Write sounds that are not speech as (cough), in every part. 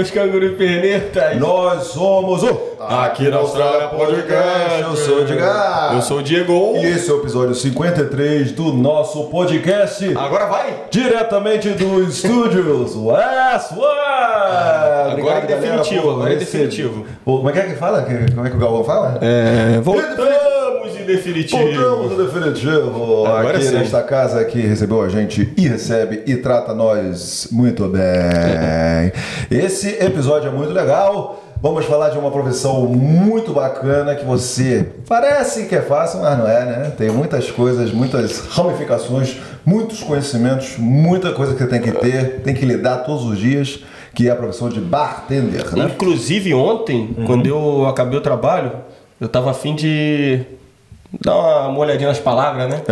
seus cangurus pernetas? Nós somos o Aqui na Austrália Podcast. Eu sou o Edgar. Eu sou o Diego. E esse é o episódio 53 do nosso podcast. Agora vai! Diretamente dos estúdios West One! Agora é definitivo, agora é definitivo. Como é que é que fala? Como é que o Galvão fala? É, voltamos em definitivo. Voltamos no definitivo Agora aqui sim. nesta casa que recebeu a gente e recebe e trata nós muito bem. Esse episódio é muito legal. Vamos falar de uma profissão muito bacana que você parece que é fácil, mas não é, né? Tem muitas coisas, muitas ramificações, muitos conhecimentos, muita coisa que você tem que ter, tem que lidar todos os dias, que é a profissão de bartender, né? Inclusive ontem, quando eu acabei o trabalho, eu tava afim de dar uma, uma olhadinha nas palavras, né?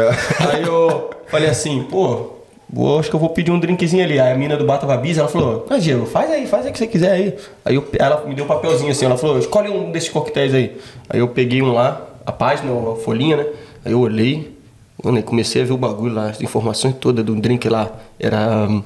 Aí eu falei assim, pô, vou- acho que eu vou pedir um drinkzinho ali. Aí a mina do Bata Babis, ela falou, ah, Diego, faz aí, faz aí o que você quiser aí. Aí eu- ela me deu um papelzinho assim, ela falou, escolhe um desses coquetéis aí. Aí eu peguei um lá, a página, a folhinha, né? Aí eu olhei, mano, comecei a ver o bagulho lá, as informações todas do drink lá. Era... hum,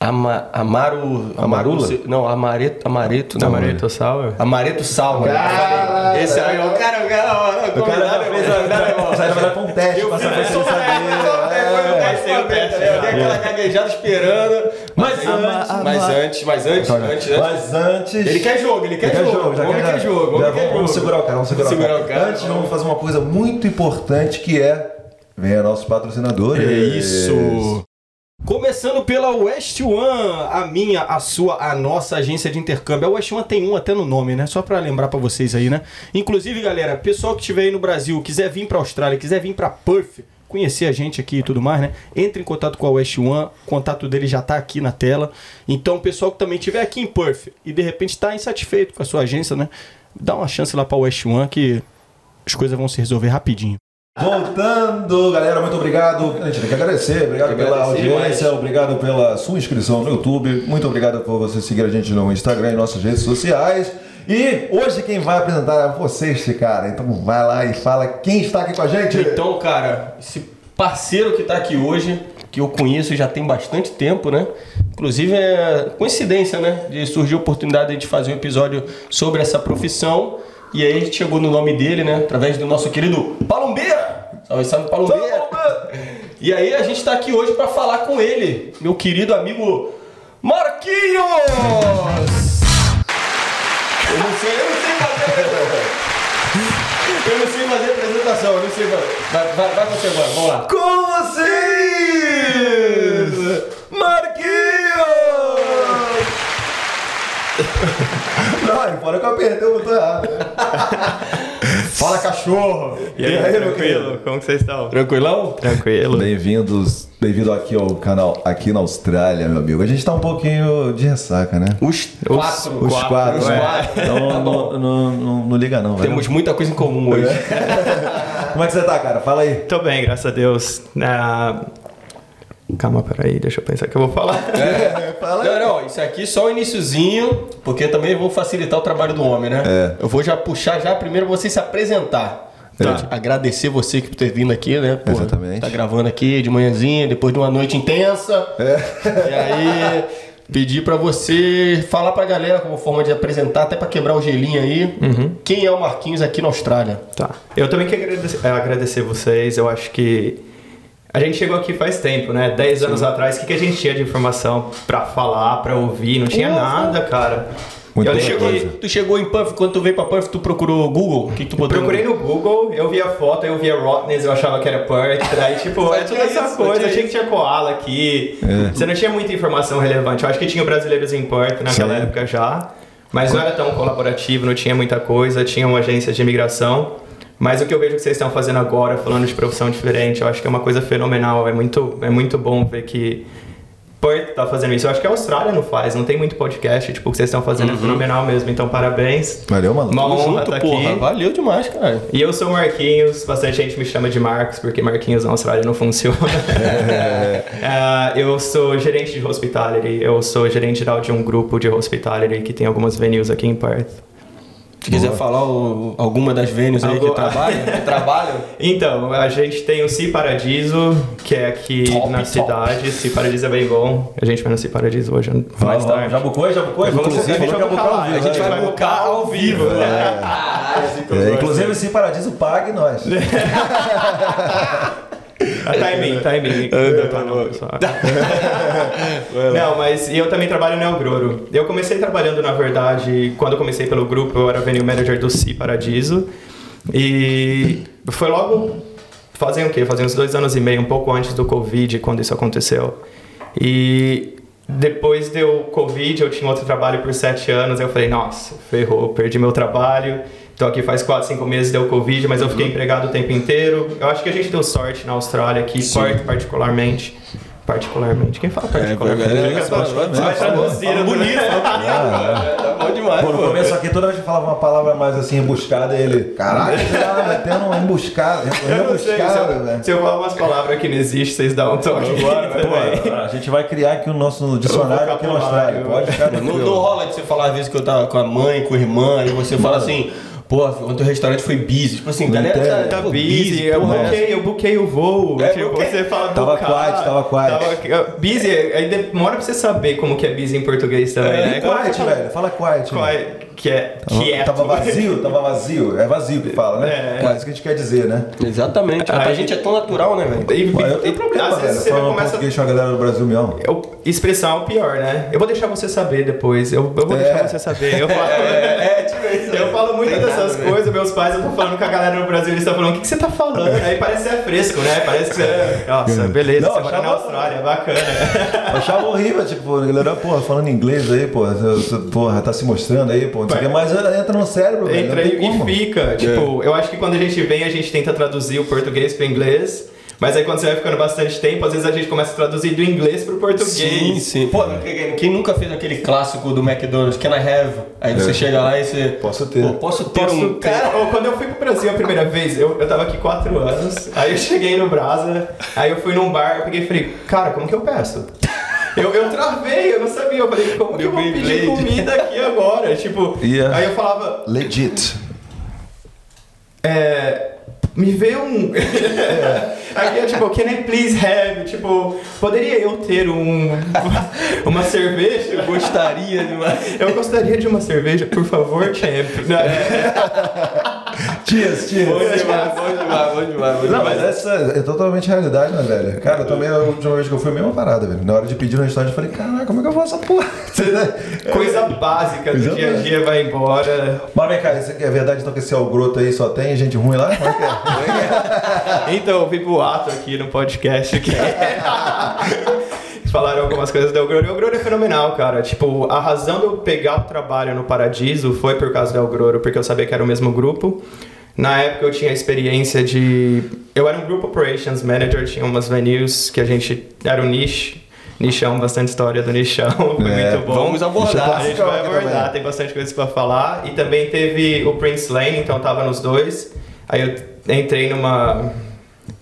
Ama, Amaro. Amarula? Não, Amareto. Amareto. Não, Amaretto Sour? Amareto Sal, mano. Caralho! Esse aí, o cara, o cara, O cara fez a. Aí na verdade foi um teste pra saber se ele sabia. Eu dei aquela gaguejada esperando. Mas antes, mas antes, mas antes, antes, antes. Mas antes. Ele quer jogo, ele quer Ele jogo. O homem quer jogo, o Já homem quer vamos, segurar o cara, vamos segurar, Segurar o o cara. cara. Antes, vamos fazer uma coisa muito importante que é. Venha nossos patrocinadores. É isso. Começando pela West One, a minha, a sua, a nossa agência de intercâmbio. A West One tem um até no nome, né? Só pra lembrar pra vocês aí, né? Inclusive, galera, pessoal que estiver aí no Brasil, quiser vir pra Austrália, quiser vir pra Perth, conhecer a gente aqui e tudo mais, né? Entre em contato com a West One, o contato dele já tá aqui na tela. Então, pessoal que também estiver aqui em Perth e de repente tá insatisfeito com a sua agência, né? Dá uma chance lá pra West One que as coisas vão se resolver rapidinho. Voltando, galera, muito obrigado. A gente tem que agradecer. Obrigado que pela agradecer audiência, obrigado pela sua inscrição no YouTube. Muito obrigado por você seguir a gente no Instagram e nossas redes sociais. E hoje quem vai apresentar é você, este cara. Então vai lá e fala quem está aqui com a gente. Então, cara, esse parceiro que tá aqui hoje, que eu conheço já tem bastante tempo, né? Inclusive é coincidência, né? De surgir a oportunidade de fazer um episódio sobre essa profissão. E aí a gente chegou no nome dele, né? Através do nosso querido Palombeira! Salve, salve, Palombeira! E aí a gente tá aqui hoje pra falar com ele, meu querido amigo Marquinhos! Eu não sei, eu não sei fazer. Eu não sei fazer apresentação, eu não sei fazer. Vai, vai, vai você agora, vamos lá. Com vocês, Marquinhos! (laughs) Não, fora que eu apertei o botão errado. (laughs) Fala, cachorro! E aí, E aí, tranquilo? querido? Como que vocês estão? Tranquilão? Tranquilo? Bem-vindos, bem-vindo aqui ao canal aqui na Austrália, meu amigo. A gente tá um pouquinho de ressaca, né? Os quatro. Os quatro, Os né? quatro. Não, Tá não, não, não- não liga não, velho. Temos muita coisa em comum hoje. (laughs) Como é que você tá, cara? Fala aí. Tô bem, graças a Deus. Ah, Calma, peraí, deixa eu pensar o que eu vou falar. (laughs) Fala aí. Não, não, isso aqui só o iniciozinho, porque também vou facilitar o trabalho do homem, né? É. Eu vou já puxar já primeiro você se apresentar. Tá. Agradecer você por ter vindo aqui, né? Porra, Exatamente. Tá gravando aqui de manhãzinha, depois de uma noite intensa. É. E aí, pedir pra você falar pra galera como forma de apresentar, até pra quebrar o gelinho aí, quem é o Marquinhos aqui na Austrália. Tá. Eu também quero agradecer, é, agradecer vocês. Eu acho que a gente chegou aqui faz tempo, né? Dez anos atrás, o que, que a gente tinha de informação pra falar, pra ouvir? Não tinha nada, cara. Muito eu Tu chegou, tu chegou em Puff, quando tu veio pra Puff, tu procurou Google? O que, que tu botou? Procurei no Google, eu via foto, eu via Rottnest, eu achava que era Perth, aí tipo, (laughs) é toda tinha essa isso, coisa, tinha achei que tinha koala aqui. É. Você não tinha muita informação relevante. Eu acho que tinha brasileiros em Perth naquela Sim. época já, mas não era tão colaborativo, não tinha muita coisa, tinha uma agência de imigração. Mas o que eu vejo que vocês estão fazendo agora, falando de profissão diferente, eu acho que é uma coisa fenomenal. É muito, é muito bom ver que Perth tá fazendo isso. Eu acho que a Austrália não faz, não tem muito podcast. Tipo, o que vocês estão fazendo é fenomenal mesmo. Então, parabéns. Valeu, mano. Uma Tamo honra junto, tá porra. aqui. Valeu demais, cara. E eu sou o Marquinhos, bastante gente me chama de Marcos, porque Marquinhos na Austrália não funciona. Ah, (laughs) eu sou gerente de hospitality, eu sou gerente geral de um grupo de hospitality que tem algumas venues aqui em Perth. Se quiser falar o, alguma das venues aí que trabalham, que (laughs) trabalham. Então, a gente tem o Si Paradiso, que é aqui Top, na top. cidade. Si Paradiso é bem bom. A gente vai no Si Paradiso hoje, Vamos, vamos. tarde. Já bucou, já bucou? Inclusive, Inclusive, a gente vai bucar ao bucar vivo. A gente né? vai bucar ao vivo. É, inclusive, esse Paradiso pague nós. (laughs) (laughs) Em mim, (laughs) tá em mim. Não tá não, pessoal. (laughs) Não, mas eu também trabalho no Elgroro. Eu comecei trabalhando, na verdade, quando eu comecei pelo grupo, eu era venue manager do Si Paradiso. E foi logo, fazem o quê? Fazem uns dois anos e meio, um pouco antes do Covid, quando isso aconteceu. E depois deu Covid, eu tinha outro trabalho por sete anos, eu falei, nossa, ferrou, perdi meu trabalho. Tô aqui faz quatro, cinco meses, deu Covid, mas eu fiquei empregado o tempo inteiro. Eu acho que a gente deu sorte na Austrália aqui, Sim. particularmente. Particularmente. Quem fala particularmente? é, Fica é, particularmente. Vai traduzir, Fala né? bonito. Tá bom demais, Pô, no pô. começo aqui, toda vez que falava uma palavra mais assim, emboscada, ele. Caraca, você tá metendo uma emboscada. Eu não sei, se Emboscada, eu, velho. se eu falar umas palavras que não existem, vocês dão um toque. Pô, a gente vai criar aqui o nosso dicionário aqui na Austrália. Pode ficar Não, rola de você falar às vezes que eu tava com a mãe, com a irmã, aí você fala assim, pô, ontem o restaurante foi busy. Tipo assim, Não galera tá, Tá pô, busy, eu porra, buquei, eu buquei o voo. É, tipo, buquei. você fala Tava bucar, quiet, tava quiet. Tava, busy, aí demora pra você saber como que é busy em português também, né? Quando Quiet, velho. Fala quiet. velho. Quiet, que é quieto. Tava vazio, tava vazio. É vazio que fala, né? É. É isso que a gente quer dizer, né? Exatamente. Pra Aí- gente é tão natural, né, velho? E, Pô, eu tenho problema, às vezes velho. você Falando começa português com a galera do Brasil mesmo. Eu, expressão é o pior, né? Eu vou deixar você saber depois. Eu, eu vou É. deixar você saber. Eu falo, (laughs) É, tipo isso. eu falo muito dessas nada, né? coisas. Meus pais, eu tô falando com a galera no Brasil, eles estão falando: o que, que você tá falando? Aí parece que é fresco, né? Parece que você. Nossa, beleza, Não, você mora na achava- Austrália, bacana. Eu achava horrível, tipo, a galera, porra, falando inglês aí, você, porra, tá se mostrando aí, pô, mas entra no cérebro, velho. Entra não tem aí como. e fica. Tipo, eu acho que quando a gente vem, a gente tenta traduzir o português pro inglês. Mas aí quando você vai ficando bastante tempo, às vezes a gente começa a traduzir do inglês pro português. Sim, sim. Pô, quem nunca fez aquele clássico do McDonald's, Can I have? Aí você É. chega lá e você. Posso ter. Pô, posso ter Posso um. ter- Ô, quando eu fui pro Brasil a primeira vez, eu, eu tava aqui quatro anos, aí eu cheguei no Brasa, aí eu fui num bar, eu peguei e falei, cara, como que eu peço? Eu, eu travei, eu não sabia, eu falei, como que eu vou pedir comida aqui agora? (laughs) Tipo, Yeah. aí eu falava, Legit. é, me vê um. (laughs) Aqui é tipo, can I please have? Tipo, poderia eu ter um, (laughs) uma cerveja? Gostaria demais. Eu gostaria de uma cerveja, por favor, champ. É- (laughs) Cheers, cheers. Bom demais, bom demais, bom demais. Bom Não, mas essa é totalmente realidade, né, velho? Cara, eu também, a última vez que eu fui, a mesma parada, velho. Na hora de pedir no restaurante, eu falei, caralho, como é que eu faço essa porra? (laughs) Coisa básica do dia a dia vai embora. Mas vem cá, é verdade, então que esse Algroto aí só tem gente ruim lá? Como é que é? (laughs) Então, eu vi boato aqui no podcast que falaram algumas coisas do Elgroro. O Elgroro é fenomenal, cara. Tipo, a razão de eu pegar o trabalho no Paradiso foi por causa do Elgroro, porque eu sabia que era o mesmo grupo. Na época eu tinha experiência de. Eu era um Group Operations Manager, tinha umas venues que a gente. Era o niche. Nichão, bastante história do nichão, (laughs) foi É, muito bom. vamos abordar. A gente vai abordar, também. tem bastante coisa pra falar. E também teve o Prince Lane, então tava nos dois. Aí eu entrei numa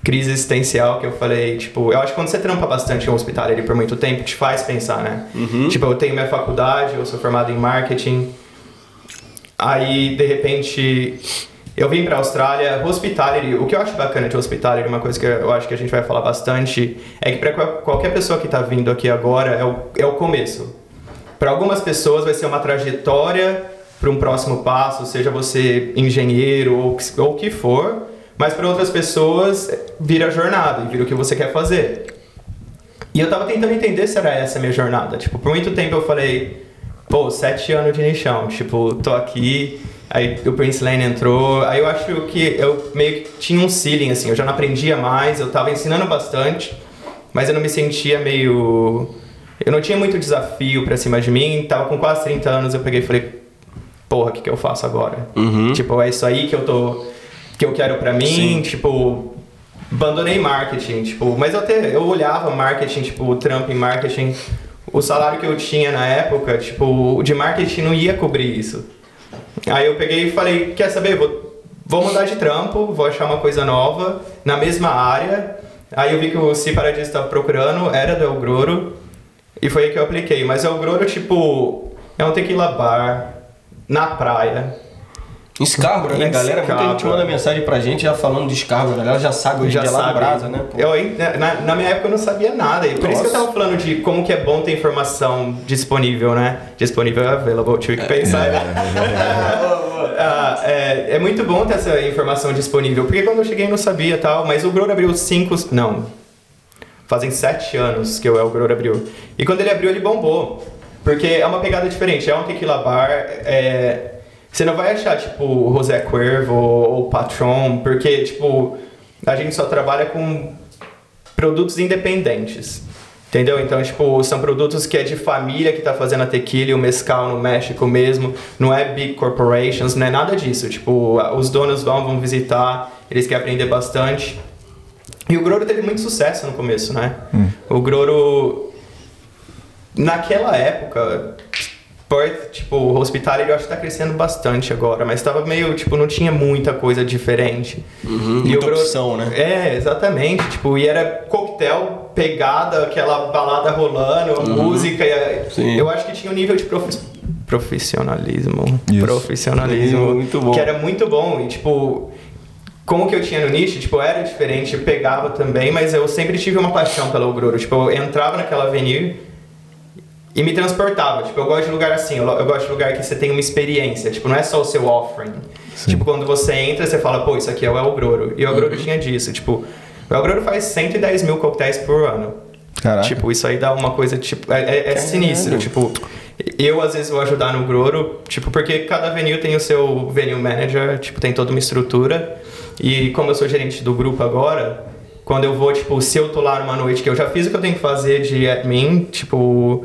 crise existencial que eu falei, tipo, eu acho que quando você trampa bastante em um hospital ali por muito tempo, te faz pensar, né? Tipo, eu tenho minha faculdade, eu sou formado em marketing. Aí, de repente, eu vim pra Austrália, hospitality, o que eu acho bacana de hospitality, uma coisa que eu acho que a gente vai falar bastante, é que pra qual- qualquer pessoa que tá vindo aqui agora, é o, é o começo. Para algumas pessoas vai ser uma trajetória para um próximo passo, seja você engenheiro ou, ou o que for, mas para outras pessoas vira jornada e vira o que você quer fazer. E eu tava tentando entender se era essa a minha jornada. Tipo, por muito tempo eu falei, pô, sete anos de nichão, tipo, tô aqui, aí o Prince Lane entrou, aí eu acho que eu meio que tinha um ceiling, assim, eu já não aprendia mais, eu tava ensinando bastante, mas eu não me sentia meio... Eu não tinha muito desafio pra cima de mim, tava com quase 30 anos, eu peguei e falei, porra, o que, que eu faço agora? Uhum. Tipo, é isso aí que eu tô. Que eu quero pra mim, Sim. tipo. Abandonei marketing, tipo, mas eu até eu olhava marketing, tipo, o trampo em marketing, o salário que eu tinha na época, tipo, o de marketing não ia cobrir isso. Aí eu peguei e falei, quer saber, vou, vou mudar de trampo, vou achar uma coisa nova, na mesma área. Aí eu vi que o Si Paradiso estava procurando, era do El Groro, e foi aí que eu apliquei. Mas El Groro, tipo, é um tequila bar, na praia. Scarborough, né, galera? Muita gente manda mensagem pra gente já falando de Scarborough, a galera já sabe hoje já dia lá sabe. Brasa, né? Pô. Eu, ainda- na, na minha época eu não sabia nada. E por isso que eu Nossa. tava falando de como que é bom ter informação disponível, né? Disponível available, tive que pensar. né? (laughs) Ah, é, é muito bom ter essa informação disponível, porque quando eu cheguei eu não sabia tal, mas o Grow abriu cinco. Não. Fazem sete anos que o El Grow abriu. E quando ele abriu, ele bombou. Porque é uma pegada diferente. É um tequila bar. é, você não vai achar, tipo, José Cuervo ou Patron, porque, tipo, a gente só trabalha com produtos independentes. Entendeu? Então, tipo, são produtos que é de família que tá fazendo a tequila e o mescal no México mesmo. Não é big corporations, não é nada disso. Tipo, os donos vão, vão visitar, eles querem aprender bastante. E o Groro teve muito sucesso no começo, né? O Groro, naquela época, Perth, tipo, o Hospitality eu acho que tá crescendo bastante agora, mas tava meio, tipo, não tinha muita coisa diferente. Uhum, E muita o Groro- opção, né? É, exatamente. Tipo, e era coquetel, pegada, aquela balada rolando, a música. E. Eu acho que tinha um nível de profi- profissionalismo. Isso. Profissionalismo. Muito bom. Que era muito bom. E, tipo, como que eu tinha no nicho, tipo, era diferente, eu pegava também, mas eu sempre tive uma paixão pelo Ogroro. Tipo, eu entrava naquela avenida e me transportava. Tipo, eu gosto de lugar assim, eu, eu gosto de lugar que você tem uma experiência. Tipo, não é só o seu offering. Tipo, quando você entra, você fala, pô, isso aqui é o El Groro. E o El Groro tinha disso. Tipo, o El Groro faz 110 mil coquetéis por ano. Caraca. Tipo, isso aí dá uma coisa, tipo, é, é- é sinistro. Tipo, eu às vezes vou ajudar no Groro, tipo, porque cada venue tem o seu venue manager, tipo, tem toda uma estrutura. E como eu sou gerente do grupo agora, quando eu vou, tipo, se eu tô lá numa noite que eu já fiz o que eu tenho que fazer de admin, tipo,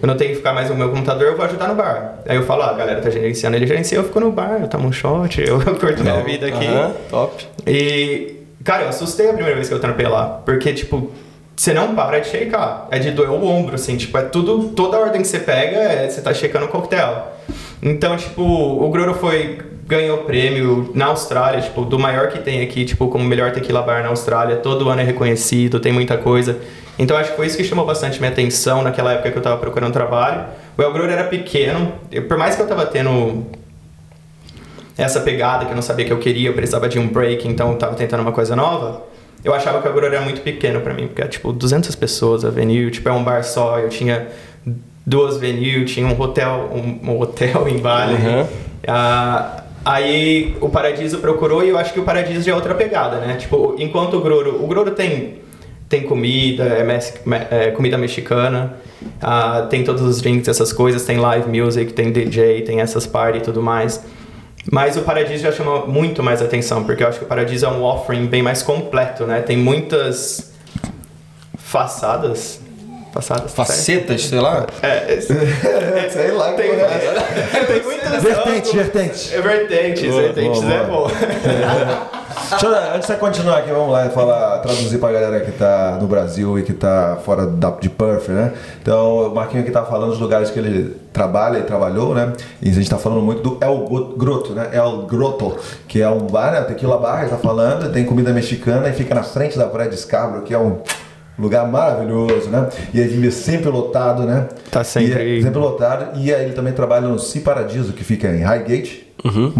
eu não tenho que ficar mais no meu computador, eu vou ajudar no bar. Aí eu falo, ah, a galera tá gerenciando, ele gerencia, eu fico no bar, eu tomo um shot, (laughs) eu curto minha vida aqui. Aham, top. E, cara, eu assustei a primeira vez que eu trampei lá. Porque, tipo, você não para de shakear. É de doer o ombro, assim. Tipo, é tudo... Toda ordem que você pega, é, você tá shakando o coquetel. Então, tipo, o Groro foi... Ganhou prêmio na Austrália, tipo, do maior que tem aqui, tipo, como melhor tequila bar na Austrália. Todo ano é reconhecido, tem muita coisa. Então, acho que foi isso que chamou bastante minha atenção naquela época que eu tava procurando trabalho. O El Groro era pequeno. Eu- por mais que eu tava tendo essa pegada que eu não sabia que eu queria, eu precisava de um break, então eu tava tentando uma coisa nova. Eu achava que o Agora era muito pequeno pra mim, porque era tipo 200 pessoas a venue, tipo é um bar só, eu tinha duas venues, tinha um hotel, um, um hotel em Bali. Uhum. Ah, aí o Paradiso procurou e eu acho que o Paradiso já é outra pegada, né? Tipo, enquanto o Groro, o Groro tem tem comida, é, mes- me- é, comida mexicana, ah, tem todos os drinks, essas coisas, tem live music, tem DJ, tem essas party e tudo mais. Mas o Paradiso já chama muito mais atenção, porque eu acho que o Paradiso é um offering bem mais completo, né? Tem muitas façadas. Façadas? Facetas, sei lá. É, é, (laughs) Sei lá, tem, é (laughs) tem muitas Vertente, vertente. É, vertentes, Boa, vertentes boa, é boa. bom. (laughs) Deixa eu, antes de você continuar aqui, vamos lá falar, traduzir pra galera que tá no Brasil e que tá fora da, de Perth, né? Então, o Marquinho aqui tá falando dos lugares que ele trabalha e trabalhou, né? E a gente tá falando muito do El Grotto, né? El Grotto, que é um bar, né? Tequila Bar, ele tá falando, tem comida mexicana e fica na frente da Praia de Scarborough, que é um lugar maravilhoso, né? E ele vive sempre lotado, né? Tá sempre- E é sempre lotado. E aí ele também trabalha no Sea Paradiso, que fica em Highgate, Uhum.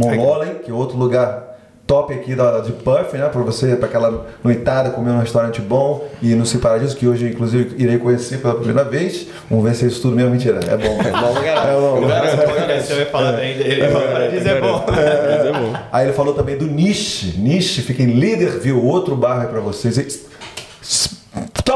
Que é outro lugar top aqui da, de Perth, né? Pra você, pra aquela noitada, comer num restaurante bom e no Sea Paradiso, que hoje, inclusive, irei conhecer pela primeira vez. Vamos ver se é isso tudo mesmo. Mentira, é bom. É bom, cara. É bom. (laughs) Você vai falar bem dele, o Paradiso é bom. É bom. Aí ele falou também do Niche. Niche fica em Leaderville, outro bairro aí pra vocês.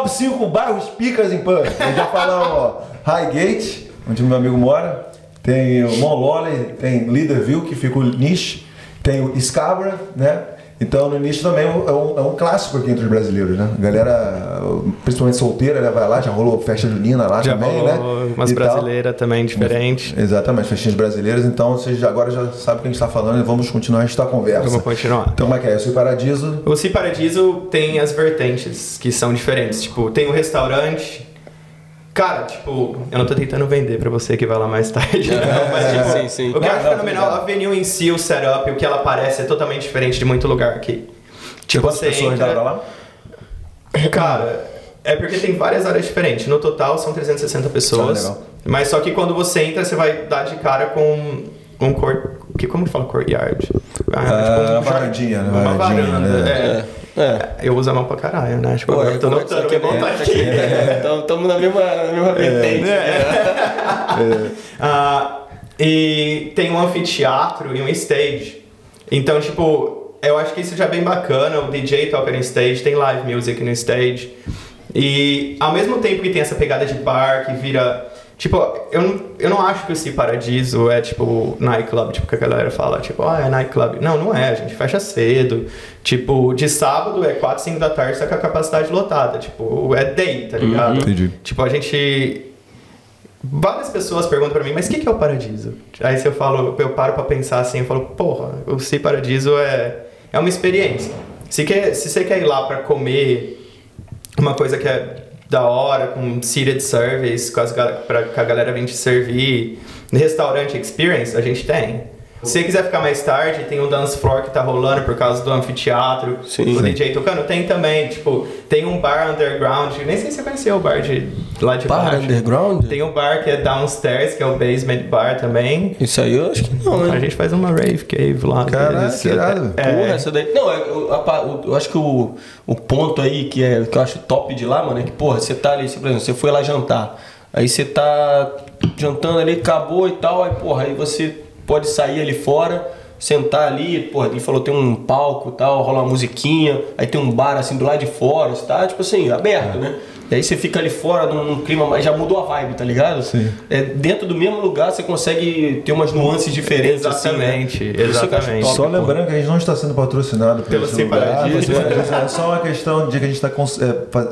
Top 5 bairros picas em Perth. Nós já falamos, ó, Highgate, onde meu amigo mora. Tem o Monlolly, tem Leaderville, que fica o Niche. Tem o Scarborough, né? Então no Niche também é um, é um clássico aqui entre os brasileiros, né? A galera, principalmente solteira, né, vai lá, já rolou festa junina lá Já também, rolou né? umas tal. brasileiras também diferentes. Exatamente, festinhas brasileiras. Então vocês agora já sabem o que a gente está falando e vamos continuar esta conversa. Vamos continuar. Então, como é que é? Eu sou Paradiso. O Sea Paradiso tem as vertentes que são diferentes. Tipo, tem o restaurante. Cara, tipo, eu não tô tentando vender pra você que vai lá mais tarde. não, (laughs) mas, tipo, sim, sim. O que eu acho fenomenal, a venue em si, o setup, o que ela parece é totalmente diferente de muito lugar aqui. Tipo, Quantas você pessoas entra... pra lá? Cara, é porque tem várias áreas diferentes. No total são 360 pessoas. Ah, mas só que quando você entra, você vai dar de cara com um cor... que como que fala courtyard? Ah, tipo um varandinha, né? Uma varanda. né? É. É. Eu uso a mão pra caralho, né? Que Pô, é, eu tô é notando você minha mão tá aqui. Estamos na mesma, na mesma vertente. É. (laughs) Ah, e tem um anfiteatro e um stage. Então, tipo, eu acho que isso já é bem bacana. O DJ toca no stage, tem live music no stage. E ao mesmo tempo que tem essa pegada de bar que vira. Tipo, eu não, eu não acho que o Si Paradiso é tipo nightclub, tipo, que a galera fala, tipo, ah, é nightclub. Não, não é, a gente fecha cedo. Tipo, de sábado é 4, 5 da tarde, tá com a capacidade lotada. Tipo, é day, tá ligado? Entendi. Tipo, a gente. Várias pessoas perguntam pra mim, mas o que, que é o paradiso? Aí se eu falo, eu paro pra pensar assim, eu falo, porra, o Si Paradiso é, é uma experiência. Se, quer, se você quer ir lá pra comer uma coisa que é da hora, com seated service, com, as, pra, que a galera vem te servir, restaurante experience, a gente tem. Se você quiser ficar mais tarde, tem o dance floor que tá rolando por causa do anfiteatro, Sim. o DJ tocando. Tem também, tipo, tem um bar underground, nem sei se você conheceu o bar de lá de Bar baixo. underground? Tem um bar que é downstairs, que é o basement bar também. Isso aí eu acho que não, né? A gente faz uma rave cave lá. Caraca, que irado. É, Porra, essa daí. Não, é, eu, pa- o- eu acho que o, o ponto aí que, é, que eu acho top de lá, mano, é que, porra, você tá ali, você, por exemplo, você foi lá jantar. Aí você tá jantando ali, acabou e tal, aí, porra, aí você pode sair ali fora, sentar ali, porra, ele falou tem um palco e tal, rola uma musiquinha, aí tem um bar assim do lado de fora, você tá, tipo assim, aberto, né? E aí você fica ali fora num, num clima, mas já mudou a vibe, tá ligado? Sim. É, dentro do mesmo lugar você consegue ter umas nuances diferentes, Exatamente, assim, né? Exatamente. top, Só pô. lembrando que a gente não está sendo patrocinado Pelo esse lugar. É só uma questão de que a gente está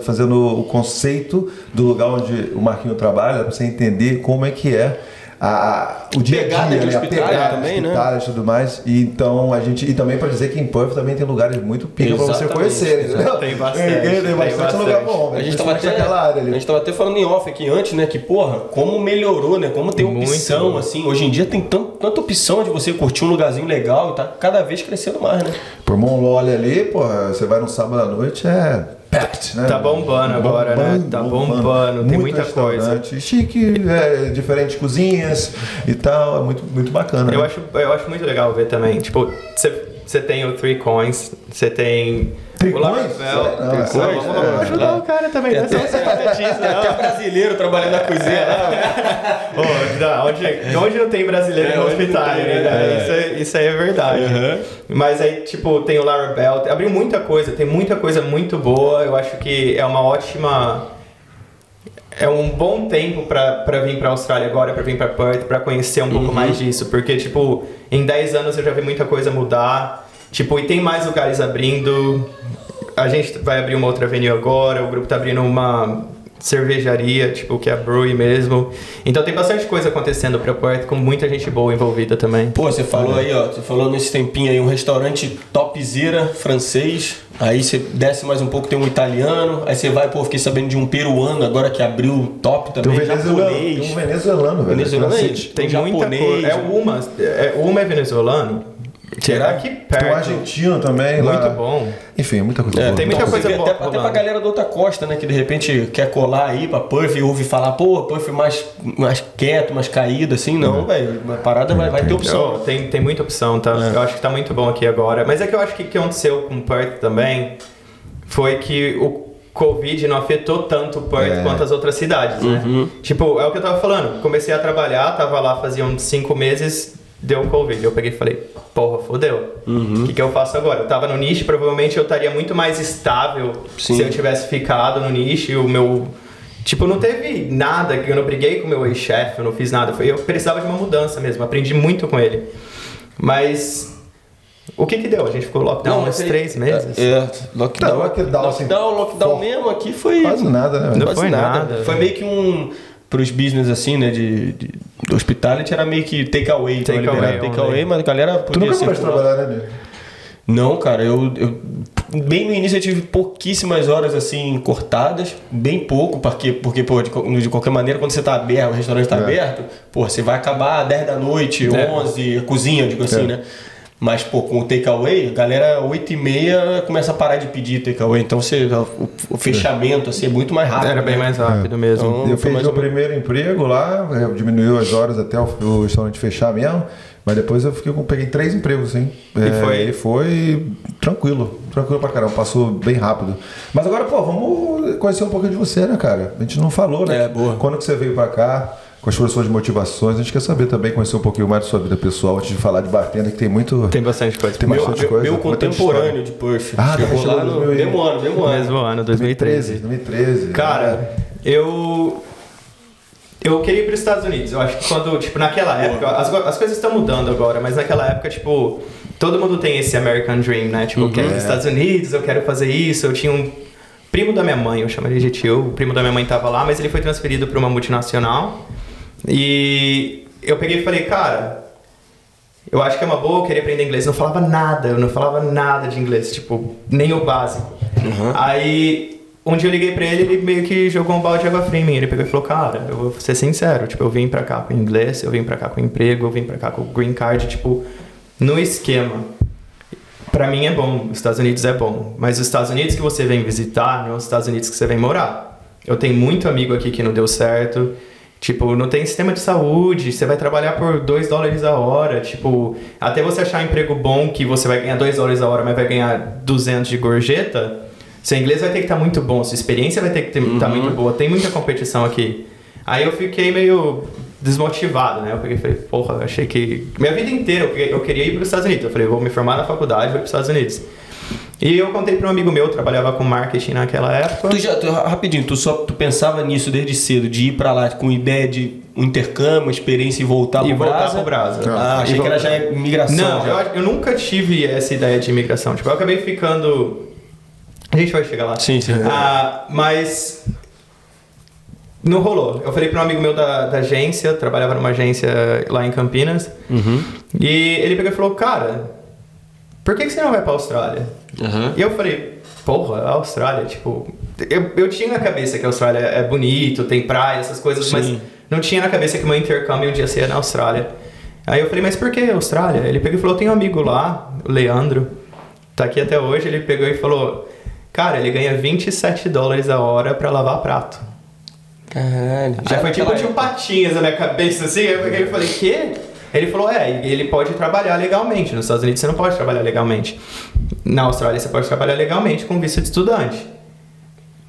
fazendo o conceito do lugar onde o Marquinho trabalha, para você entender como é que é a, o dia a dia, né? a pegada também, de né? e tudo mais. E então a gente e também para dizer que em Perth também tem lugares muito pica para você conhecer. entendeu? (laughs) Tem bastante, Tem, tem bastante lugar bom. A gente, tava até, naquela área a ali. gente tava até falando em off aqui antes, né? Que, porra, como melhorou, né? Como tem Muito. opção, assim. Hoje em dia tem tan- tanta opção de você curtir um lugarzinho legal e tá cada vez crescendo mais, né? Por Monlole ali, pô, você vai no sábado à noite, é packed, né? Tá bombando agora, né? Tá bombando, tem Muito muita coisa. Chique, é, diferentes cozinhas e tal, é muito, muito bacana. Eu né? acho, eu acho muito legal ver também. Tipo, você tem o Three Coins, você tem. O é Coins. Vamos é. ajudar o cara também, não é só você patetista, Tem até brasileiro trabalhando na cozinha lá. Pô, não, onde, onde não tem brasileiro É, onde hospital, né? é. Isso, é, aí é verdade. Mas aí, tipo, tem o Laravel, abriu muita coisa, tem muita coisa muito boa. Eu acho que é uma ótima. É um bom tempo pra vir pra Austrália agora, pra vir pra Perth, pra conhecer um pouco mais disso. Porque, tipo, em 10 anos eu já vi muita coisa mudar. Tipo, e tem mais lugares abrindo. A gente vai abrir uma outra avenida agora, o grupo tá abrindo uma cervejaria, tipo, que é a Brewery mesmo. Então tem bastante coisa acontecendo pra Perth, com muita gente boa envolvida também. Pô, você falou aí, ó, você falou nesse tempinho aí, um restaurante topzera francês, aí você desce mais um pouco, tem um italiano, aí você vai, pô, fiquei sabendo de um peruano agora que abriu top Tem um também, venezuelano, japonês. tem um venezuelano, velho. Venezuelano Francês. Tem um muita japonês, coisa. É Uma. É, Uma é venezuelano? Será? Aqui Tem um perto. argentino também lá. Muito bom. Enfim, muita coisa É, boa. tem muita Então, coisa boa até, até pra galera da outra costa, né? Que de repente quer colar aí pra Perth e ouve falar, pô, Perth mais, mais quieto, mais caído, assim. Uhum. Não, velho. A parada vai, vai ter opção. Oh, tem, tem muita opção, tá? É. Eu acho que tá muito bom aqui agora. Mas é que eu acho que o que aconteceu com Perth também foi que o Covid não afetou tanto Perth É. quanto as outras cidades, né? Uhum. Tipo, é o que eu tava falando. Comecei a trabalhar, tava lá fazia uns cinco meses, deu Covid. Eu peguei e falei, porra, fodeu. O Uhum. que, que eu faço agora? Eu tava no nicho, provavelmente eu estaria muito mais estável Sim. se eu tivesse ficado no nicho e o meu. Tipo, não teve nada, que eu não briguei com o meu ex-chefe, eu não fiz nada. Foi, eu precisava de uma mudança mesmo, aprendi muito com ele. Mas. O que que deu? A gente ficou lockdown uns mas aí- três meses? É, lockdown. Não, lockdown, assim, lockdown, lockdown mesmo aqui foi. Quase nada, né? Não Quase foi nada. nada. Foi meio que um. Pros business assim, né? De, de, do hospitality era meio que take away. Take Take away, take only. away, mas a galera Tu podia nunca mais circular. trabalhar, né? Não, cara, eu, eu- bem no início eu tive pouquíssimas horas assim cortadas, bem pouco, porque porque pô, de, de qualquer maneira quando você tá aberto, o restaurante tá É. aberto, pô, você vai acabar 10 da noite, É. 11, a cozinha, digo assim, É. né? Mas, pô, com o takeaway, a galera 8 e meia começa a parar de pedir takeaway. Então, você, o, o fechamento, assim, é muito mais rápido. Era bem né? mais rápido mesmo. Então, Eu fiz mais meu primeiro emprego lá, eu diminuiu as horas até o, o restaurante fechar mesmo. Mas depois eu fiquei com, peguei três empregos, sim. E É, foi? E foi tranquilo, tranquilo pra caramba, passou bem rápido. Mas agora, pô, vamos conhecer um pouquinho de você, né, cara? A gente não falou, né? É, boa. Quando que você veio pra cá? Foram as suas motivações? A gente quer saber também, conhecer um pouquinho mais da sua vida pessoal, antes de falar de bartender, que tem muito. Tem bastante coisa. Tem Meu, bastante meu, coisa, meu contemporâneo de Perth. Ah, tá, Chegou chegou lá no 2000 mesmo ano, mesmo ano. Mesmo ano, 2013, 2013. 2013. Cara, eu. Eu queria ir para os Estados Unidos. Eu acho que quando, tipo, naquela época, as, as coisas estão mudando agora, mas naquela época, tipo, todo mundo tem esse American Dream, né? Tipo, eu quero ir para os Estados Unidos, eu quero fazer isso. Eu tinha um primo da minha mãe, eu chamaria de tio, o primo da minha mãe tava lá, mas ele foi transferido para uma multinacional. E eu peguei e falei, cara, eu acho que é uma boa, eu queria aprender inglês. Eu não falava nada, eu não falava nada de inglês, tipo, nem o básico. Aí, um dia eu liguei pra ele, ele meio que jogou um balde de água fria em mim. Ele pegou e falou, cara, eu vou ser sincero, tipo, eu vim pra cá com inglês, eu vim pra cá com emprego, eu vim pra cá com green card, tipo, no esquema. Pra mim é bom, os Estados Unidos é bom, mas os Estados Unidos que você vem visitar não é os Estados Unidos que você vem morar. Eu tenho muito amigo aqui que não deu certo, tipo, não tem sistema de saúde, você vai trabalhar por 2 dólares a hora, tipo, até você achar um emprego bom que você vai ganhar 2 dólares a hora, mas vai ganhar 200 de gorjeta, seu inglês vai ter que estar muito bom, sua experiência vai ter que estar muito boa, tem muita competição aqui. Aí eu fiquei meio desmotivado, né? Eu peguei e falei, porra, achei que. Minha vida inteira eu eu queria ir para os Estados Unidos. Eu falei, vou me formar na faculdade, vou para os Estados Unidos. E eu contei para um amigo meu, trabalhava com marketing naquela época. Tu já, tu- rapidinho, tu só tu pensava nisso desde cedo, de ir pra lá com ideia de um intercâmbio, uma experiência e voltar E voltar Brasa? pro Brasa. Ah, E achei que era já imigração. Não, já. eu, eu nunca tive essa ideia de imigração. Tipo, eu acabei ficando. A gente vai chegar lá. Sim, sim. Ah, mas. Não rolou. Eu falei para um amigo meu da, da agência, trabalhava numa agência lá em Campinas, Uhum. e ele pegou e falou: Cara, por que, que você não vai pra Austrália? Aham. E eu falei, porra, a Austrália, tipo. Eu, eu tinha na cabeça que a Austrália é bonito, tem praia, essas coisas, Sim. mas não tinha na cabeça que meu intercâmbio um dia seria na Austrália. Aí eu falei, mas por que Austrália? Ele pegou e falou, tem um amigo lá, o Leandro, tá aqui até hoje, ele pegou e falou, cara, ele ganha 27 dólares a hora pra lavar prato. Caralho. Já foi tipo, um patinhas na minha cabeça assim, aí eu peguei e falei, quê? Ele falou, é, ele pode trabalhar legalmente. Nos Estados Unidos você não pode trabalhar legalmente. Na Austrália você pode trabalhar legalmente com visto de estudante.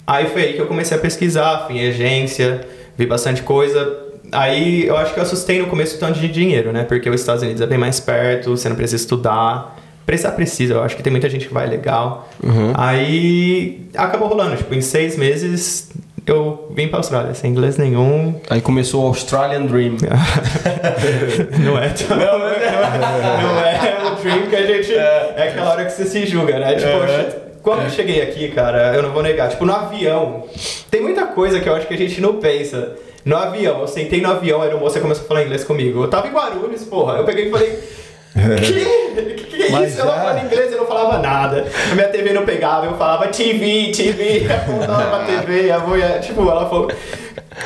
Aí foi aí que eu comecei a pesquisar, fui em agência, vi bastante coisa. Aí eu acho que eu assustei no começo o tanto de dinheiro, né? Porque os Estados Unidos é bem mais perto, você não precisa estudar. Precisar precisa, eu acho que tem muita gente que vai legal. Aí acabou rolando, tipo, em seis meses eu vim pra Austrália, sem inglês nenhum. Aí começou o Australian Dream. (laughs) Não é (laughs) tão... não, não é o dream que a gente... É aquela hora que você se julga, né? Tipo, quando eu cheguei aqui, cara, eu não vou negar, tipo, no avião, tem muita coisa que eu acho que a gente não pensa. No avião, eu sentei no avião, aí o moço começou a falar inglês comigo. Eu tava em Guarulhos, porra. Eu peguei e falei... Que? Que, que é Mas isso? Eu não já- falava inglês, eu não falava nada. A minha TV não pegava, eu falava TV, TV, (laughs) apontava pra TV, a mulher, tipo, ela falou,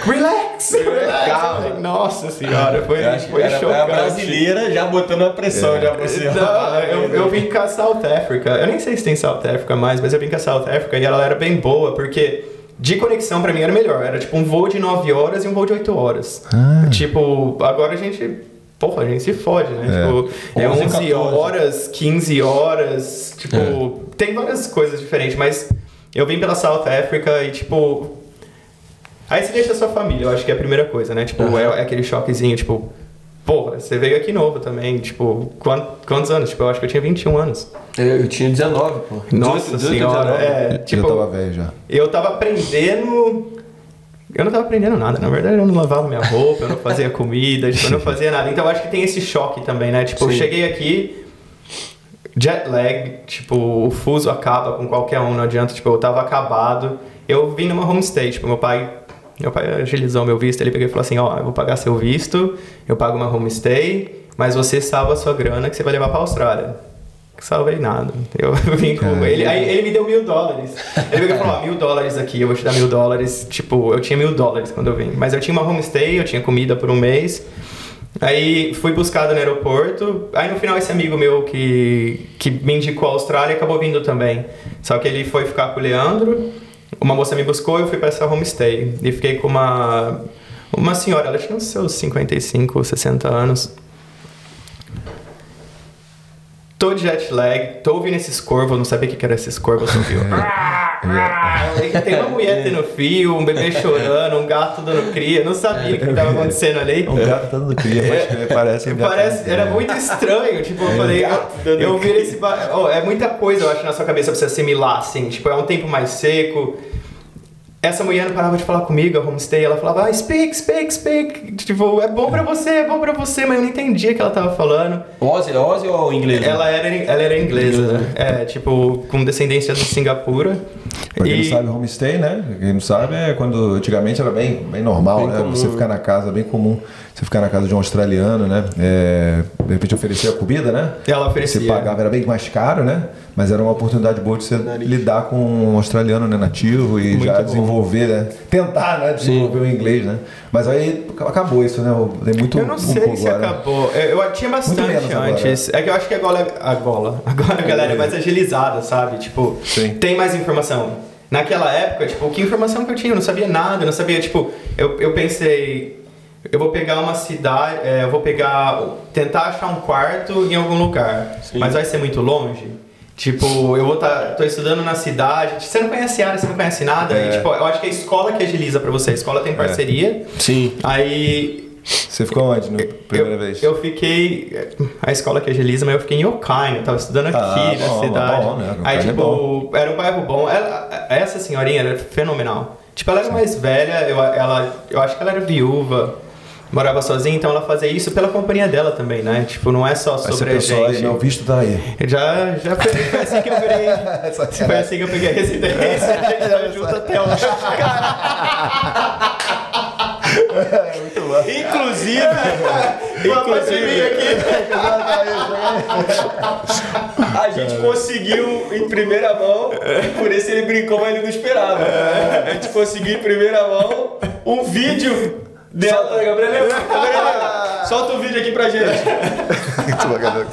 relax, relax. Nossa senhora, foi, Eu que foi era, chocante. era brasileira já botando a pressão já pra você. Não, eu, eu vim com a South Africa. Eu nem sei se tem South Africa mais, mas eu vim com a South Africa e ela era bem boa, porque de conexão pra mim era melhor. Era tipo um voo de 9 horas e um voo de 8 horas. Ah. Tipo, agora a gente. Porra, a gente se fode, né? É. Tipo, é 11, 11 14. horas, 15 horas. Tipo, tem várias coisas diferentes, mas eu vim pela South Africa e, tipo. Aí você deixa a sua família, eu acho que é a primeira coisa, né? Tipo, é, é aquele choquezinho, tipo, porra, você veio aqui novo também, tipo, quant- quantos anos? Tipo, eu acho que eu tinha 21 anos. Eu, eu tinha 19, pô. Nossa 18, 18, senhora, 19. é, Eu tipo, tava velho já. eu tava aprendendo. Eu não tava aprendendo nada, na verdade eu não lavava minha roupa, eu não fazia comida, tipo, eu não fazia nada. Então eu acho que tem esse choque também, né? Tipo, eu Sim. cheguei aqui, jet lag, tipo, o fuso acaba com qualquer um, não adianta, tipo, eu tava acabado. Eu vim numa homestay, tipo, meu pai. Meu pai agilizou meu visto, ele pegou e falou assim, ó, eu vou pagar seu visto, eu pago uma homestay, mas você salva a sua grana que você vai levar pra Austrália. Salvei nada. (laughs) Eu vim com ele. Aí ele me deu mil dólares. Ele pegou e falou: ó, mil dólares aqui, eu vou te dar mil dólares. Tipo, eu tinha mil dólares quando eu vim. Mas eu tinha uma homestay, eu tinha comida por um mês. Aí fui buscado no aeroporto. Aí no final esse amigo meu que, que me indicou a Austrália acabou vindo também. Só que ele foi ficar com o Leandro. Uma moça me buscou eu fui pra essa homestay. E fiquei com uma, uma senhora, ela tinha uns seus 55, 60 anos. Tô de jet lag, tô ouvindo esses corvos, eu não sabia o que era esses corvos, eu só ouvi. Tem uma mulher tendo fio, um bebê chorando, um gato dando cria, não sabia o que estava acontecendo ali. Um gato dando cria, mas parece um gato. Parece, era muito estranho, tipo, eu falei, eu, eu vi esse. ba- Oh, é muita coisa, eu acho, na sua cabeça pra você assimilar, assim. Tipo, é um tempo mais seco. Essa mulher não parava de falar comigo, a homestay, ela falava, ah, speak, speak, speak. Tipo, é bom pra você, é bom pra você, mas eu não entendia o que ela tava falando. Ozzy, Ozzy ou inglês? Ela era, ela era inglesa, é, tipo, com descendência de Singapura. Pra quem E- não sabe, homestay, né? Quem não sabe é quando antigamente era bem, bem normal, Bem né? comum. Você ficar na casa, bem comum, você ficar na casa de um australiano, né? É, de repente oferecer a comida, né? Ela oferecia. Você pagava, era bem mais caro, né? Mas era uma oportunidade boa de você lidar com um australiano né, nativo e Muito já bom. desenvolver, né? Tentar, né? Desenvolver o inglês, né? Mas aí acabou isso, né? Tem muito Eu não sei se agora. acabou. Eu, eu tinha bastante menos agora. antes. É que eu acho que agora, agora, agora a galera é mais agilizada, sabe? Tipo, Sim. tem mais informação. Naquela época, tipo, que informação que eu tinha? Eu não sabia nada, eu não sabia, tipo, eu, eu pensei, eu vou pegar uma cidade, é, eu vou pegar, tentar achar um quarto em algum lugar, Sim. mas vai ser muito longe. Tipo, eu vou tá, tô estudando na cidade, você não conhece área, você não conhece nada, É. e, tipo, eu acho que é a escola que agiliza pra você, a escola tem parceria, Sim. aí Você ficou onde na primeira eu, vez? Eu fiquei. A escola que agiliza, mas eu fiquei em Okaine, eu tava estudando aqui Ah, na bom, cidade. bom, né? Aí, é tipo, era um bairro bom. Ela- essa senhorinha era fenomenal. Tipo, ela era mais velha, eu, ela, eu acho que ela era viúva, morava sozinha, então ela fazia isso pela companhia dela também, né? Tipo, não é só sobre a pensou, aí, gente. meu visto tá aí. Já, já foi, foi assim que eu virei. (laughs) foi assim que eu peguei a residência, a gente junto até hoje. (laughs) Muito bom. Inclusive, (laughs) Inclusive aqui. a gente conseguiu em primeira mão, e por isso ele brincou, mas ele não esperava. A gente conseguiu em primeira mão um vídeo dela. Solta, Gabriel. (laughs) Gabriel, Solta o vídeo aqui pra gente. Muito bacana.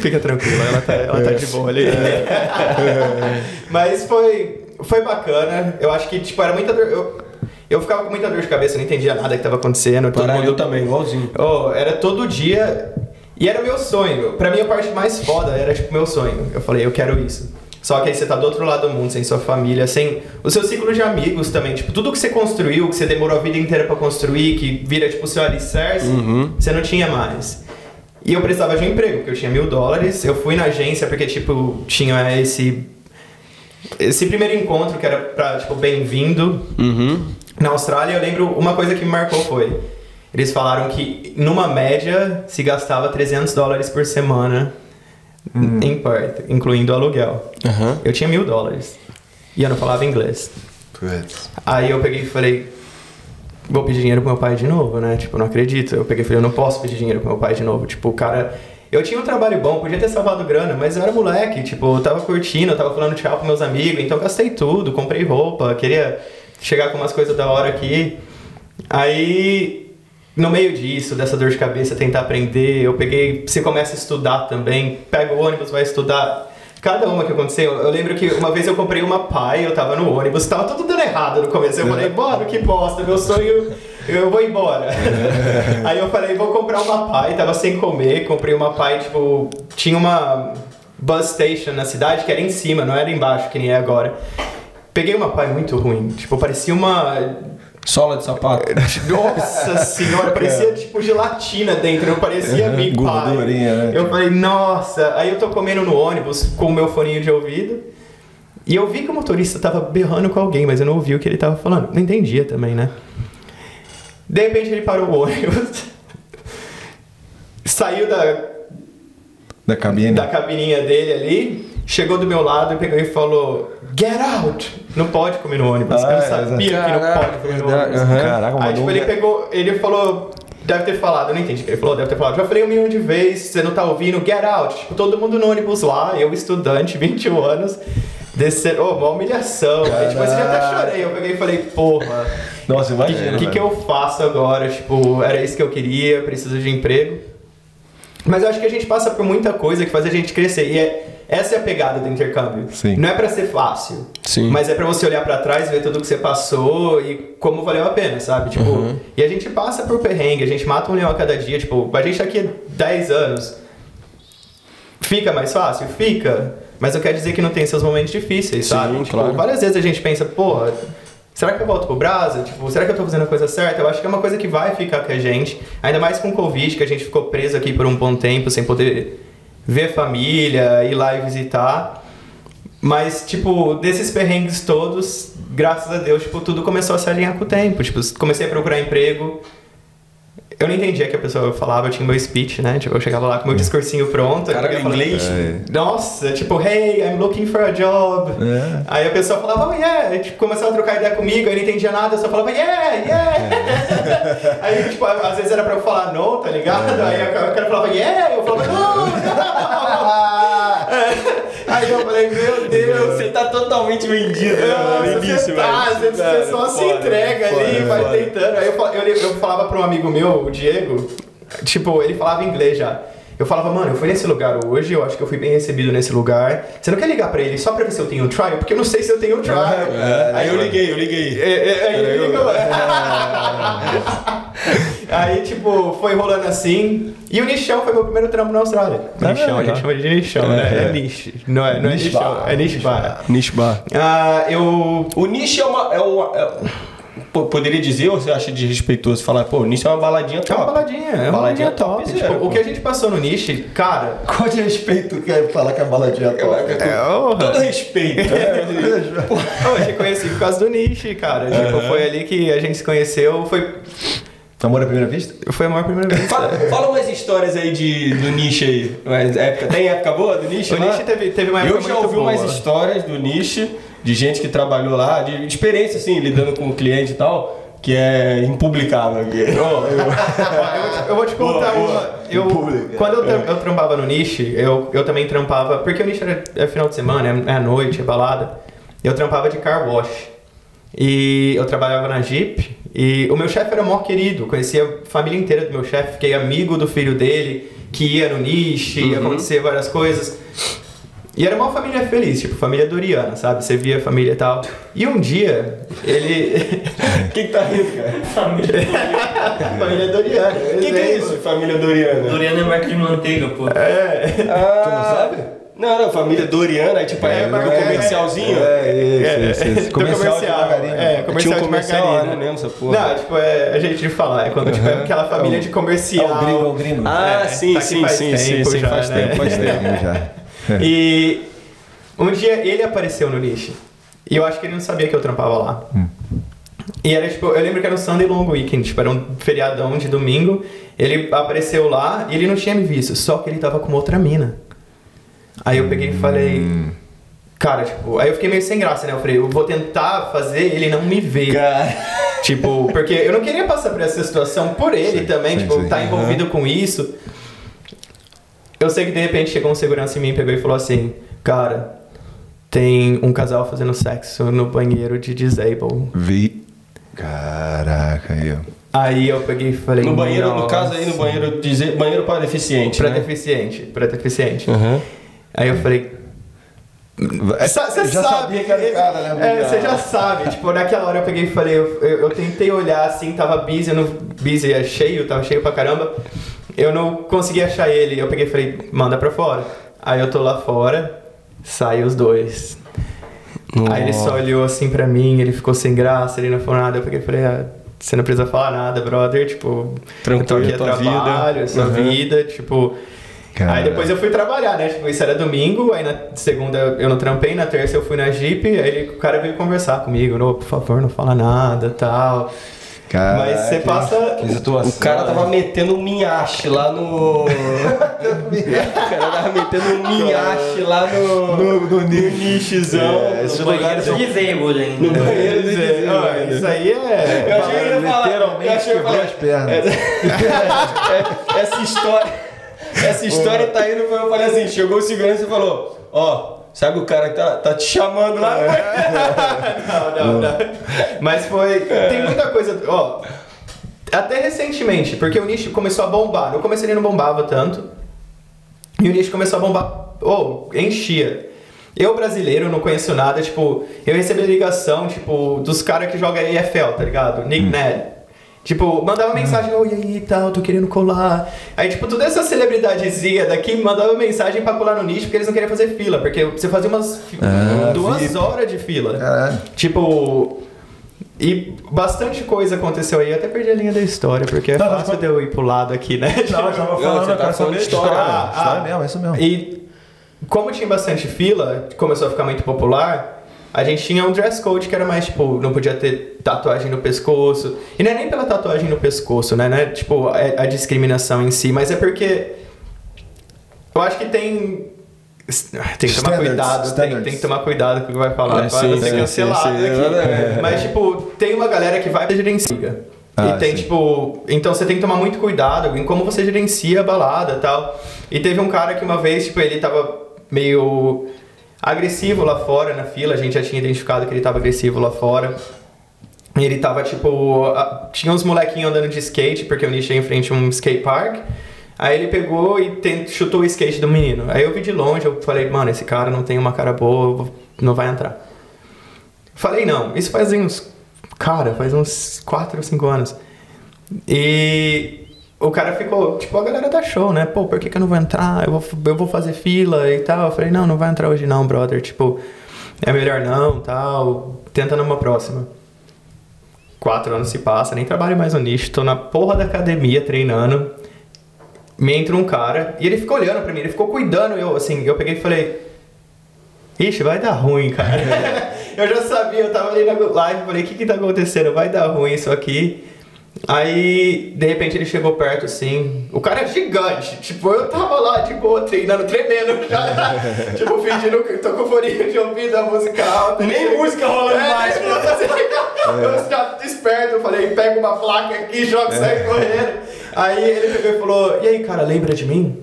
Fica tranquila, ela tá, ela tá de boa ali. (laughs) Mas foi, foi bacana. Eu acho que, tipo, era muita dor. Eu, eu ficava com muita dor de cabeça, eu não entendia nada que tava acontecendo. Todo Caralho, eu mundo, também, igualzinho. oh, era todo dia. E era meu sonho. Pra mim, a parte mais foda era, tipo, meu sonho. Eu falei, eu quero isso. Só que aí você tá do outro lado do mundo, sem sua família, sem o seu ciclo de amigos também. Tipo, tudo que você construiu, que você demorou a vida inteira pra construir, que vira, tipo, o seu alicerce, você não tinha mais. E eu precisava de um emprego, porque eu tinha mil dólares. Eu fui na agência porque, tipo, tinha esse. Esse primeiro encontro que era pra, tipo, bem-vindo Uhum. na Austrália. Eu lembro uma coisa que me marcou foi. Eles falaram que, numa média, se gastava 300 dólares por semana em Perth, incluindo o aluguel. Aham. Eu tinha mil dólares. E eu não falava inglês. Putz. Aí eu peguei e falei, vou pedir dinheiro pro meu pai de novo, né? Tipo, não acredito. Eu peguei e falei, eu não posso pedir dinheiro pro meu pai de novo. Tipo, o cara. Eu tinha um trabalho bom, podia ter salvado grana, mas eu era moleque, tipo, eu tava curtindo, eu tava falando tchau pros meus amigos, então eu gastei tudo, comprei roupa, queria chegar com umas coisas da hora aqui. Aí, no meio disso, dessa dor de cabeça, tentar aprender, eu peguei. Você começa a estudar também, pega o ônibus, vai estudar. Cada uma que aconteceu, eu lembro que uma vez eu comprei uma pai, eu tava no ônibus, tava tudo dando errado no começo. Eu falei, bora, que bosta, meu sonho, eu vou embora. Aí eu falei, vou comprar uma pai, tava sem comer, comprei uma pai, tipo, tinha uma bus station na cidade que era em cima, não era embaixo, que nem é agora. Peguei uma pai muito ruim, tipo, parecia uma Sola de sapato. (laughs) nossa senhora, parecia tipo gelatina dentro, não parecia Uhum, mim, pai. gordurinha, né? Eu falei, nossa. Aí eu tô comendo no ônibus com o meu foninho de ouvido. E eu vi que o motorista tava berrando com alguém, mas eu não ouvi o que ele tava falando. Não entendia também, né? De repente ele parou o ônibus. (laughs) Saiu da, Da cabine. da cabininha dele ali, chegou do meu lado e pegou e falou: Get out! Não pode comer no ônibus. Ah, eu sabia que não pode comer no ônibus. aham. Caraca, Aí, tipo, ele pegou, ele falou, deve ter falado, eu não entendi o que ele falou, deve ter falado, já falei um milhão de vezes, você não tá ouvindo, get out. Tipo, todo mundo no ônibus lá, eu estudante, (laughs) 21 anos, descer, oh, uma humilhação. Aí, tipo, assim, eu até chorei, eu peguei e falei, porra, Nossa, o imagina. que, que, que velho. eu faço agora? Tipo, era isso que eu queria, preciso de emprego. Mas eu acho que a gente passa por muita coisa que faz a gente crescer. E é, essa é a pegada do intercâmbio. Sim. Não é pra ser fácil. Sim. Mas é pra você olhar pra trás, ver tudo que você passou e como valeu a pena, sabe? Tipo, Uhum. e a gente passa por perrengue, a gente mata um leão a cada dia. Tipo, a gente tá aqui há 10 anos. Fica mais fácil? Fica. Mas eu quero dizer que não tem seus momentos difíceis, Sim, sabe? Tipo, claro. várias vezes a gente pensa, porra, será que eu volto pro Brasa? Tipo, será que eu tô fazendo a coisa certa? Eu acho que é uma coisa que vai ficar com a gente. Ainda mais com o Covid, que a gente ficou preso aqui por um bom tempo, sem poder ver família, ir lá e visitar. Mas, tipo, desses perrengues todos, graças a Deus, tipo, tudo começou a se alinhar com o tempo. Tipo, comecei a procurar emprego. Eu não entendia que a pessoa falava, eu tinha meu speech, né? Tipo, eu chegava lá com meu discursinho pronto. eu ia falar- inglês? Nossa, tipo, hey, I'm looking for a job. É. Aí a pessoa falava, oh yeah, e, tipo, começava a trocar ideia comigo, eu não entendia nada, eu só falava, yeah, yeah. (laughs) Aí, tipo, às vezes era pra eu falar não, tá ligado? Aí o cara falava, yeah, eu falava, não, não. (laughs) (laughs) Aí eu falei, meu Deus, Você tá totalmente vendido né, nossa, no início, você tá, você, você só se entrega ali, vai tentando. Aí eu, eu, eu falava pra um amigo meu, o Diego, tipo, ele falava inglês já. Eu falava, mano, eu fui nesse lugar hoje, eu acho que eu fui bem recebido nesse lugar. Você não quer ligar pra ele só pra ver se eu tenho trial? Porque eu não sei se eu tenho trial. É, aí eu liguei, eu liguei. É, é, aí ele ligou. (laughs) Aí, tipo, foi rolando assim. E o nichão foi meu primeiro trampo na Austrália. Nichão, a gente chama de nichão, né? É niche. Não é, não é nichão, é niche bar. Niche bar. Ah, eu O niche é uma. É uma é- pô, poderia dizer, ou você acha desrespeitoso falar, pô, o niche é uma baladinha É top? uma baladinha, é uma baladinha top. topzera, Tipo, pô. o que a gente passou no niche, cara. (laughs) Qual de respeito quer falar que a baladinha é top? É, Todo respeito. (laughs) Eu te conheci por causa do niche, cara. Tipo, foi ali que a gente se conheceu. Foi, Amor à primeira vista? foi a maior primeira vez. fala, fala umas histórias aí de, do niche aí. Mas época, tem época boa do niche? O niche teve, teve uma época Eu já muito ouvi boa. umas histórias do niche, de gente que trabalhou lá, de experiência assim, lidando com o cliente e tal, que é impublicável. eu- (laughs) eu, vou te, eu vou te contar Boa, uma. Eu, quando eu, tra- eu trampava no niche, eu, eu também trampava. Porque o niche era, é final de semana, é, é à noite, é balada. Eu trampava de car wash. E eu trabalhava na Jeep. E o meu chefe era mó querido, conhecia a família inteira do meu chefe, fiquei amigo do filho dele, que ia no niche, ia acontecer várias coisas. E era uma família feliz, tipo, família doriana, sabe? Você via a família e tal. E um dia, ele. (laughs) Quem que tá rindo, cara? família (laughs) doriana. O que, que é isso, família Doriana? Doriana é marca de manteiga, pô. Ah, Tu não sabe? Não, não, família Doriana, aí tipo, é, É, do é, comercialzinho. É, isso, isso, (laughs) isso. Comercial, de margarina. É, comercial Tinha um de comercial margarina. não lembro essa porra. Não, tipo, é a gente de falar, é quando tipo, é aquela família de comercial. É o gringo, é o gringo. Ah, É, sim, tá sim, sim, sim, tempo sim, já, faz né? tempo, faz tempo. Gringo já. E um dia ele apareceu no niche. E eu acho que ele não sabia que eu trampava lá. E era tipo, eu lembro que era um Sunday Long Weekend, tipo, era um feriadão de domingo. Ele apareceu lá e ele não tinha me visto, só que ele tava com uma outra mina. Aí eu peguei e falei. Cara, tipo, aí eu fiquei meio sem graça, né? Eu falei, eu vou tentar fazer ele não me ver. Cara, Tipo, porque eu não queria passar por essa situação por ele também, sim, tipo, sim. tá envolvido com isso. Eu sei que de repente chegou um segurança em mim, pegou e falou assim: Cara, tem um casal fazendo sexo no banheiro de disable. Vi. Caraca, aí, ó. Aí eu peguei e falei: no banheiro, no caso aí, no banheiro, dizer, banheiro para deficiente, Pra né? deficiente, pra deficiente. Uhum. Aí eu falei. É, Você já sabe, sabia que era o cara, né? É, você já sabe. Tipo, naquela hora eu peguei e falei, eu, eu, eu tentei olhar assim, tava busy, eu não, busy é cheio, tava cheio pra caramba. Eu não consegui achar ele. Eu peguei e falei, manda pra fora. Aí eu tô lá fora, sai os dois. Aí ele só olhou assim pra mim, ele ficou sem graça, ele não falou nada. Eu peguei e falei, ah, você não precisa falar nada, brother. Tipo, Tranquilo, eu tô aqui a tua vida. trabalho, é sua Uhum. vida, tipo. Cara. Aí depois eu fui trabalhar, né? Tipo, isso era domingo, aí na segunda eu não trampei, na terça eu fui na Jeep, aí o cara veio conversar comigo, não, por favor, não fala nada tal. Caraca, Mas você passa. Que situação. O cara tava metendo um minhache lá no. (laughs) o cara tava metendo um minhache lá no. No- no nichezão. É, esse no lugar banheiro. Disabled (laughs) ainda. No banheiro do mano. isso aí é. Eu achei que ele ia falar. (laughs) Literalmente quebrou as pernas. É, essa história. Essa história tá indo. Eu falei assim: chegou o segurança e falou: Ó, sabe o cara que tá, tá te chamando lá? (laughs) Não, não, não. Mas foi. Tem muita coisa. Ó. Até recentemente, porque o nicho começou a bombar. No começo ele não bombava tanto. E o nicho começou a bombar. Oh, enchia. Eu, brasileiro, não conheço nada. Tipo, eu recebi ligação, tipo, dos caras que jogam EFL, tá ligado? Nick Ned. Tipo, mandava mensagem, oi, e aí, tal, tô querendo colar. Aí, tipo, toda essa celebridadezinha daqui mandava mensagem pra colar no nicho porque eles não queriam fazer fila. Porque você fazia umas Ah, duas VIP. horas de fila. Caralho. Tipo. E bastante coisa aconteceu aí. Eu até perdi a linha da história, porque é Não, não, fácil não. de eu ir pro lado aqui, né? Não, eu tava (laughs) falando, eu tá falando de história. história. Ah, História ah. mesmo, é isso mesmo. E como tinha bastante fila, começou a ficar muito popular, a gente tinha um dress code que era mais, tipo, não podia ter tatuagem no pescoço. E não é nem pela tatuagem no pescoço, né? Não é, tipo, a, a discriminação em si, mas é porque eu acho que tem... Tem que tomar Standards, cuidado, tem, standards. tem que tomar cuidado com o que vai falar Ah, pra sim, ser sim, cancelado sim, sim, aqui. exatamente. (laughs) Mas, tipo, tem uma galera que vai gerencia. Ah, e tem, sim. tipo, então você tem que tomar muito cuidado em como você gerencia a balada e tal. E teve um cara que uma vez, tipo, ele tava meio agressivo lá fora na fila, a gente já tinha identificado que ele tava agressivo lá fora. Ele tava, tipo, tinha uns molequinhos andando de skate, porque o nicho é em frente a um skate park. Aí ele pegou e tent- chutou o skate do menino. Aí eu vi de longe, eu falei, mano, esse cara não tem uma cara boa, eu não vai entrar. Falei, não, isso faz uns. Cara, faz uns 4 ou 5 anos. E o cara ficou, tipo, a galera da show, né? Pô, por que, que eu não vou entrar? Eu vou, eu vou fazer fila e tal. Eu falei, não, não vai entrar hoje não, brother. Tipo, é melhor não, tal. Tenta numa próxima. Quatro anos se passa, nem trabalho mais no nicho, tô na porra da academia treinando. Me entra um cara e ele ficou olhando pra mim, ele ficou cuidando. Eu, assim, eu peguei e falei: Ixi, vai dar ruim, cara. (laughs) eu já sabia, eu tava ali na live, falei: O que que tá acontecendo? Vai dar ruim isso aqui. Aí, de repente, ele chegou perto assim. O cara é gigante. Tipo, eu tava lá de boa, treinando, tremendo já. (laughs) tipo, fingindo que tô com fone de ouvido, a música alta. Nem música rolando É, mais, nem música. Eu já desperto, eu falei, pega uma placa aqui, joga, sai correndo. Aí ele pegou e falou, e aí, cara, lembra de mim?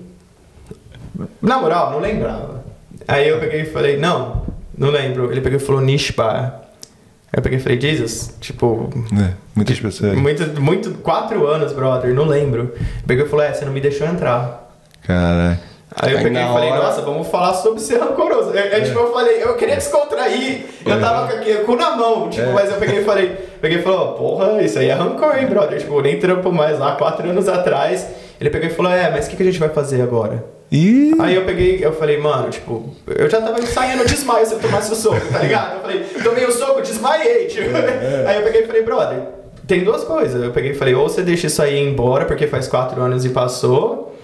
Na moral, não lembrava. Aí eu peguei e falei, não, não lembro. Ele pegou e falou, Nishba. Aí eu peguei e falei, Jesus, tipo, É, muitas pessoas. muito, muito, quatro anos, brother, não lembro. Pegou e falou, é, você não me deixou entrar. Caralho. Aí eu Aí peguei e falei, hora- nossa, vamos falar sobre ser rancoroso. É, é, tipo, eu falei, eu queria descontrair, eu tava com aqui, com na mão, tipo, É. mas eu peguei e falei, peguei e falou, porra, isso aí é rancor, hein, brother? Tipo, eu nem trampo mais lá, quatro anos atrás. Ele pegou e falou, é, mas o que, que a gente vai fazer agora? Ih! Aí eu peguei, eu falei, mano, tipo, eu já tava saindo desmaio se eu tomasse o soco, tá ligado? Eu falei, tomei o soco, desmaiei, tipo. Aí eu peguei e falei, brother, tem duas coisas. Eu peguei e falei, ou você deixa isso aí embora porque faz quatro anos e passou,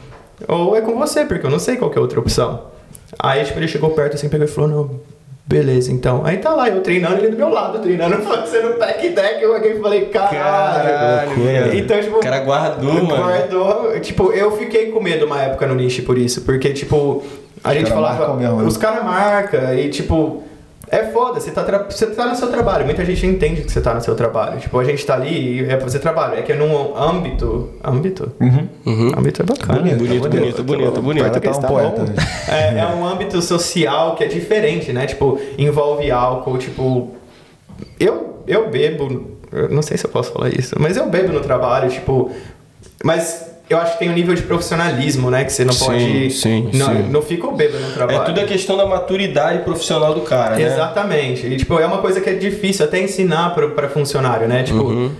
ou é com você, porque eu não sei qual que é a outra opção. Aí, tipo, ele chegou perto assim, pegou e falou, não, beleza, então. Aí tá lá, eu treinando, ele do meu lado, treinando, (laughs) fazendo pack deck, eu peguei e falei, caralho. Caralho, velho. Então, tipo, O cara guardou, mano. guardou. Tipo, eu fiquei com medo uma época no nicho por isso, porque, tipo, a gente falava. né? os caras marcam e, tipo. É foda, você tá, tra- você tá no seu trabalho. Muita gente entende que você tá no seu trabalho. Tipo, a gente tá ali e é pra fazer trabalho. É que é num âmbito. âmbito? Uhum. Âmbito é bacana. Bonito, bonito, bonito, bonito, bonito. Cara, tá um Tá poeta. bom. É, é um âmbito social que é diferente, né? Tipo, envolve álcool, tipo. Eu, eu bebo. eu não sei se eu posso falar isso, mas eu bebo no trabalho, tipo. Mas eu acho que tem um nível de profissionalismo, né? Que você não Sim, pode. sim, não, sim. não fica bêbado no trabalho. É tudo a questão da maturidade profissional do cara, né? Exatamente. E, tipo, é uma coisa que é difícil até ensinar pra funcionário, né? Tipo, Uhum.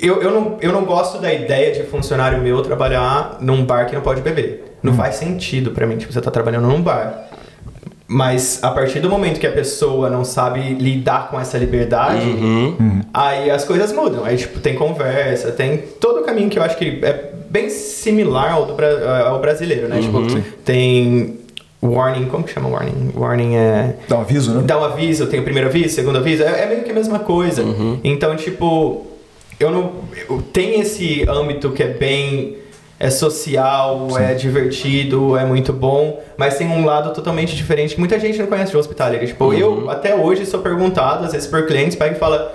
eu, eu, não, eu não gosto da ideia de funcionário meu trabalhar num bar que não pode beber. Não faz sentido pra mim. Tipo, você tá trabalhando num bar. Mas a partir do momento que a pessoa não sabe lidar com essa liberdade, Uhum. aí as coisas mudam. Aí, tipo, tem conversa, tem todo o caminho que eu acho que é bem similar ao, do, ao brasileiro, né? Tipo, tem warning, como que chama warning? Warning é... Dá um aviso, né? Dá um aviso, tem o primeiro aviso, segundo aviso, é, é meio que a mesma coisa. Então, tipo, eu não. eu- tem esse âmbito que é bem. É social, é divertido, é muito bom, mas tem um lado totalmente diferente que muita gente não conhece de hospitality. Tipo, eu até hoje sou perguntado, às vezes por clientes, pega e fala: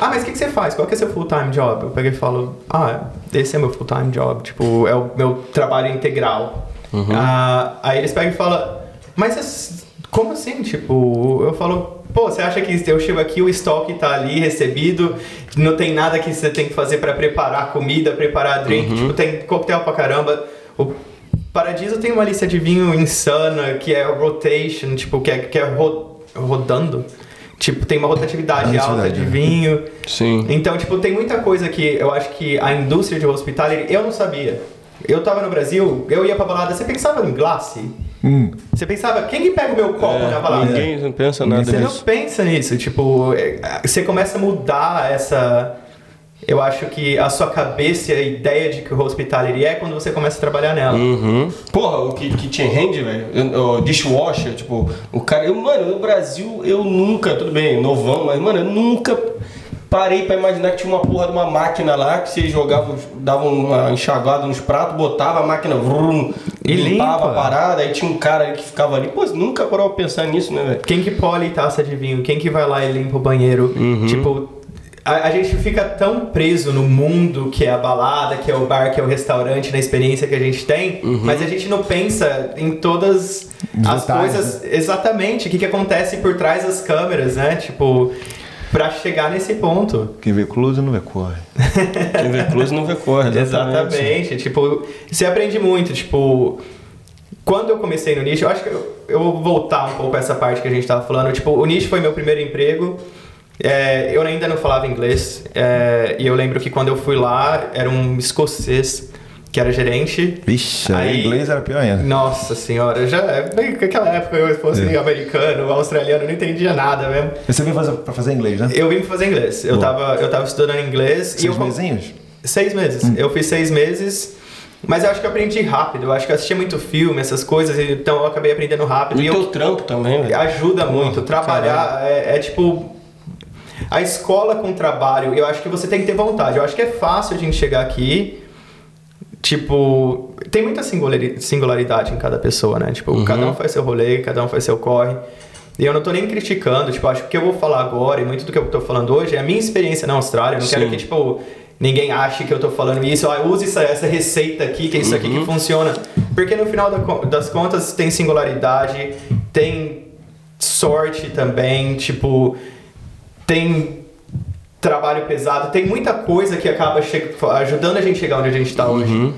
Ah, mas o que, que você faz? Qual que é seu full-time job? Eu pego e falo: Ah, esse é meu full-time job, tipo, é o meu trabalho integral. Ah, aí eles pegam e falam: Mas como assim? Tipo, eu falo, pô, você acha que eu chego aqui, o estoque tá ali recebido, não tem nada que você tem que fazer pra preparar comida, preparar drink, tipo, tem coquetel pra caramba. O Paradiso tem uma lista de vinho insana, que é rotation, tipo, que é, que é ro- rodando. Tipo, tem uma rotatividade alta de vinho. Sim. Então, tipo, tem muita coisa que eu acho que a indústria de hospitality, eu não sabia. Eu tava no Brasil, eu ia pra balada, você pensava em glace? Hum. Você pensava, quem que pega o meu copo na balada? Ninguém não pensa nada Você não pensa nisso, tipo, é, você começa a mudar essa. Eu acho que a sua cabeça e a ideia de que o hospitality é quando você começa a trabalhar nela. Uhum. Porra, o que, que te rende, velho? Eu- O dishwasher, tipo, o cara. Eu, mano, no Brasil eu nunca, tudo bem, novão, mas, mano, eu nunca parei pra imaginar que tinha uma porra de uma máquina lá que você jogava, dava uma enxaguada nos pratos, botava a máquina, vrum, E limpava limpa. a parada, aí tinha um cara ali que ficava ali. Pô, nunca parou pra pensar nisso, né, velho? Quem que pole taça de vinho? Quem que vai lá e limpa o banheiro? Tipo, a, a gente fica tão preso no mundo que é a balada, que é o bar, que é o restaurante, na experiência que a gente tem, mas a gente não pensa em todas as detalhes, coisas exatamente, o que, que acontece por trás das câmeras, né? Tipo, pra chegar nesse ponto. Quem vê close não vê corre. (laughs) Quem vê close não vê corre, exatamente. Exatamente. Tipo, você aprende muito. Tipo, quando eu comecei no nicho, eu acho que eu, eu vou voltar um pouco a essa parte que a gente tava falando. Tipo, o nicho foi meu primeiro emprego. É, eu ainda não falava inglês. é, e eu lembro que quando eu fui lá, era um escocês que era gerente. Vixe, Aí- inglês era pior ainda. Nossa senhora, já naquela época eu fosse É. americano, australiano, não entendia nada mesmo. Você veio fazer, pra fazer inglês, né? Eu vim fazer inglês. Eu tava, eu tava estudando inglês e Seis eu mesinhos? Seis meses. Hum. Eu fiz seis meses, mas eu acho que eu aprendi rápido. Eu acho que eu assistia muito filme, essas coisas, então eu acabei aprendendo rápido. E E o teu eu, trampo também, velho. ajuda muito. Trabalhar é, é tipo. A escola com trabalho, eu acho que você tem que ter vontade. Eu acho que é fácil a gente chegar aqui. Tipo, tem muita singulari- singularidade em cada pessoa, né? Tipo, Uhum. cada um faz seu rolê, cada um faz seu corre. E eu não tô nem criticando, tipo, acho que o que eu vou falar agora e muito do que eu tô falando hoje é a minha experiência na Austrália. Eu não quero Sim. que, tipo, ninguém ache que eu tô falando isso, ah, use essa, essa receita aqui, que é isso aqui Uhum. que funciona. Porque no final das contas tem singularidade, tem sorte também, tipo, tem trabalho pesado, tem muita coisa que acaba ajudando a gente a chegar onde a gente tá hoje. Uhum.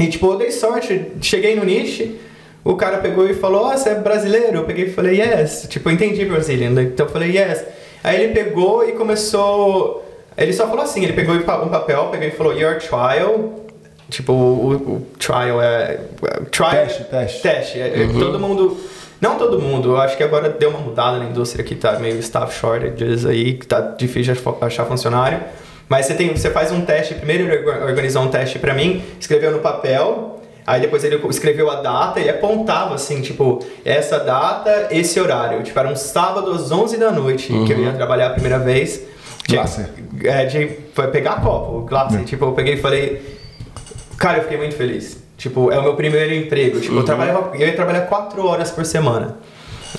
E tipo, eu dei sorte, cheguei no niche, o cara pegou e falou, ó, você é brasileiro? Eu peguei e falei, yes. Tipo, eu entendi Brazilian, né? então eu falei, yes. Aí ele pegou e começou. Ele só falou assim, ele pegou um papel, pegou e falou, your trial. Tipo, o, o trial é. Trial, Teste, teste. Teste. É, é, Todo mundo. Não todo mundo, eu acho que agora deu uma mudada na indústria que tá meio staff shortages aí, que tá difícil achar- funcionário. Mas você, tem, você faz um teste, primeiro ele orga- organizou um teste pra mim, escreveu no papel, aí depois ele escreveu a data e apontava assim, tipo, essa data, esse horário. Tipo, era um sábado às 11 da noite que eu ia trabalhar a primeira vez. De, Glace. é, de foi pegar copo, glace. Tipo, eu peguei e falei, Cara, eu fiquei muito feliz. Tipo, é o meu primeiro emprego. Tipo, eu, trabalhava, eu ia trabalhar quatro horas por semana.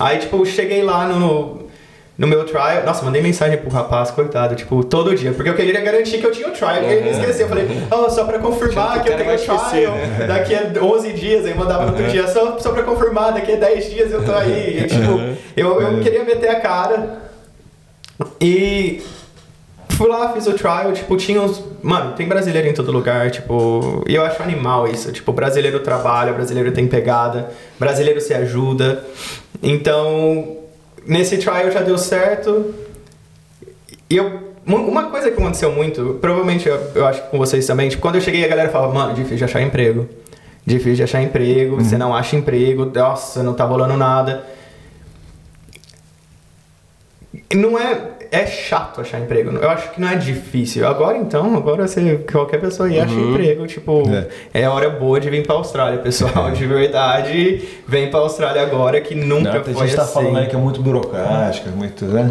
Aí, tipo, eu cheguei lá no, no meu trial. Nossa, mandei mensagem pro rapaz, coitado, tipo, todo dia. Porque eu queria garantir que eu tinha o trial. Porque ele esqueceu. Eu falei, oh, só pra confirmar que que eu tenho o trial. esquecer, né? Daqui a 11 dias. Aí mandava no outro dia, só, só pra confirmar, daqui a 10 dias eu tô aí. E, tipo, eu, eu queria meter a cara. E Fui lá, fiz o trial, tipo, tinha uns. Mano, tem brasileiro em todo lugar, tipo. E eu acho animal isso. Tipo, brasileiro trabalha, brasileiro tem pegada, brasileiro se ajuda. Então, nesse trial já deu certo. E eu. Uma coisa que aconteceu muito, provavelmente eu, eu acho que com vocês também, tipo, quando eu cheguei a galera falava, mano, difícil de achar emprego. Difícil de achar emprego, você não acha emprego, nossa, não tá rolando nada. Não é. É chato achar emprego. Eu acho que não é difícil. Agora então, agora você, qualquer pessoa aí acha emprego. Tipo, é. hora boa de vir pra Austrália, pessoal. (laughs) De verdade, vem pra Austrália agora que nunca Não, foi gente que tá assim. falando aí que é muito burocrática, muito, né?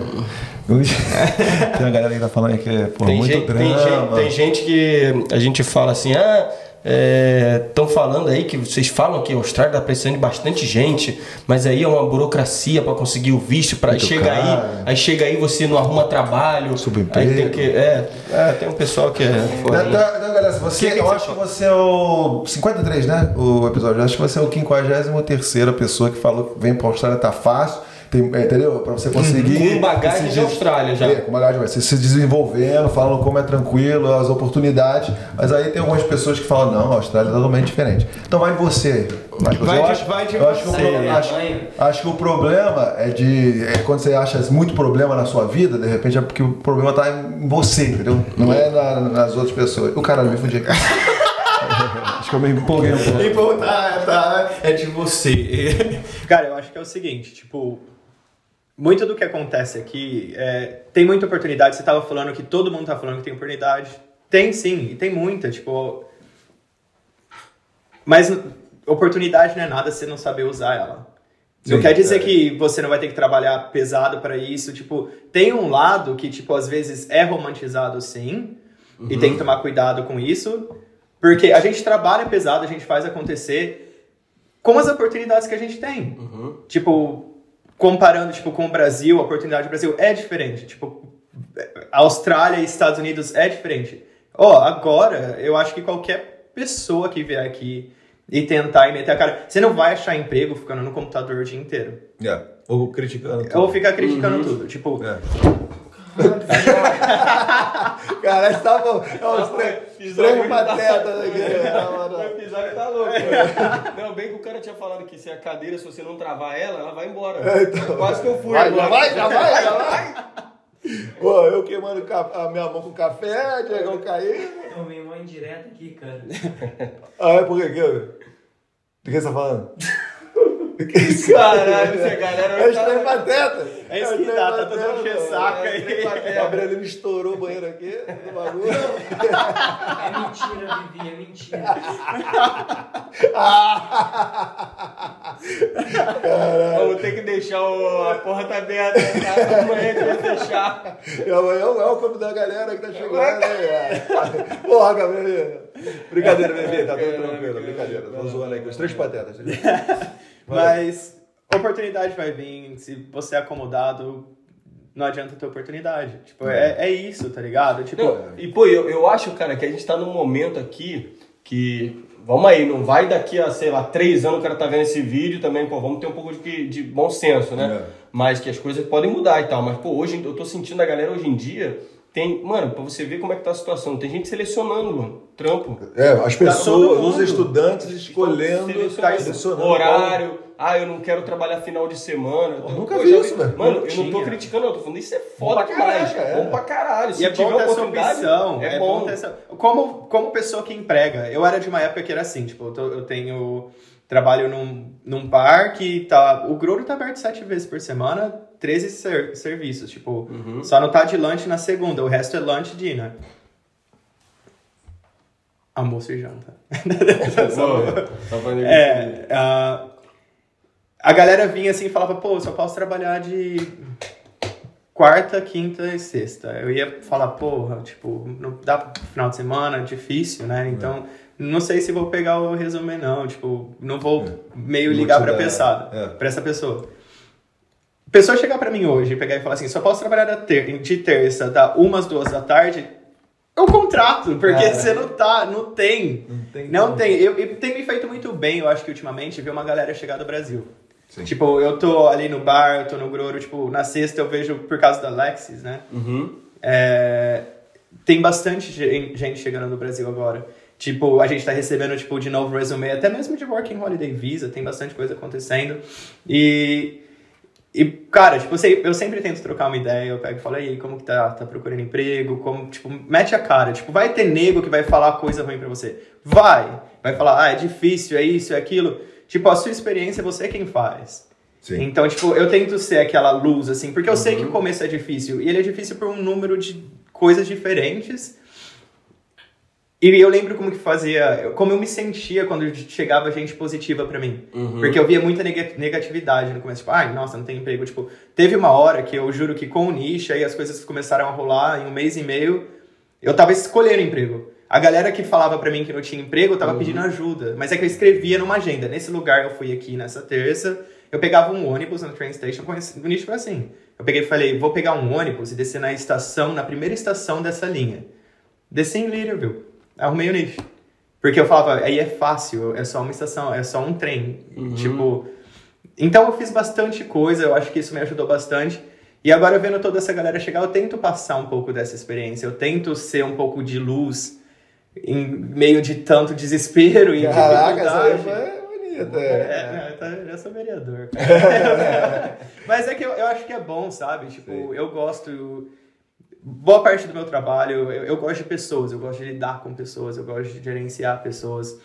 (laughs) tem uma galera que tá falando aí que é pô, Tem, muito gente, drama. tem, gente, tem gente que a gente fala assim, ah, estão falando aí que vocês falam que a Austrália está precisando de bastante gente, mas aí é uma burocracia para conseguir o visto, para Muito chega caro. aí, aí chega aí você não arruma trabalho, Subemprego. aí tem que é, é, tem um pessoal que é foda, Não, não, não, galera, você, Que que eu acho que você é o 53, né? O episódio. Eu acho que você é o 53 terceira pessoa que falou que vem pra Austrália tá fácil. Tem, é, entendeu? Pra você conseguir. Com bagagem de Austrália já. É, com bagagem, você se desenvolvendo, falando como é tranquilo, as oportunidades. Mas aí tem algumas pessoas que falam, não, a Austrália é totalmente diferente. Então vai de você. Vai, de você. Vai eu de- acho, vai de eu acho que o você. problema- acho, acho que o problema é de. É quando você acha muito problema na sua vida, de repente é porque o problema tá em você, entendeu? Não é na- nas outras pessoas. O cara me fundi aqui. (laughs) acho que eu me empolguei um pouco. Tá, tá, é de você. (laughs) Cara, eu acho que é o seguinte, tipo, muito do que acontece aqui é, tem muita oportunidade. Você tava falando que todo mundo tá falando que tem oportunidade. Tem sim, e tem muita, tipo. Mas oportunidade não é nada se não saber usar ela. Não Sim, quer dizer é. que você não vai ter que trabalhar pesado para isso. Tipo, tem um lado que, tipo, às vezes é romantizado sim, e tem que tomar cuidado com isso, porque a gente trabalha pesado, a gente faz acontecer com as oportunidades que a gente tem. Tipo, comparando tipo, com o Brasil, a oportunidade do Brasil é diferente. Tipo, Austrália e Estados Unidos é diferente. Ó, agora, eu acho que qualquer pessoa que vier aqui e tentar e meter a cara, você não vai achar emprego ficando no computador o dia inteiro. É. Ou criticando. Ou ficar criticando tudo. Tipo, É. Caralho, tava. É um estranho, estranho pateta aqui. O episódio tá louco. não, bem que o cara tinha falado que se a cadeira, se você não travar ela, ela vai embora. Quase que eu fui Vai, já vai, já vai, já vai. Pô, eu queimando a minha mão com café, Diego caindo. Tomei uma indireta aqui, cara. Ah, é por quê? Do que você tá falando? (laughs) Caralho, essa galera É estranho pateta. É isso que dá, tá todo mundo ressaca aí. O Gabrielino estourou o banheiro aqui, no bagulho. É mentira, Vivi, é mentira. Vamos ter que deixar o- a porta aberta. tá? Amanhã a gente vai fechar. E amanhã é o welcome da galera que tá chegando aí. Porra, Gabrielino. Brincadeira, bebê, tá tudo tranquilo, brincadeira. Tô zoando aqui, os três patetas. (laughs) Mas oportunidade vai vir, se você é acomodado, não adianta ter oportunidade. Tipo, é, é isso, tá ligado? Tipo, Não, e pô, eu, eu acho, cara, que a gente tá num momento aqui que. Vamos aí, não vai daqui a, sei lá, três anos o cara tá vendo esse vídeo também, pô, vamos ter um pouco de, de bom senso, né? É. Mas que as coisas podem mudar e tal. Mas, pô, hoje eu tô sentindo a galera hoje em dia. Tem, mano, pra você ver como é que tá a situação, tem gente selecionando, mano, trampo. É, as todo pessoas, mundo. os estudantes escolhendo, Selecionando selecionando horário. Ah, eu não quero trabalhar final de semana. Pô, nunca Pô, vi isso, velho. Mano, Não eu não tô tinha. criticando, eu tô falando isso é Bom foda pra demais. é. Bom pra caralho. Se E é tiver bom ter essa opção, é, é, bom. bom ter essa... Como, como pessoa que emprega, eu era de uma época que era assim, tipo, eu, tô- eu tenho... Trabalho num, num parque, tá, o Groro tá aberto sete vezes por semana, 13 ser- serviços, tipo, Uhum. só não tá de lunch na segunda, o resto é lunch e dinner. Almoço e janta. (laughs) É, a, a galera vinha assim e falava, pô, só posso trabalhar de quarta, quinta e sexta. Eu ia falar, porra, tipo, não dá pro final de semana, difícil, né? Então, não sei se vou pegar o resumo não, tipo, não vou meio Não ligar pra dá- pesada, é. pra essa pessoa. Pessoa chegar pra mim hoje pegar e falar assim, só posso trabalhar de terça, da umas, duas da tarde, eu contrato, porque É. você não tá, não tem. Não tem Não como. tem. Eu, e tem me feito muito bem, eu acho que ultimamente, ver uma galera chegar do Brasil. Sim. Tipo, eu tô ali no bar, eu tô no Groro, tipo, na sexta eu vejo por causa da Lexis, né? Uhum. É, tem bastante gen- gente chegando no Brasil agora. Tipo, a gente tá recebendo, tipo, de novo resume, até mesmo de Working Holiday Visa, tem bastante coisa acontecendo. E, e cara, tipo, eu, sempre tento trocar uma ideia, eu pego e falo, aí, como que tá? Tá procurando emprego? Como, tipo, mete a cara. Tipo, vai ter nego que vai falar coisa ruim pra você. Vai! Vai falar, ah, é difícil, é isso, é aquilo. Tipo, a sua experiência, você é quem faz. Sim. Então, tipo, eu tento ser aquela luz, assim, porque eu sei que o começo é difícil. E ele é difícil por um número de coisas diferentes. E eu lembro como que fazia, como eu me sentia quando chegava gente positiva pra mim. Porque eu via muita nega- negatividade no começo. Tipo, ai, nossa, não tem emprego. Tipo, teve uma hora que eu juro que com o nicho aí as coisas começaram a rolar em um mês e meio. Eu tava escolhendo emprego. A galera que falava pra mim que não tinha emprego, eu tava pedindo ajuda. Mas é que eu escrevia numa agenda. Nesse lugar eu fui aqui nessa terça. Eu pegava um ônibus na train station. O nicho foi assim. Eu peguei e falei, vou pegar um ônibus e descer na estação, na primeira estação dessa linha. Desci em Leaderville. Arrumei o nicho. Porque eu falava, aí é fácil, é só uma estação, é só um trem. Tipo, Então eu fiz bastante coisa, eu acho que isso me ajudou bastante. E agora vendo toda essa galera chegar, eu tento passar um pouco dessa experiência, eu tento ser um pouco de luz em meio de tanto desespero e Caraca, essa aí dificuldade. foi bonita. É, É. eu, sou vereador. (laughs) Mas é que eu, eu acho que é bom, sabe? Tipo, Sim. eu gosto. Boa parte do meu trabalho, eu, eu gosto de pessoas, eu gosto de lidar com pessoas, eu gosto de gerenciar pessoas.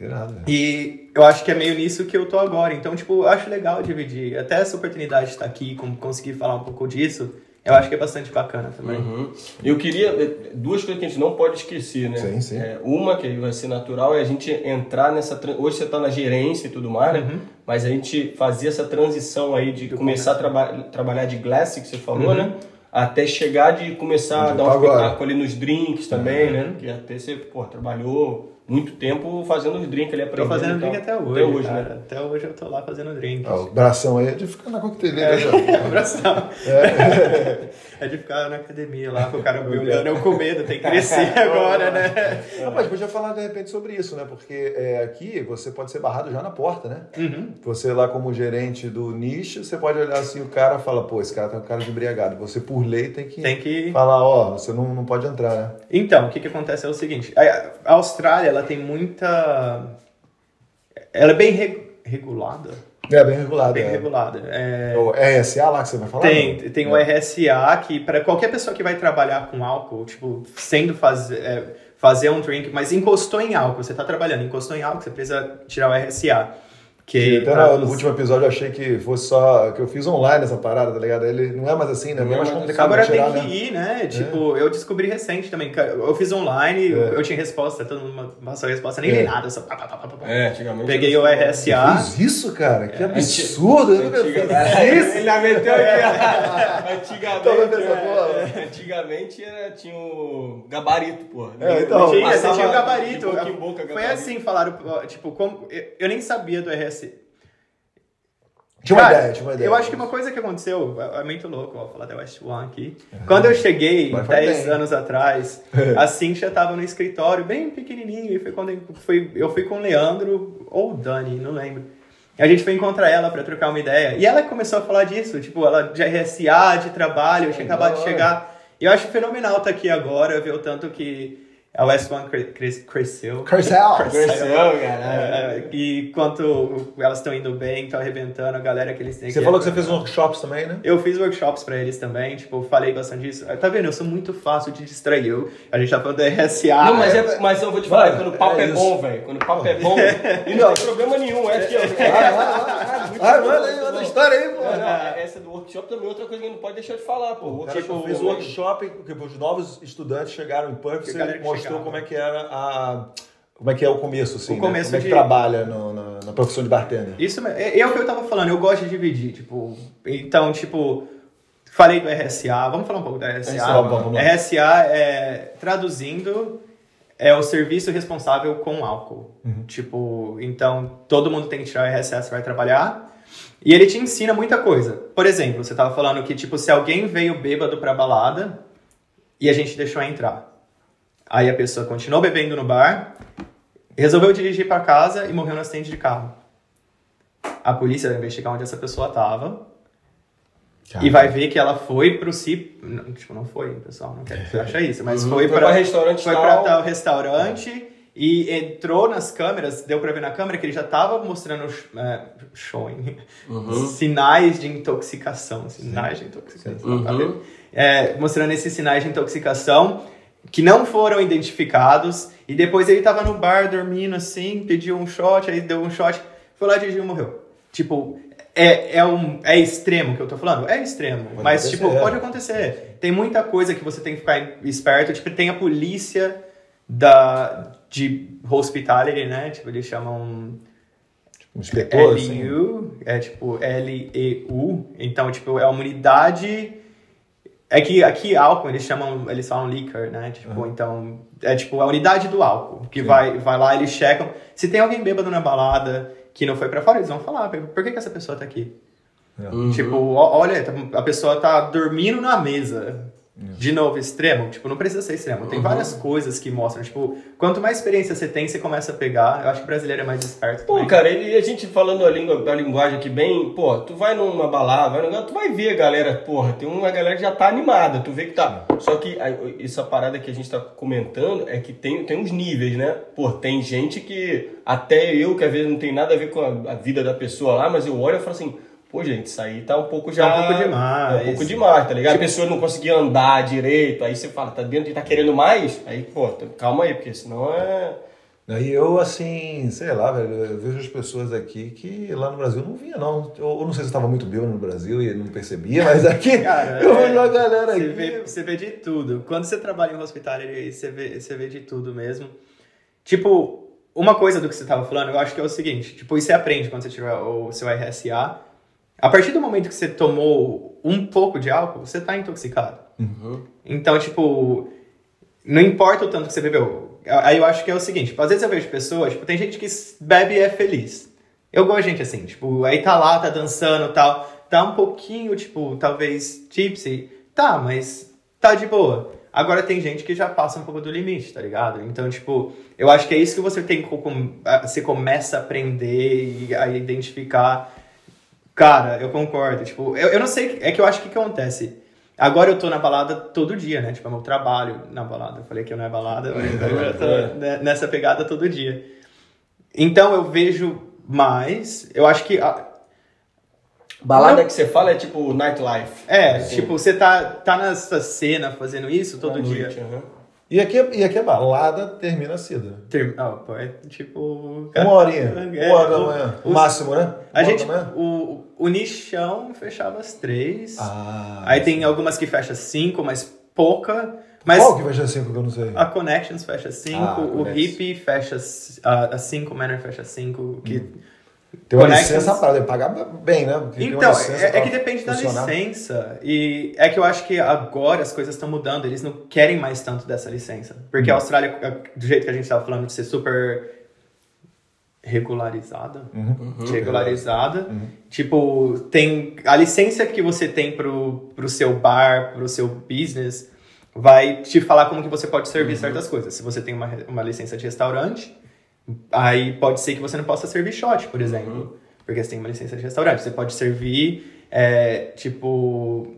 Irado. E eu acho que é meio nisso que eu tô agora. Então, tipo, eu acho legal dividir. Até essa oportunidade de estar aqui, com- conseguir falar um pouco disso, eu acho que é bastante bacana também. Uhum. Eu queria. eh, Duas coisas que a gente não pode esquecer, né? Sim, sim. É, uma, que vai ser natural, é a gente entrar nessa. Hoje você está na gerência e tudo mais, né? Mas a gente fazer essa transição aí de começar a traba trabalhar de glass, que você falou, né? Até chegar de começar a dar um espetáculo ali nos drinks também, né? Que até você, pô, trabalhou muito tempo fazendo os drinks ali, Tô aprendendo. fazendo e tal. drink até hoje. Até hoje, cara. né? Até hoje eu tô lá fazendo drink. Ah, o bração aí é de ficar na coqueteleira. já. (laughs) Abração. (laughs) É de ficar na academia lá com o cara me (laughs) olhando, eu com medo, tem que crescer agora, né? Rapaz, podia falar de repente sobre isso, né? Porque é, aqui você pode ser barrado já na porta, né? Uhum. Você lá como gerente do nicho, você pode olhar assim, o cara fala, pô, esse cara tá com cara de embriagado. Você, por lei, tem que, Tem que. falar, ó, você não, não pode entrar, né? Então, o que que acontece é o seguinte: a Austrália, ela tem muita. Ela é bem re- regulada. É bem regulado. Bem é. regulada. É, O RSA lá que você vai falar? Tem, não? tem o RSA que para qualquer pessoa que vai trabalhar com álcool, tipo, sendo fazer, é, fazer um drink, mas encostou em álcool, você tá trabalhando, encostou em álcool, você precisa tirar o RSA. Que até pra no, no os- último episódio eu achei que fosse só. que eu fiz online essa parada, tá ligado? Ele não é mais assim, né? É bem mais complicado Agora tirar, tem que né? ir, né? Tipo, eu descobri recente também. Eu fiz online, É. eu tinha resposta, todo mundo passou a resposta, nem É. li nada, só pá, pá, pá, pá, pá. É, antigamente. Peguei o era RSA. Fiz isso, cara? Que É, absurdo! Nunca Antiga- fiz isso. Ele já meteu aqui. (laughs) Antigamente, é, porra? antigamente era, tinha o gabarito, pô. É, então, Tinha, você Passava tinha o gabarito. Boca boca, Foi gabarito. assim, falaram, tipo, como, eu nem sabia do RSA. Tinha uma Cara, ideia, tinha uma ideia. Eu acho que uma coisa que aconteceu, é é muito louco, vou falar da West One aqui. Quando eu cheguei, vai 10 bem. anos atrás, (laughs) a Cintia tava no escritório, bem pequenininho, e foi quando eu fui, eu fui com o Leandro, ou o Dani, não lembro. A gente foi encontrar ela pra trocar uma ideia. E ela começou a falar disso, tipo, ela de RSA, de trabalho, eu tinha acabado de chegar. E eu acho fenomenal estar aqui agora, ver o tanto que a West One cre- cres- cresceu. Cresceu. (laughs) Cresceu, cara. É, e quanto elas estão indo bem, estão arrebentando, a galera que eles têm Você falou que você fez workshops também, né? Eu fiz workshops pra eles também, tipo, falei bastante disso. Tá vendo? Eu sou muito fácil de distrair. Eu, a gente tá falando do RSA. Não, mas, é, mas eu vou te falar, Vai, quando o papo é é, bom, velho. Quando o papo é bom, (laughs) e não tem problema nenhum, é aqui, ó. Ah, manda aí, manda a história aí, pô. Não, essa do workshop também é outra coisa que a gente não pode deixar de falar, pô. Cara, Tipo, eu fiz um workshop que os novos estudantes chegaram em Perth, Que você mostrou chegava. como é que era a... Como é que é o começo, assim, O né? começo Como é que de- trabalha no- na, na profissão de bartender. Isso mesmo. É, é o que eu tava falando, eu gosto de dividir, tipo. Então, tipo, falei do RSA, vamos falar um pouco do RSA. RSA, vamos lá. RSA é, traduzindo, é o serviço responsável com álcool. Uhum. Tipo, então, todo mundo tem que tirar o RSA se vai trabalhar. E ele te ensina muita coisa. Por exemplo, você tava falando que, tipo, se alguém veio bêbado pra balada e a gente deixou entrar. Aí a pessoa continuou bebendo no bar, resolveu dirigir pra casa e morreu no acidente de carro. A polícia vai investigar onde essa pessoa tava e vai ver que ela foi pro CIP. Não, tipo, não foi, pessoal, não quero que você ache isso, mas Uhum. foi, Foi pra, pra restaurante foi tal. pra tal restaurante e entrou nas câmeras, deu pra ver na câmera que ele já tava mostrando é, showing, Uhum. sinais de intoxicação. Sinais de intoxicação. tá Uhum. vendo? É, mostrando esses sinais de intoxicação que não foram identificados. E depois ele tava no bar dormindo assim, pediu um shot, aí deu um shot, foi lá dirigiu e morreu. Tipo, é, é, um, é extremo que eu tô falando? É extremo. Pode mas, acontecer, tipo, pode acontecer. Tem muita coisa que você tem que ficar esperto. Tipo, tem a polícia da, de hospitality, né? Tipo, eles chamam Um inspetor, assim. LU, é tipo L-E-U. Então, tipo, é uma unidade. É que aqui álcool eles chamam, eles falam liquor, né? Tipo, então, é tipo a unidade do álcool, que vai, vai lá, eles checam. Se tem alguém bêbado na balada que não foi pra fora, eles vão falar, por que, que essa pessoa tá aqui? É. Uhum. Tipo, olha, a pessoa tá dormindo na mesa. De novo, extremo, tipo, não precisa ser extremo. Tem várias coisas que mostram, tipo, quanto mais experiência você tem, você começa a pegar. Eu acho que o brasileiro é mais esperto. Pô, também. cara, e a gente falando a, língua, a linguagem aqui bem, pô, tu vai numa balada, vai tu vai ver a galera, porra, tem uma galera que já tá animada, tu vê que tá. Só que a- essa parada que a gente tá comentando é que tem, tem uns níveis, né? Pô, tem gente que, até eu, que às vezes não tem nada a ver com a, a vida da pessoa lá, mas eu olho e falo assim, pô, gente, isso aí tá um pouco já. Tá um pouco demais. É um pouco demais, tá ligado? A pessoa não conseguia andar direito, aí você fala, tá dentro e tá querendo mais, aí, pô, calma aí, porque senão é. E eu, assim, sei lá, velho, eu vejo as pessoas aqui que lá no Brasil não vinha, não. Eu, eu não sei se eu estava muito bêbado no Brasil e não percebia, (laughs) mas aqui Cara, eu é, vejo a galera Você aqui. vê, você vê de tudo. Quando você trabalha em hospitality, você vê, você vê de tudo mesmo. Tipo, uma coisa do que você tava falando, eu acho que é o seguinte, tipo, isso você aprende quando você tiver o seu RSA. A partir do momento que você tomou um pouco de álcool, você tá intoxicado. Então, tipo, não importa o tanto que você bebeu. Aí eu acho que é o seguinte, tipo, às vezes eu vejo pessoas, tipo, tem gente que bebe e é feliz. Eu gosto de gente assim, tipo, aí tá lá, tá dançando e tal, tá um pouquinho, tipo, talvez tipsy, tá, mas tá de boa. Agora tem gente que já passa um pouco do limite, tá ligado? Então, tipo, eu acho que é isso que você tem que, você começa a aprender e a identificar. Cara, eu concordo, tipo, eu, eu não sei, é que eu acho que que acontece. Agora eu tô na balada todo dia, né? Tipo, é meu trabalho na balada. Eu falei que eu não é balada, mas agora eu tô ne- nessa pegada todo dia. Então eu vejo mais, eu acho que a- Balada Não. que você fala é tipo nightlife. é, Assim, tipo, você tá, tá nessa cena fazendo isso todo à dia. noite, aham. E aqui, é- e aqui é balada, termina cedo. Ter... Oh, pô, é tipo. Uma horinha, É, uma hora da o- manhã. os- Máximo, né? A Uma gente. da manhã? O, o nichão fechava às três. Ah, Aí tem algumas que fecha às cinco, mas pouca. Mas Qual que vai ser cinco que eu não sei? a Connections fecha às cinco, Ah, o. Hippie fecha às às cinco, o Manor fecha às cinco. Que... Tem uma Connections- licença para pagar bem, né? Porque Então, é, é que depende da funcionar. licença. E é que eu acho que agora as coisas estão mudando, eles não querem mais tanto dessa licença. Porque Hum. a Austrália, do jeito que a gente estava falando, de ser super regularizada. Uhum. Regularizada. Tipo, tem a licença que você tem pro, pro seu bar, pro seu business, vai te falar como que você pode Uhum. servir certas coisas. Se você tem uma, uma licença de restaurante, aí pode ser que você não possa servir shot, por exemplo. Porque você tem uma licença de restaurante. Você pode servir, é, tipo,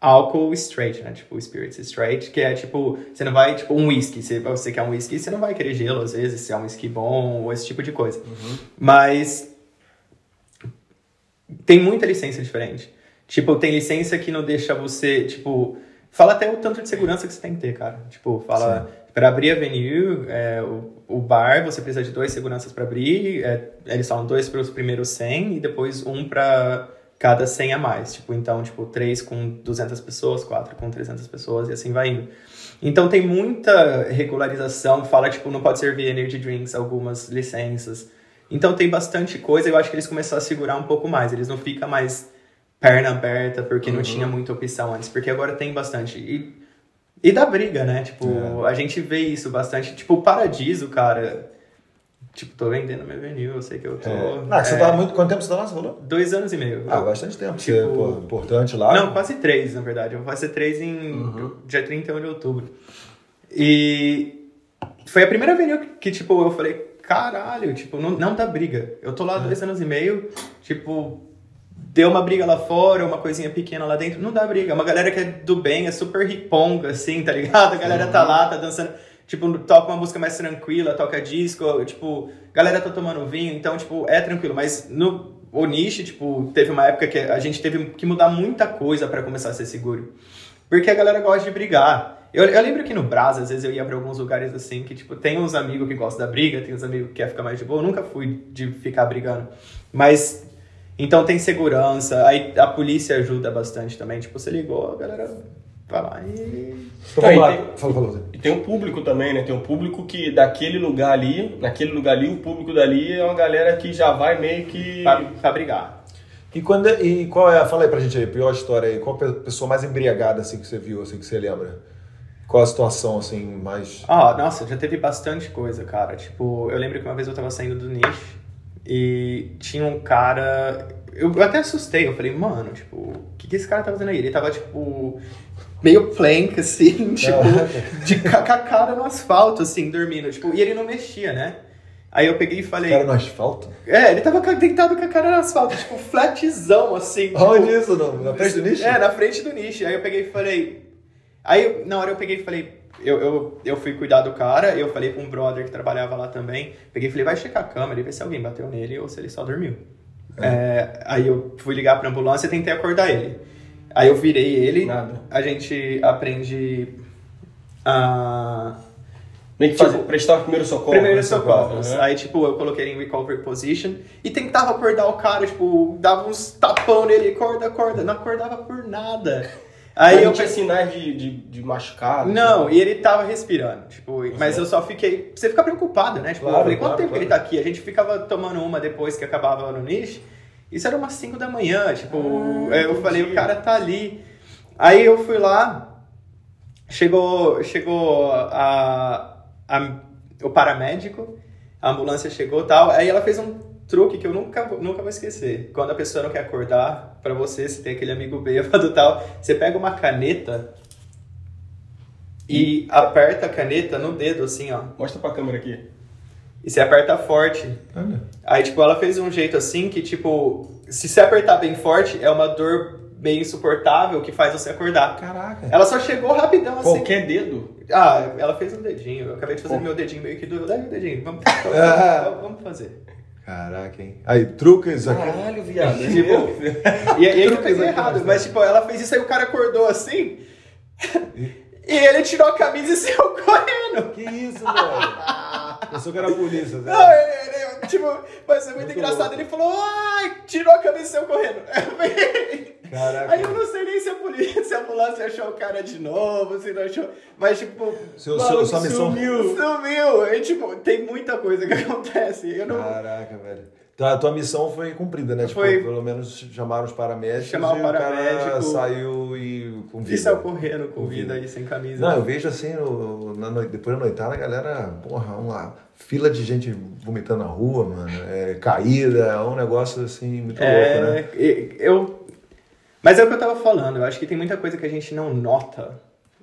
álcool straight, né? Tipo, spirits straight, que é tipo, você não vai, tipo, um whisky. Se você quer um whisky, você não vai querer gelo, às vezes, se é um whisky bom, ou esse tipo de coisa. Mas tem muita licença diferente. Tipo, tem licença que não deixa você, tipo, fala até o tanto de segurança que você tem que ter, cara. Tipo, fala, para abrir a venue, é, o, o bar, você precisa de dois seguranças para abrir, é, eles falam dois para os primeiros 100 e depois um para cada 100 a mais. Tipo, então, tipo, três com 200 pessoas, quatro com 300 pessoas e assim vai indo. Então tem muita regularização, fala, tipo, não pode servir energy drinks, algumas licenças. Então tem bastante coisa, eu acho que eles começaram a segurar um pouco mais, eles não ficam mais perna aberta porque não tinha muita opção antes, porque agora tem bastante. E, e dá briga, né? Tipo, a gente vê isso bastante. Tipo, o Paradiso, cara. Tipo, tô vendendo meu venue, eu sei que eu tô. É. Ah, que você é, tá muito. Quanto tempo você tá lá? Você falou? Dois anos e meio. Ah, bastante tempo. Tipo- Você é pô, importante lá. Não, quase três, na verdade. Eu vou fazer três em dia 31 de outubro. E foi a primeira venue que, que, tipo, eu falei, caralho, tipo, não, não dá briga. Eu tô lá dois anos e meio, tipo, deu uma briga lá fora, uma coisinha pequena lá dentro, não dá briga. Uma galera que é do bem, é super riponga, assim, tá ligado? A galera tá lá, tá dançando, tipo, toca uma música mais tranquila, toca disco, tipo, galera tá tomando vinho, então, tipo, é tranquilo. Mas no o nicho, tipo, teve uma época que a gente teve que mudar muita coisa pra começar a ser seguro. Porque a galera gosta de brigar. Eu, eu lembro que no Brasa, às vezes eu ia pra alguns lugares assim, que tipo, tem uns amigos que gostam da briga, tem uns amigos que querem ficar mais de boa. Eu nunca fui de ficar brigando. Mas, então tem segurança, aí a polícia ajuda bastante também. Tipo, você ligou, a galera vai lá e... Então, vamos lá. Aí tem- Fala, fala. E tem um público também, né? Tem um público que daquele lugar ali, naquele lugar ali, o público dali é uma galera que já vai meio que. Pra, pra brigar. E, quando, e qual é, fala aí pra gente aí, a pior história aí, qual a pe- pessoa mais embriagada assim que você viu, assim, que você lembra? Qual a situação, assim, mais... Ah, nossa, já teve bastante coisa, cara. Tipo, eu lembro que uma vez eu tava saindo do nicho e tinha um cara. Eu, até assustei, eu falei, mano, tipo, o que, que esse cara tá fazendo aí? Ele tava, tipo. meio plank, (laughs) assim, tipo, de com a cara no asfalto, assim, dormindo, tipo, e ele não mexia, né? Aí eu peguei e falei. Cara no asfalto? É, ele tava deitado com a cara no asfalto, tipo, flatzão, assim. tipo, Onde isso, não? Na frente do nicho? É, na frente do nicho. Aí eu peguei e falei. Aí na hora eu peguei e falei. Eu, eu, eu fui cuidar do cara, eu falei com um brother que trabalhava lá também. Peguei e falei, vai checar a câmera e ver se alguém bateu nele ou se ele só dormiu. É, aí eu fui ligar pra ambulância e tentei acordar ele. Aí eu virei ele, Nada. a gente aprende a. Meio que fazer, prestar primeiro socorro. Primeiro né? socorros. Aham. Aí, tipo, eu coloquei ele em recovery position e tentava acordar o cara, tipo, dava uns tapão nele, acorda, acorda. Não acordava por nada. Aí eu tinha pensei. sinais de, de, de machucado. Não, e ele tava respirando, tipo, mas eu só fiquei. Você fica preocupado, né? Tipo, Claro, eu falei, quanto claro, tempo que ele claro. tá aqui? A gente ficava tomando uma depois que acabava no nicho. Isso era umas 5 da manhã, tipo, Ah, eu falei, entendi. o cara tá ali. Aí eu fui lá, chegou, chegou a, a- o paramédico, a ambulância chegou e tal, aí ela fez um truque que eu nunca, vou- nunca vou esquecer. Quando a pessoa não quer acordar, pra você, se tem aquele amigo bêbado e tal, você pega uma caneta e aperta a caneta no dedo, assim, ó. Mostra pra câmera aqui. E você aperta forte. Olha. Aí, tipo, ela fez um jeito assim que, tipo, se você apertar bem forte, é uma dor meio insuportável que faz você acordar. Caraca. Ela só chegou rapidão assim. Qualquer dedo. Ah, ela fez um dedinho. Eu acabei de fazer Pô. meu dedinho meio que doeu. Leve o dedinho. (laughs) Vamos, vamos, vamos fazer. Caraca, hein? Aí, truques aqui. Caralho, viado. é Tipo? E, e aí peguei aqui, errado. mas- Mas, tipo, ela fez isso aí o cara acordou assim. E (laughs) ele tirou a camisa e saiu (laughs) correndo. Que isso, velho? Pensou que era polícia, né? Não, ele, ele- tipo, mas foi muito, Muito engraçado. louco. Ele falou, ai, tirou a camisa e saiu correndo. (laughs) Caraca. Aí eu não sei nem se a polícia, se a ambulância achou o cara de novo, se não achou. Mas, tipo, Seu, maluco, sua missão. sumiu. Sumiu. Aí, tipo, tem muita coisa que (laughs) acontece. Eu não. Caraca, velho. Então, a tua missão foi cumprida, né? Tipo, Foi. pelo menos chamaram os paramédicos Chamaram e o o cara paramédico. saiu e com vida. E saiu correndo com vida aí, sem camisa. Não, eu vejo assim, no- na depois da noitada, a galera, porra, uma fila de gente vomitando na rua, mano, é, caída, é um negócio assim, muito É, louco, né? eu. Mas é o que eu tava falando, eu acho que tem muita coisa que a gente não nota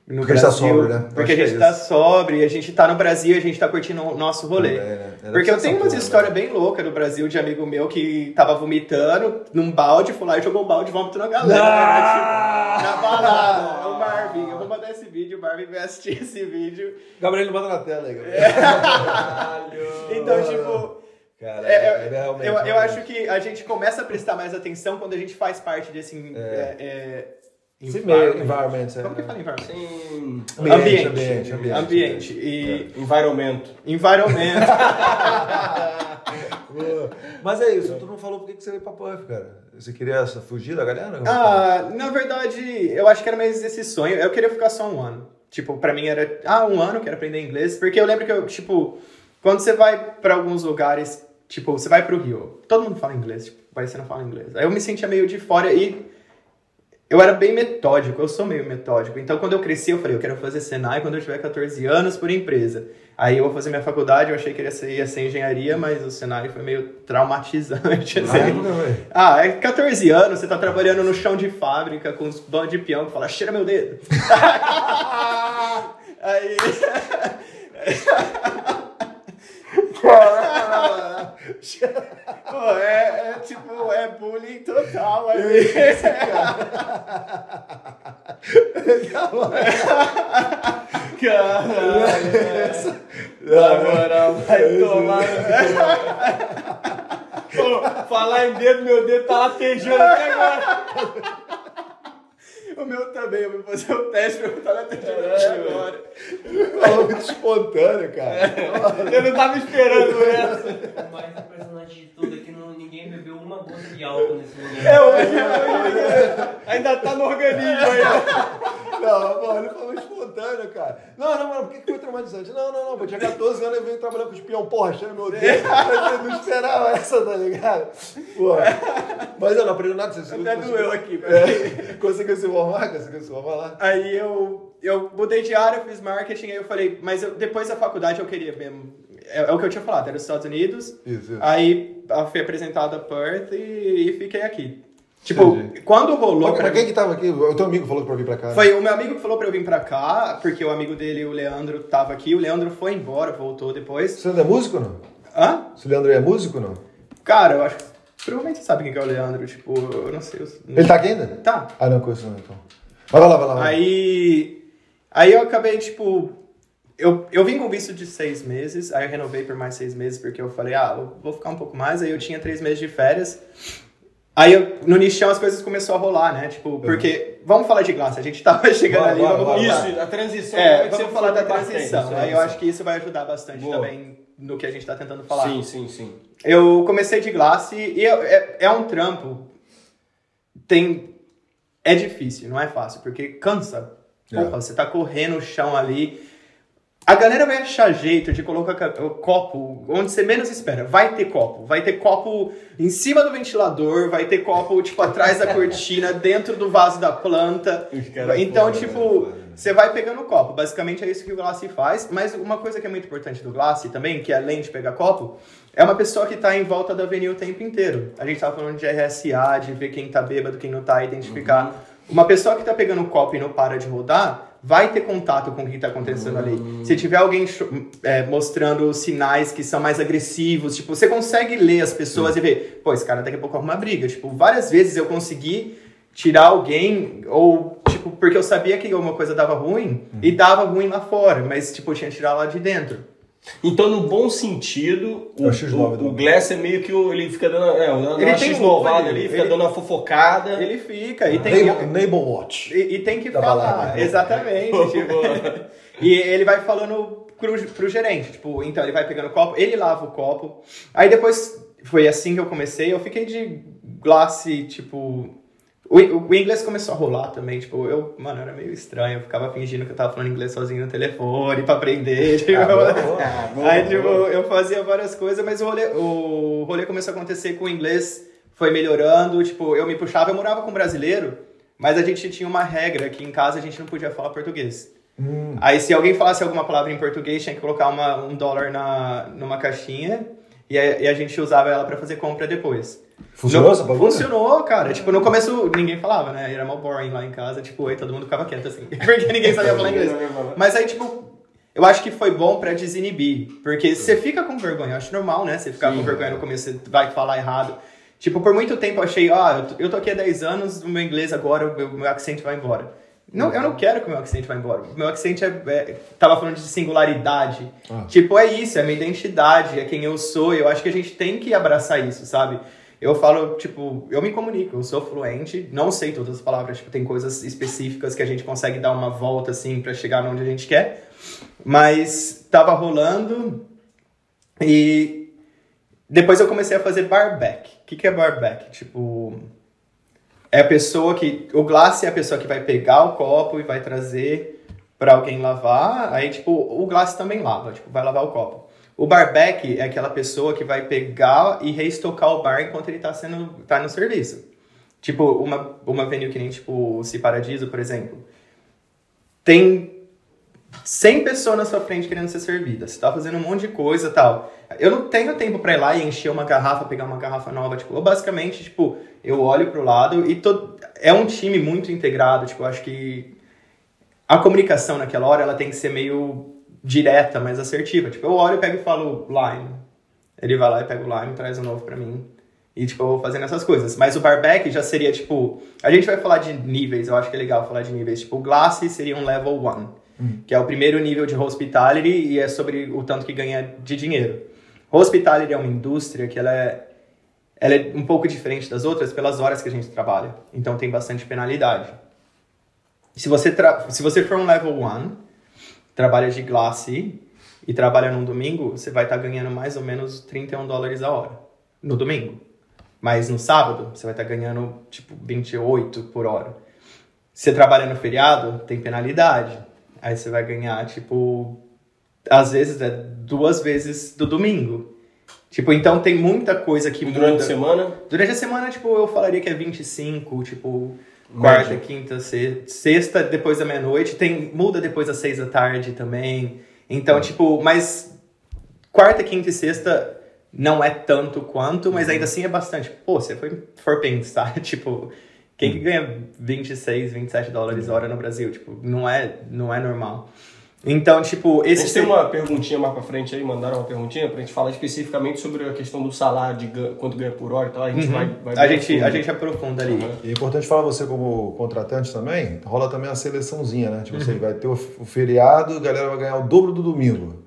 no Porque a gente tá Brasil. sóbrio, né? Porque a é gente tá isso. sóbrio, e a gente tá no Brasil, a gente tá curtindo o nosso rolê. Também, né? Porque eu tenho umas histórias bem loucas do Brasil de amigo meu que tava vomitando num balde, foi lá e jogou um balde de vômito na galera. Ah! Tipo, na balada. O Marvin, eu vou mandar esse vídeo, o Marvin vai assistir esse vídeo. Gabriel, manda na tela aí, Gabriel. Então, tipo. Cara, É, é, é, realmente, eu, eu acho que a gente começa a prestar mais atenção quando a gente faz parte desse. É. é, Esse meio, environment. environment, é. Como que fala environment? Sim. Ambiente, Ambiente. ambiente, ambiente. Ambiente. E Environment. environment. (laughs) Boa. Mas é isso, tu não falou por que você veio pra Puff, cara. Você queria fugir da galera? ah, na verdade, eu acho que era mais esse sonho. Eu queria ficar só um ano. Tipo, pra mim era. Ah, um ano, quero aprender inglês. Porque eu lembro que eu, tipo, quando você vai pra alguns lugares, tipo, você vai pro Rio, todo mundo fala inglês, tipo, vai você não fala inglês. Aí eu me sentia meio de fora e eu era bem metódico, eu sou meio metódico. Então, quando eu cresci, eu falei, eu quero fazer Senai quando eu tiver 14 anos por empresa. Aí eu vou fazer minha faculdade, eu achei que ia ser, ia ser engenharia, mas o Senai foi meio traumatizante, assim. Ah, é 14 anos, você tá trabalhando no chão de fábrica com uns bandos de peão que fala, cheira meu dedo. (laughs) (laughs) Aí. (laughs) Pô, é, é tipo, é bullying total ali. Na moral, vai tomar. Pô, falar em dedo, meu dedo tá latejando até agora. O meu também, eu vou fazer o teste pra eu estar na terceira agora. Falou muito espontâneo, cara. Eu não tava esperando essa. O mais impressionante de tudo é que não, ninguém bebeu uma gota de álcool nesse lugar. É hoje, hoje, ainda tá no organismo ainda. Não, mano, ele falou espontâneo, cara. Não, não, mano, por que que foi traumatizante? Não, não, não, pô, tinha 14 anos eu venho trabalhando com espião, porra, cheiro meu dedo. Mas eu não esperava essa, tá ligado? Porra. Mas eu não aprendi nada. Você Até doeu aqui. É, conseguiu se formar? Conseguiu se formar lá? Aí eu, eu mudei de área, fiz marketing, aí eu falei, mas eu- depois da faculdade eu queria mesmo. É, é o que eu tinha falado, era os Estados Unidos. Isso, isso. Aí eu fui apresentado a Perth e, e fiquei aqui. Tipo, Entendi. quando rolou. Pra, pra quem que tava aqui? O teu amigo falou pra vir pra cá. Foi o meu amigo que falou pra eu vir pra cá, porque o amigo dele, o Leandro, tava aqui. O Leandro foi embora, voltou depois. Você ainda é músico não? Hã? Se o Leandro é músico não? Cara, eu acho. Provavelmente você sabe quem que é o Leandro, tipo, eu não sei. eu- Ele tá aqui ainda? Tá. Ah, não, conheço não, então. Vai lá, vai lá, vai lá. Aí. Aí eu acabei, tipo. Eu, eu vim com visto de seis meses, aí eu renovei por mais seis meses, porque eu falei, ah, eu vou ficar um pouco mais. Aí eu tinha três meses de férias. Aí eu, no nichão as coisas começaram a rolar, né? Tipo, porque. Vamos falar de glace, a gente tava (laughs) chegando Bora, ali, bora, vamos voltar. Isso, a transição. É, vamos falar da transição. isso, Aí eu acho que isso vai ajudar bastante Boa. também no que a gente tá tentando falar. Sim, sim, sim. Eu comecei de glace e é, é, é um trampo. Tem. É difícil, não é fácil, porque cansa. Porra, É. você tá correndo o chão ali. A galera vai achar jeito de colocar ca- o copo onde você menos espera. Vai ter copo. Vai ter copo em cima do ventilador, vai ter copo, tipo, atrás da (laughs) cortina, dentro do vaso da planta. Então, foda, tipo, né? Você vai pegando o copo. Basicamente é isso que o Glace faz. Mas uma coisa que é muito importante do Glace também, que além de pegar copo, é uma pessoa que tá em volta da avenida o tempo inteiro. A gente tava falando de RSA, de ver quem tá bêbado, quem não tá, identificar. Uhum. Uma pessoa que tá pegando o copo e não para de rodar, vai ter contato com o que tá acontecendo ali. Uhum. Se tiver alguém é, mostrando sinais que são mais agressivos, tipo, você consegue ler as pessoas e ver, pô, esse cara daqui a pouco arruma briga. Tipo, várias vezes eu consegui tirar alguém, ou, tipo, porque eu sabia que alguma coisa dava ruim, e dava ruim lá fora, mas, tipo, eu tinha que tirar lá de dentro. Então, no bom sentido, É o, o X9 o, Glass é meio que o, ele fica dando, é, Ele uma tem X-novada olho, ali, fica ele- dando uma fofocada. Ele fica, e tem Neighbor, Neighbor Watch. E, e tem que falar, balada. exatamente. (laughs) tipo, e ele vai falando pro, pro gerente, tipo, então ele vai pegando o copo, ele lava o copo. Aí depois, foi assim que eu comecei, eu fiquei de glace, tipo... O, o inglês começou a rolar também, tipo, eu, mano, era meio estranho, eu ficava fingindo que eu tava falando inglês sozinho no telefone pra aprender, tipo... Ah, boa, Aí, boa. tipo, eu fazia várias coisas, mas o rolê, o rolê começou a acontecer com o inglês, foi melhorando, tipo, eu me puxava, eu morava com um brasileiro, mas a gente tinha uma regra que em casa a gente não podia falar português. Hum. Aí se alguém falasse alguma palavra em português, tinha que colocar uma, um dólar na, numa caixinha e a, e a gente usava ela pra fazer compra depois. Funcionou No- essa bagulho? Funcionou, cara. Tipo, no começo ninguém falava, né? Era mal boring lá em casa, tipo, aí todo mundo ficava quieto assim, (laughs) porque ninguém sabia falar inglês. Mas aí, tipo, eu acho que foi bom pra desinibir. Porque você fica com vergonha, eu acho normal, né? Você ficar Sim, com vergonha no começo, você vai falar errado. Tipo, por muito tempo eu achei, ah, eu tô- aqui há 10 anos, o meu inglês agora, o meu, meu accent vai embora. Não, eu não quero que o meu accent vá embora. O meu accent é, é- Tava falando de singularidade. Ah. Tipo, é isso, é minha identidade, é quem eu sou. Eu acho que a gente tem que abraçar isso, sabe? Eu falo, tipo, eu me comunico, eu sou fluente, não sei todas as palavras, tipo, tem coisas específicas que a gente consegue dar uma volta, assim, pra chegar onde a gente quer. Mas tava rolando e depois eu comecei a fazer barback. O que, que é barback? Tipo, é a pessoa que. O glass é a pessoa que vai pegar o copo e vai trazer pra alguém lavar. Aí, tipo, o glass também lava, tipo, vai lavar o copo. O barback é aquela pessoa que vai pegar e reestocar o bar enquanto ele tá, sendo, tá no serviço. Tipo, uma, uma venue que nem, tipo, o Paradiso, por exemplo. Tem 100 pessoas na sua frente querendo ser servida. Você tá fazendo um monte de coisa tal. Eu não tenho tempo pra ir lá e encher uma garrafa, pegar uma garrafa nova. Tipo, eu basicamente, tipo, eu olho pro lado e todo... é um time muito integrado. Tipo, eu acho que a comunicação naquela hora, ela tem que ser meio direta, mais assertiva. Tipo, eu olho, pego e falo lime. Ele vai lá e pega o lime, traz um novo pra mim. E, tipo, eu vou fazendo essas coisas. Mas o barback já seria, tipo... A gente vai falar de níveis, eu acho que é legal falar de níveis. Tipo, o glass seria um level 1, que é o primeiro nível de hospitality e é sobre o tanto que ganha de dinheiro. Hospitality é uma indústria que ela é, ela é um pouco diferente das outras pelas horas que a gente trabalha. Então, tem bastante penalidade. Se você, tra... Se você for um level 1, trabalha de glace e trabalha num domingo, você vai estar ganhando mais ou menos 31 dólares a hora. No domingo. Mas no sábado, você vai estar ganhando, tipo, 28 por hora. Se você trabalha no feriado, tem penalidade. Aí você vai ganhar, tipo, às vezes é duas vezes do domingo. Tipo, então tem muita coisa que Durante a muda. semana, Durante a semana, tipo, eu falaria que é 25, tipo, quarta, quinta, se- sexta, depois da meia-noite. Tem, muda depois das seis da tarde também. Então, tipo, mas quarta, quinta e sexta não é tanto quanto, mas ainda assim é bastante. Pô, você foi for pensar, (laughs) tipo, quem que ganha 26, 27 dólares hora no Brasil? Tipo, não é, não é normal. Então, tipo, A esse gente tem uma perguntinha mais pra frente aí, mandaram uma perguntinha pra gente falar especificamente sobre a questão do salário, de gan- quanto ganha por hora e tal. A gente vai, vai Uhum. a gente, a gente aprofunda ali. E é importante falar você como contratante também, rola também a seleçãozinha, né? Tipo, Uhum. você vai ter o, feriado, a galera vai ganhar o dobro do domingo.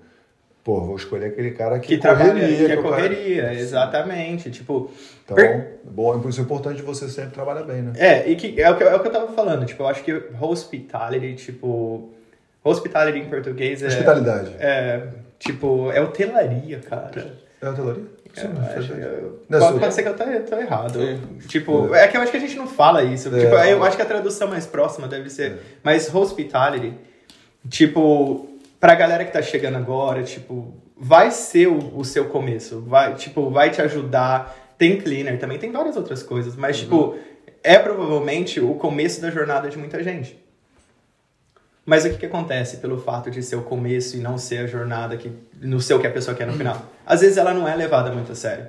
Pô, vou escolher aquele cara que, Que trabalha, correria, que é que o cara- correria, exatamente. Tipo, Então, per- bom, por isso é importante você sempre trabalhar bem, né? É, e que é o que, é o que eu tava falando, tipo, eu acho que hospitality, tipo. Hospitality em português é. Hospitalidade. É, tipo, é hotelaria, cara. É hotelaria? É, Sim, eu acho- verdade. eu- Não é pode, pode ser que eu tô, tô errado. Tipo, é. que eu acho que a gente não fala isso. É. Tipo, eu acho que a tradução mais próxima deve ser. Mas hospitality, tipo, pra galera que tá chegando agora, tipo, vai ser o, o seu começo. Vai, tipo, vai te ajudar. Tem cleaner também, tem várias outras coisas. Mas, tipo, é provavelmente o começo da jornada de muita gente. Mas o que, que acontece pelo fato de ser o começo e não ser a jornada que não ser o que a pessoa quer no final? Às vezes ela não é levada muito a sério.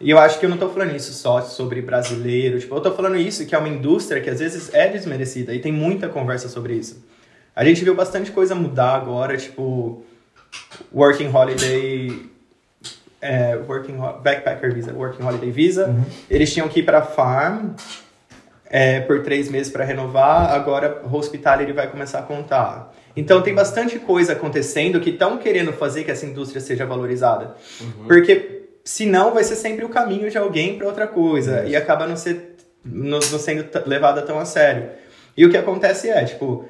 E eu acho que eu não tô falando isso só sobre brasileiro, tipo, eu tô falando isso que é uma indústria que às vezes é desmerecida e tem muita conversa sobre isso. A gente viu bastante coisa mudar agora, tipo, Working Holiday, é, working, Backpacker Visa, Working Holiday Visa, eles tinham que ir pra farm, é, por três meses para renovar, agora o Hospitality vai começar a contar. Então tem bastante coisa acontecendo que estão querendo fazer que essa indústria seja valorizada. Porque senão vai ser sempre o caminho de alguém para outra coisa e acaba não, ser, não, não sendo levada tão a sério. E o que acontece é, tipo,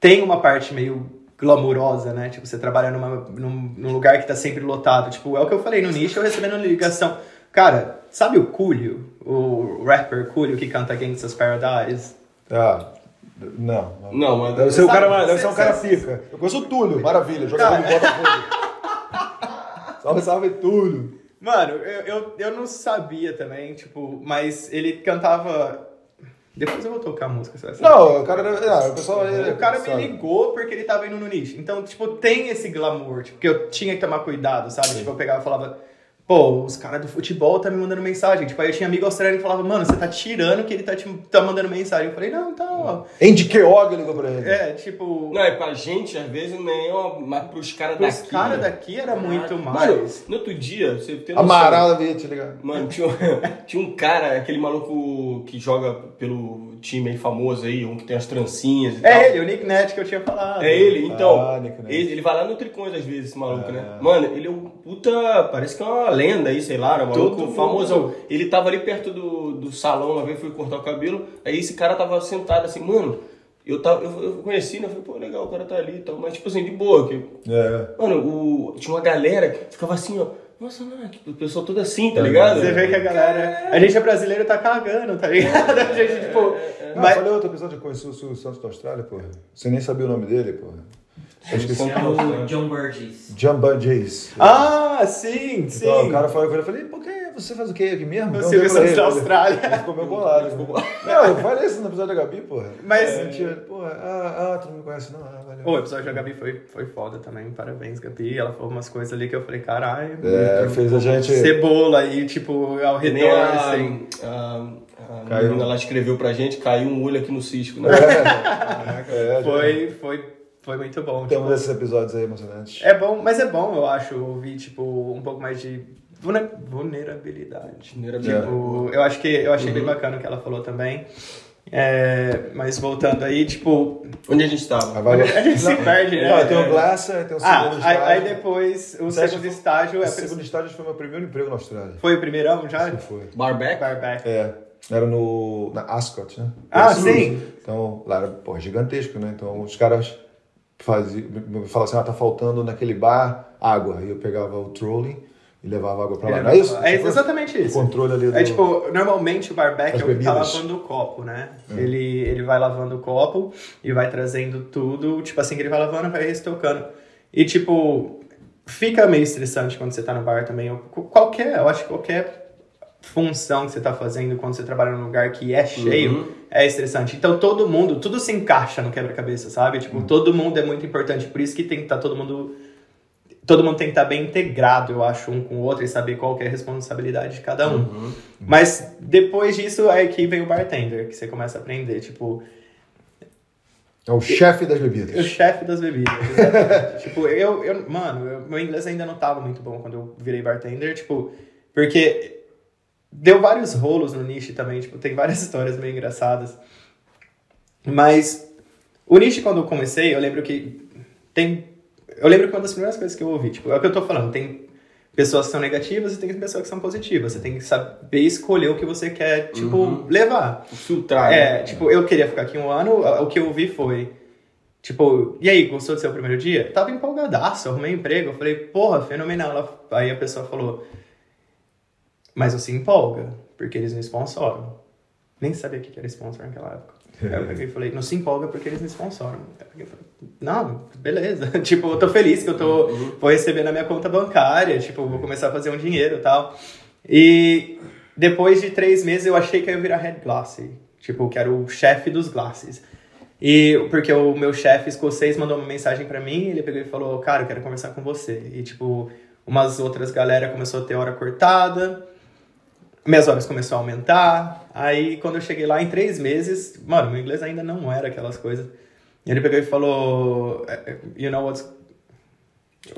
tem uma parte meio glamurosa, né? Tipo, você trabalha numa, num, num lugar que tá sempre lotado. Tipo, é o que eu falei no nicho, eu recebendo ligação. Cara, sabe o Coolio? O rapper Coolio que canta Gangsta's Paradise? Ah, não. não. Não, mas Deve ser, um Sabe- cara, deve ser um cara pica. Eu conheço o Túlio, maravilha, jogador do Botafogo. salve, salve, Túlio. Mano, eu, eu, eu não sabia também, tipo, mas ele cantava. Depois eu vou tocar a música, você vai saber. Não, o cara deve. Ah, o pessoal. O cara me ligou porque ele tava indo no nicho. Então, tipo, tem esse glamour, tipo, que eu tinha que tomar cuidado, sabe? Tipo, eu pegava e falava, pô, os caras do futebol tá me mandando mensagem. Tipo, aí eu tinha amigo australiano que falava, mano, você tá tirando que ele tá, te, tá mandando mensagem. Eu falei, não, tá, ó. Andy Keogh ligou pra ele. É, tipo, Não, é pra gente, às vezes, nem é uma, mas pros caras os daqui. caras né? daqui era muito Mano, mais. no outro dia, você tem noção. Amaral devia te ligar. Mano, tinha, um- (laughs) tinha um cara, aquele maluco que joga pelo time aí famoso aí, um que tem as trancinhas e tal. É ele, o Nick Net que eu tinha falado. É ele, então. Ah, ele, ele vai lá no Tricões às vezes, esse maluco, né? Mano, ele é um puta. Parece que é uma lenda aí, sei lá, né? Um maluco Todo famosão. mundo. Ele tava ali perto do, do salão, uma vez fui cortar o cabelo. Aí esse cara tava sentado assim, mano. Eu, tava, eu, eu conheci, né? Eu falei, pô, legal, o cara tá ali e tal. Mas, tipo assim, de boa. Que, É. mano, o, tinha uma galera que ficava assim, ó. Nossa, não, que o pessoal todo assim, tá ligado? Você vê que a galera. A gente é brasileiro tá cagando, tá ligado? (laughs) A gente, tipo. Ah, mas- falei outro episódio que eu conheci o Silvio Santos da Austrália, porra. Você nem sabia o nome dele, porra. Eu. É o John Burgess. Jumba Jace. Ah, sim, sim. Então, o cara falou com ele, eu falei, por que você faz o quê aqui mesmo? Então, pra Santos ele, da ele- Austrália. Ele ficou meio bolado. Ele ficou bolado. Não, eu falei isso no episódio da Gabi, porra. Mas- É, mentira. Porra, ah, ah, tu não me conhece não? Ah, valeu. O episódio da Gabi foi, foi foda também. Parabéns, Gabi. Ela falou umas coisas ali que eu falei, caralho. É, fez a gente... Cebola e, tipo, ao redor, a, assim. a, a Caiu. menina lá escreveu pra gente, caiu um olho aqui no cisco, né? É, (laughs) Foi, foi, foi muito bom. Temos tipo. esses episódios aí emocionantes. É bom, mas é bom, eu acho, ouvir, tipo, um pouco mais de vulne- vulnerabilidade. Vulnerabilidade. Tipo, eu acho que eu achei bem bacana o que ela falou também. É, mas voltando aí, tipo, Onde a gente tava? Ah, vai- a gente se perde, né? Não, tem o Glasser, tem o segundo Ah, aí, estágio. aí depois, o Você segundo estágio O é... segundo estágio foi meu primeiro emprego na Austrália. Foi o primeirão já? Sim, foi. Barback? Barback. É, era no, na Ascot, né? Ah, Esse- sim. Então, lá era, pô, gigantesco, né? Então, os caras faziam, me falavam assim, ah, tá faltando naquele bar água. Aí eu pegava o trolley e levava água pra lá. Não é isso? É exatamente O isso. controle ali do... É tipo, normalmente o barback é o que tá lavando o copo, né? Ele, ele vai lavando o copo e vai trazendo tudo, tipo assim, que ele vai lavando, vai restocando. E tipo, fica meio estressante quando você tá no bar também. Qualquer, eu acho que qualquer função que você tá fazendo quando você trabalha num lugar que é cheio Uhum. é estressante. Então todo mundo, tudo se encaixa no quebra-cabeça, sabe? Tipo, todo mundo é muito importante, por isso que tem que estar todo mundo todo mundo tem que estar bem integrado, eu acho, um com o outro e saber qual que é a responsabilidade de cada um. Mas depois disso, aí que vem o bartender, que você começa a aprender, tipo, É o chefe das o bebidas. chefe das bebidas. exatamente. (laughs) tipo, eu, eu mano, eu- meu inglês ainda não tava muito bom quando eu virei bartender, tipo, porque deu vários rolos no niche também, tipo, tem várias (laughs) histórias meio engraçadas. Mas o niche quando eu comecei, eu lembro que tem eu lembro que uma das primeiras coisas que eu ouvi, tipo, é o que eu tô falando, tem pessoas que são negativas e tem pessoas que são positivas. Você tem que saber escolher o que você quer, tipo, levar. Filtrar. É, né? tipo, eu queria ficar aqui um ano, o que eu ouvi foi, tipo, e aí, gostou do seu primeiro dia? Tava empolgadaço, arrumei emprego, eu falei, porra, fenomenal. Aí a pessoa falou, mas você empolga, porque eles me sponsoram. Nem sabia o que era sponsor naquela época. (laughs) Aí eu peguei e falei, não se empolga porque eles me sponsoram. Aí eu peguei e falei, não, beleza. (laughs) tipo, eu tô feliz que eu tô, vou receber na minha conta bancária, tipo, vou começar a fazer um dinheiro e tal. E depois de três meses eu achei que eu ia virar head glassy. Tipo, que era o chefe dos glasses. E porque o meu chefe escocês mandou uma mensagem pra mim, ele pegou e falou, cara, eu quero conversar com você. E tipo, umas outras galera começou a ter hora cortada, minhas horas começou a aumentar. Aí quando eu cheguei lá em três meses, mano, meu inglês ainda não era aquelas coisas. E ele pegou e falou, "Eh, you know what's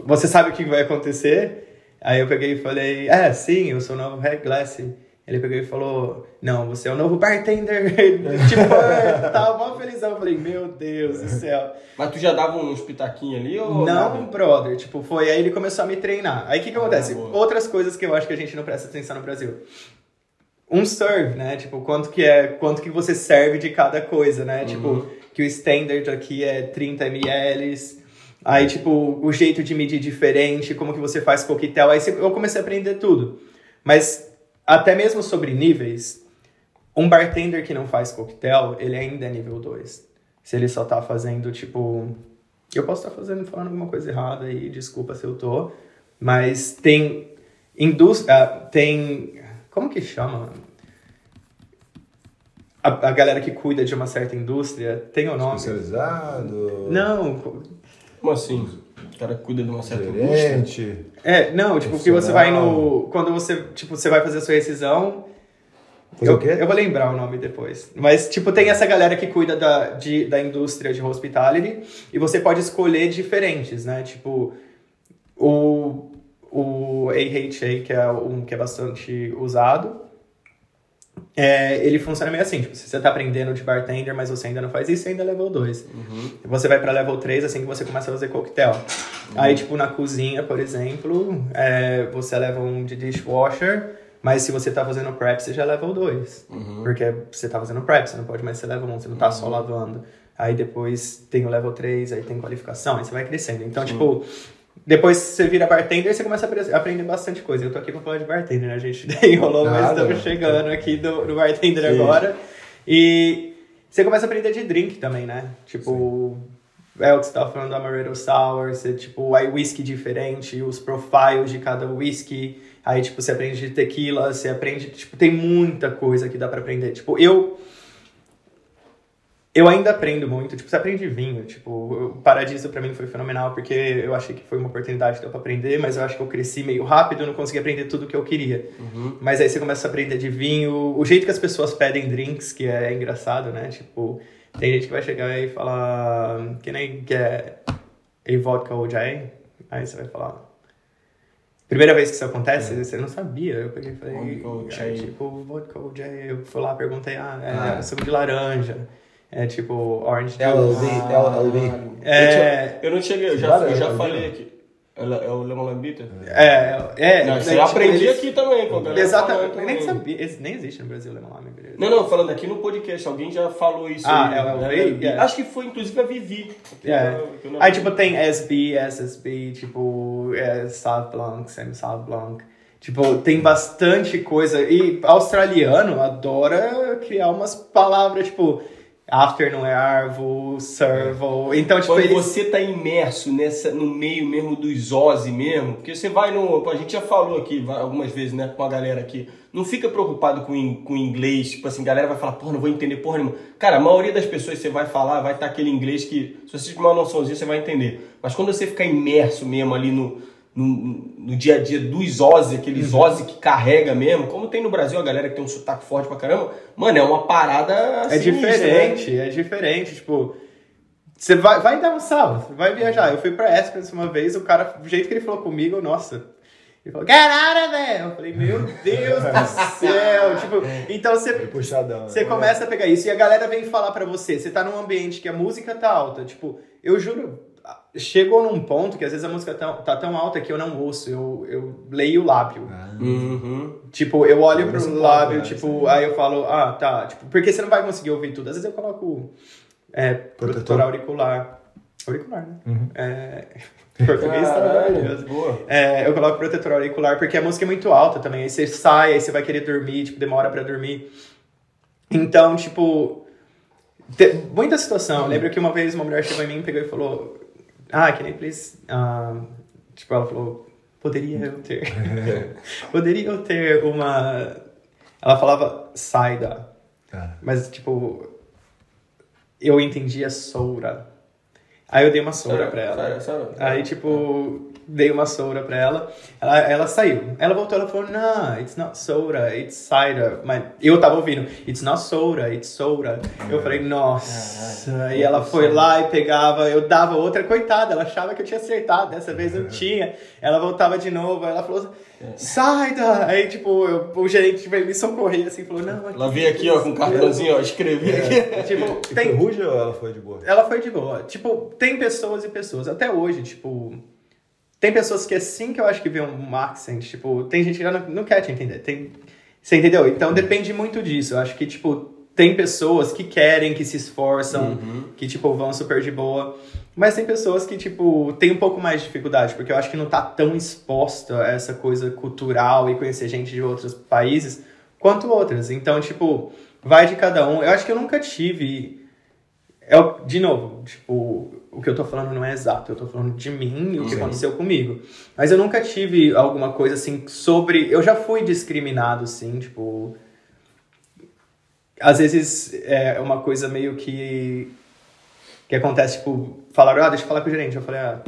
você sabe o que vai acontecer? Aí eu peguei e falei, é, sim, eu sou o novo Head Glassy. Ele pegou e falou, não, você é o novo bartender. (laughs) tipo, eu tava mó felizão. Eu falei, meu Deus do céu. Mas tu já dava uns pitaquinhos ali ou Não, brother. Tipo, foi aí ele começou a me treinar. Aí o que que acontece? boa. Outras coisas que eu acho que a gente não presta atenção no Brasil. Um serve, né? Tipo, quanto que é, quanto que você serve de cada coisa, né? Tipo, que o standard aqui é 30 ml. Aí, tipo, o jeito de medir diferente, como que você faz coquetel. Aí eu comecei a aprender tudo. Mas até mesmo sobre níveis, um bartender que não faz coquetel, ele ainda é nível 2. Se ele só tá fazendo, tipo. Eu posso estar fazendo, falando alguma coisa errada aí, desculpa se eu tô. Mas tem. Indústria. tem. Como que chama? A, a galera que cuida de uma certa indústria tem o nome. Especializado. Não, Como assim? O cara cuida de uma certa indústria. Gerente. é, não, tipo, que você vai no. Quando você, tipo, você vai fazer a sua rescisão. Fazer eu, o quê? eu vou lembrar o nome depois. Mas, tipo, tem essa galera que cuida da, de, da indústria de hospitality e você pode escolher diferentes, né? Tipo, o, o AHA, que é um que é bastante usado, é, ele funciona meio assim, tipo, se você tá aprendendo de bartender, mas você ainda não faz isso, você ainda é level 2. Você vai pra level 3 assim que você começa a fazer coquetel. Aí, tipo, na cozinha, por exemplo, é, você leva um de dishwasher, mas se você tá fazendo prep, você já é level 2. Porque você tá fazendo prep, você não pode mais ser level 1, você não tá só lavando. Aí depois tem o level 3, aí tem qualificação, aí você vai crescendo. Então, tipo, depois você vira bartender, você começa a apre- aprender bastante coisa. Eu tô aqui pra falar de bartender, né, gente? (laughs) Enrolou, mas Nada, estamos não. chegando aqui do, do bartender agora. E você começa a aprender de drink também, né? Tipo, é o que você tava falando do Amaretto Sour, você, tipo, aí whisky diferente, os profiles de cada whisky. Aí, tipo, você aprende de tequila, você aprende, tipo, tem muita coisa que dá pra aprender. Tipo, eu eu ainda aprendo muito, tipo, você aprende vinho, tipo, o Paradiso pra mim foi fenomenal, porque eu achei que foi uma oportunidade que deu pra aprender, mas eu acho que eu cresci meio rápido, não consegui aprender tudo que eu queria. Mas aí você começa a aprender de vinho, o jeito que as pessoas pedem drinks, que é engraçado, né, tipo, tem gente que vai chegar e falar, can I get a vodka OJ? Aí você vai falar... Primeira vez que isso acontece, você não sabia. Eu peguei e falei, Vodka é, tipo, vodka OJ. Eu fui lá, perguntei, ah, é Ah. suco de laranja. É tipo, orange juice. LLV, LLV. É, Eu não cheguei, eu já, eu já falei aqui. Ela- É o Lemon Lambita? é, é. Não, isso daí, eu tipo, aprendi eles- aqui também, com a galera Exatamente, falando eu nem sabia. Esse nem existe no Brasil, Lemon Lime, beleza. Não, não, falando aqui no podcast, alguém já falou isso Ah, é o né? LLV? É. Acho que foi inclusive a Vivi. É. eu- eu não- Aí, tipo, tem SB, SSB, tipo, é, Sauv Blanc, Semi Sauv Blanc. Tipo, tem bastante coisa. E australiano adora criar umas palavras, tipo, afternoon é arvo, servo. Então, tipo, Quando eles... você tá imerso nessa, no meio mesmo dos Ozzy mesmo, porque você vai no. A gente já falou aqui algumas vezes, né, com a galera aqui. Não fica preocupado com, com inglês, tipo assim, a galera vai falar, porra, não vou entender porra nenhuma. Cara, a maioria das pessoas que você vai falar vai estar aquele inglês que, se você tiver uma noçãozinha, você vai entender. Mas quando você ficar imerso mesmo ali no, no, no dia a dia dos Ozzy, aqueles Uhum. Ozzy que carrega mesmo, como tem no Brasil a galera que tem um sotaque forte pra caramba, mano, é uma parada É sinistra, diferente, né? é diferente. Tipo, você vai, vai dar um você vai viajar. Eu fui pra Esperance uma vez, o cara, do jeito que ele falou comigo, nossa. Ele falou, get out of there! Eu falei, meu Deus do céu! (laughs) tipo, então você, Puxadão. você começa a pegar isso e a galera vem falar pra você. Você tá num ambiente que a música tá alta. Tipo, eu juro, chegou num ponto que às vezes a música tá, tá tão alta que eu não ouço, eu, eu leio o lábio. Uhum. Tipo, eu olho Você pro pode, lábio, né? tipo, aí eu falo, ah, tá, tipo, porque você não vai conseguir ouvir tudo. Às vezes eu coloco é, protetor auricular. Auricular, né? É, (laughs) português tá maravilhoso. boa. É, eu coloco protetor auricular porque a música é muito alta também. Aí você sai, aí você vai querer dormir, tipo, demora pra dormir. Então, tipo, te- muita situação. Eu lembro que uma vez uma mulher chegou em mim, pegou e falou, ah, can I please... ah", tipo, ela falou, poderia eu ter... (laughs) (laughs) poderia eu ter uma... Ela falava saida, Ah. mas, tipo, eu entendia soura. Aí eu dei uma soura pra ela. Aí, tipo, dei uma soura pra ela. Ela, ela saiu. Ela voltou, ela falou, não, it's not soda, it's cider. Mas eu tava ouvindo, it's not soda, it's soda. Eu falei, nossa. E ela foi lá e pegava, eu dava outra, coitada, ela achava que eu tinha acertado, dessa vez não tinha. Ela voltava de novo, ela falou, cider. Aí, tipo, eu- o gerente veio me socorrer, assim, falou, não, aqui. Ela veio aqui, ó, com um cartãozinho, ó, escrevi aqui. Tipo, E tem, foi rude ou ela foi de boa? ela foi de boa. Tipo, tem pessoas e pessoas. Até hoje, tipo. Tem pessoas que assim que eu acho que vê um accent, tipo, tem gente que já não, não quer te entender. Tem, você entendeu? Então depende muito disso. Eu acho que, tipo, tem pessoas que querem, que se esforçam, que, tipo, vão super de boa. Mas tem pessoas que, tipo, tem um pouco mais de dificuldade, porque eu acho que não tá tão exposta a essa coisa cultural e conhecer gente de outros países quanto outras. Então, tipo, vai de cada um. Eu acho que eu nunca tive. É, de novo, tipo, o que eu tô falando não é exato, eu tô falando de mim e o que aconteceu comigo. Mas eu nunca tive alguma coisa assim sobre. Eu já fui discriminado, assim, tipo. Às vezes é uma coisa meio que. Que acontece, tipo, falaram, ah, deixa eu falar com o gerente. Eu falei, ah,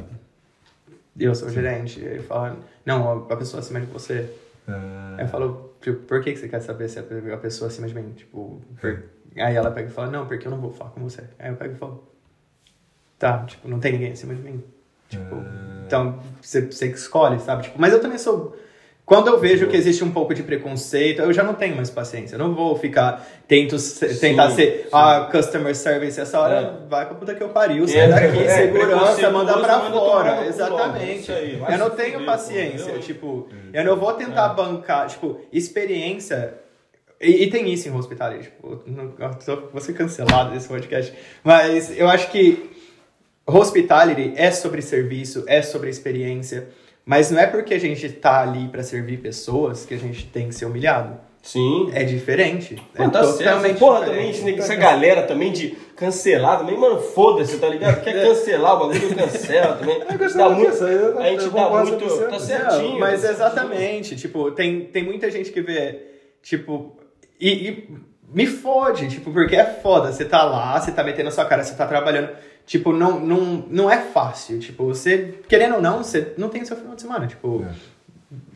eu sou o gerente. Aí ele fala, não, a pessoa acima de você. Ah, Aí eu falo, tipo, por que você quer saber se é a pessoa acima de mim? Tipo, por- aí ela pega e fala, não, porque eu não vou falar com você. Aí eu pego e falo, tá, tipo, não tem ninguém acima de mim. Tipo, então, você, você que escolhe, sabe? Tipo, mas eu também sou... Quando eu vejo que existe um pouco de preconceito, eu já não tenho mais paciência. Eu não vou ficar, tento se- tentar Sim, ser sim. a customer service essa hora, vai pra puta que eu pariu, sai É, daqui, é, segurança, manda pra manda fora. Exatamente. aí, eu não tenho paciência, eu- tipo, eu não vou tentar bancar, tipo, experiência. E, e tem isso em hospitality, tipo, não, eu tô- vou ser cancelado desse podcast, mas eu acho que hospitality é sobre serviço, é sobre experiência, mas não é porque a gente tá ali pra servir pessoas que a gente tem que ser humilhado. Sim. É diferente. Pô, é tá certo. Porra, também, esse neg- essa galera também de cancelar também, mano, foda-se, tá ligado? Quer (laughs) cancelar o bagulho, cancela também. (laughs) Dá muito muito, disso eu- a gente dá muito. 100%. Tá certinho. Mas exatamente, tipo, tem, tem muita gente que vê, tipo, e, e me fode, tipo, porque é foda, você tá lá, você tá metendo a sua cara, você tá trabalhando, tipo, não, não, não é fácil, tipo, você, querendo ou não, você não tem seu final de semana, tipo,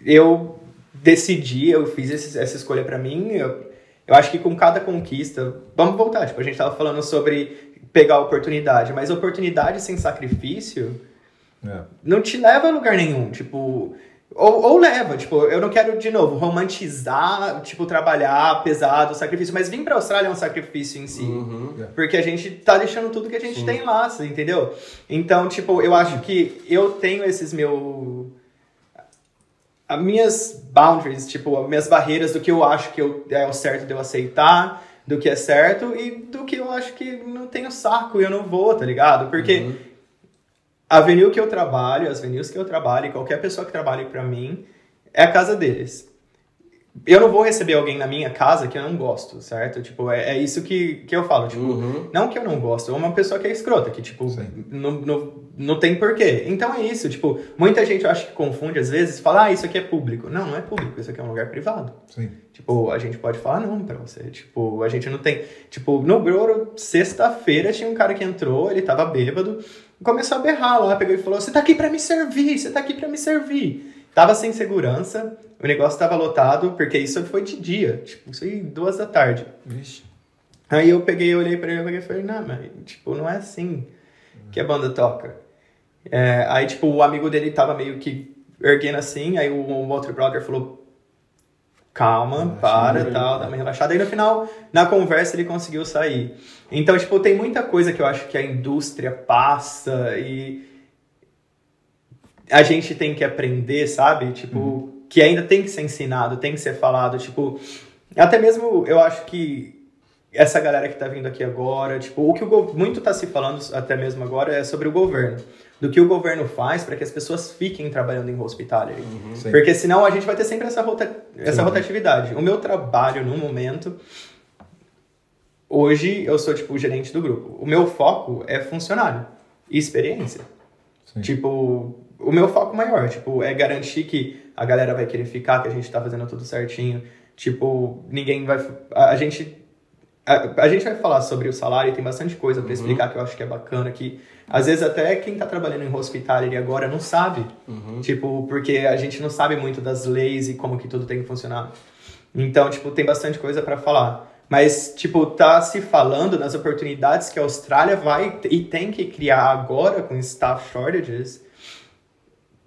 eu decidi, eu fiz esse- essa escolha pra mim, eu, eu acho que com cada conquista, vamos voltar, tipo, a gente tava falando sobre pegar oportunidade, mas oportunidade sem sacrifício É. não te leva a lugar nenhum, tipo. Ou, ou leva, tipo, eu não quero, de novo, romantizar, tipo, trabalhar pesado, sacrifício, mas vir pra Austrália é um sacrifício em si. Uhum. Porque a gente tá deixando tudo que a gente tem lá, você entendeu? Então, tipo, eu acho que eu tenho esses meu. As minhas boundaries, tipo, as minhas barreiras do que eu acho que eu, é o certo de eu aceitar, do que é certo e do que eu acho que não tenho saco e eu não vou, tá ligado? Porque a avenue que eu trabalho, as venues que eu trabalho, e qualquer pessoa que trabalhe pra mim, é a casa deles. eu não vou receber alguém na minha casa que eu não gosto, certo? Tipo, é, é isso que, que eu falo. Tipo, Uhum. não que eu não gosto, é uma pessoa que é escrota, que, tipo, não, não, não tem porquê. Então é isso, tipo, muita gente eu acho que confunde às vezes, fala, ah, isso aqui é público. Não, não é público, isso aqui é um lugar privado. Sim. Tipo, a gente pode falar não pra você. Tipo, a gente não tem. Tipo, no Groro, sexta-feira, tinha um cara que entrou, ele tava bêbado, começou a berrar lá, pegou e falou: Você tá aqui pra me servir, você tá aqui pra me servir. Tava sem segurança, o negócio tava lotado, porque isso foi de dia, tipo, isso aí duas da tarde. Vixe. Aí eu peguei, olhei pra ele e falei, não, mas, tipo, não é assim que a banda toca. É, aí, tipo, o amigo dele tava meio que erguendo assim, aí o, o outro brother falou, calma, para, tal, dá uma relaxada. Aí no final, na conversa, ele conseguiu sair. Então, tipo, tem muita coisa que eu acho que a indústria passa e a gente tem que aprender, sabe? Tipo, que ainda tem que ser ensinado, tem que ser falado, tipo, até mesmo eu acho que essa galera que tá vindo aqui agora, tipo, o que o muito tá se falando até mesmo agora é sobre o governo. Do que o governo faz para que as pessoas fiquem trabalhando em hospitality. Sim. Porque senão a gente vai ter sempre essa, rota, essa Sim. rotatividade. O meu trabalho no momento, hoje eu sou tipo o gerente do grupo. O meu foco é funcionário e experiência. Sim. Tipo, o meu foco maior, tipo, é garantir que a galera vai querer ficar, que a gente tá fazendo tudo certinho. Tipo, ninguém vai. A gente. A, a gente vai falar sobre o salário tem bastante coisa pra explicar que eu acho que é bacana. Que às vezes até quem tá trabalhando em hospitality agora não sabe. Tipo, porque a gente não sabe muito das leis e como que tudo tem que funcionar. Então, tipo, tem bastante coisa pra falar. Mas, tipo, tá se falando nas oportunidades que a Austrália vai e tem que criar agora com staff shortages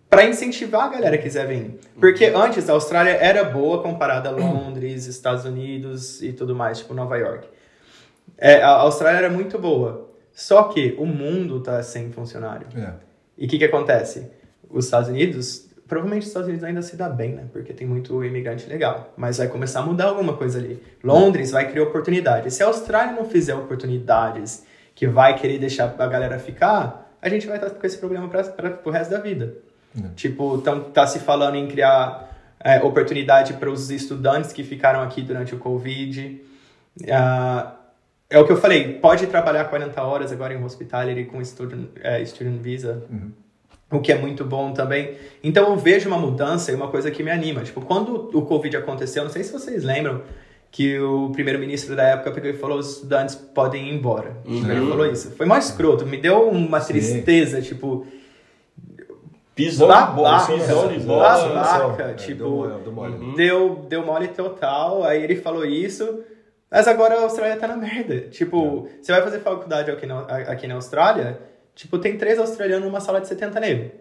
para incentivar a galera que quiser vir. Porque antes a Austrália era boa comparada a Londres, Estados Unidos e tudo mais, tipo Nova York. É, a Austrália era muito boa. Só que o mundo tá sem funcionário. É. E o que que acontece? Os Estados Unidos, provavelmente os Estados Unidos ainda se dá bem, né? Porque tem muito imigrante legal. Mas vai começar a mudar alguma coisa ali. Londres vai criar oportunidades. Se a Austrália não fizer oportunidades que vai querer deixar a galera ficar, a gente vai estar com esse problema para o resto da vida. Tipo, então tá se falando em criar é, oportunidade para os estudantes que ficaram aqui durante o Covid. Ah, é o que eu falei, pode trabalhar 40 horas agora em hospitality com student, é, student visa, o que é muito bom também. Então eu vejo uma mudança e uma coisa que me anima. Tipo, quando o Covid aconteceu, não sei se vocês lembram, que o primeiro-ministro da época pegou e falou os estudantes podem ir embora. Ele falou isso. Foi mais escroto, me deu uma tristeza, tipo... Pisão de bola, pisão de bola. babaca, É, tipo, deu mole, deu mole. Uhum. deu, deu mole total, aí ele falou isso, mas agora a Austrália tá na merda. Tipo, você vai fazer faculdade aqui na, aqui na Austrália, tipo, tem três australianos numa sala de 70 negros.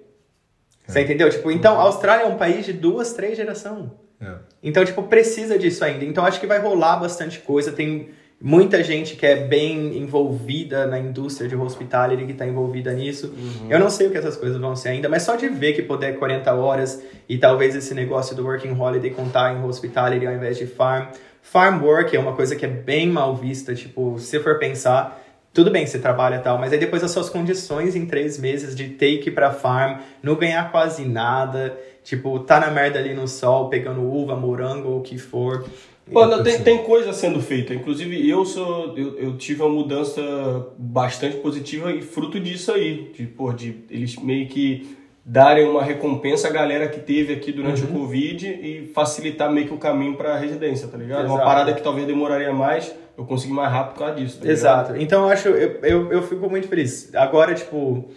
Você entendeu? Tipo, então, a Austrália é um país de duas, três gerações. É. Então, tipo, precisa disso ainda. Então, acho que vai rolar bastante coisa. Tem muita gente que é bem envolvida na indústria de hospitality, que tá envolvida nisso. Eu não sei o que essas coisas vão ser ainda, mas só de ver que puder 40 horas e talvez esse negócio do working holiday contar em hospitality ao invés de farm. Farm work é uma coisa que é bem mal vista, tipo, se for pensar, tudo bem você trabalha e tal, mas aí depois as suas condições em três meses de take pra farm, não ganhar quase nada, tipo, tá na merda ali no sol, pegando uva, morango ou o que for. Não, tem, tem coisa sendo feita. Inclusive, eu sou. Eu, eu tive uma mudança bastante positiva e fruto disso aí. De, pô, de eles meio que darem uma recompensa à galera que teve aqui durante o Covid e facilitar meio que o caminho pra residência, tá ligado? Uma Exato. parada que talvez demoraria mais, eu consegui mais rápido por causa disso. Tá? Exato. Então eu acho, eu, eu, eu fico muito feliz. Agora, tipo,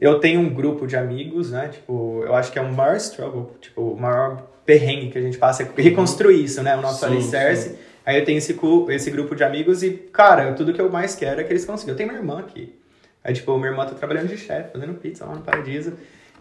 eu tenho um grupo de amigos, né? Tipo, eu acho que é o maior struggle, tipo, o maior perrengue que a gente passa é reconstruir isso, né? O nosso Sim, alicerce. Aí eu tenho esse, esse grupo de amigos e, cara, tudo que eu mais quero é que eles consigam. Eu tenho minha irmã aqui. Aí, tipo, minha irmã tá trabalhando de chefe, fazendo pizza lá no Paradiso.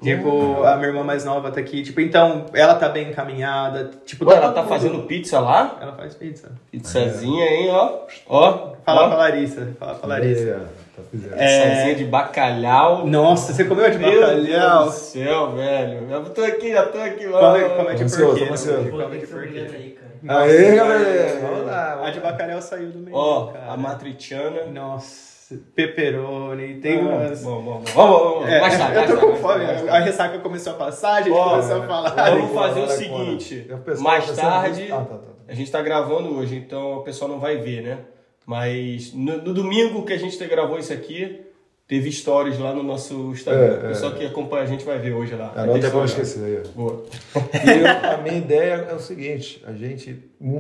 Tipo, a minha irmã mais nova tá aqui. Tipo, então, ela tá bem encaminhada. Tipo, Pô, ela todo tá fazendo pizza lá? Ela faz pizza. Pizzazinha, hein, ó. Ó. Fala ó. pra Larissa. Fala pra Larissa. É, tá fazendo. Pizzazinha de bacalhau. Nossa, você comeu de Meu Deus bacalhau? do céu, velho. Eu tô aqui, já tô aqui. Come, ó. come de porquê. Come ter de porquê. aí, cara. Aê, galera! Vamos lá. A de bacalhau saiu do meio. Ó, cara. a matriciana. Nossa. pepperoni, tem Ah, umas... Bom, bom, bom. Vamos, vamos, É, mais tarde. eu tô com fome, a ressaca começou a passar, a gente começou a falar. Vamos fazer o seguinte, mais tarde, Ah, tá, tá. a gente tá gravando hoje, então o pessoal não vai ver, né? Mas no, no domingo que a gente gravou isso aqui, teve stories lá no nosso Instagram. É, o pessoal que acompanha a gente vai ver hoje lá. Ah, não ter tem como story lá. esquecer aí. Boa. E eu- a minha ideia é o seguinte: a gente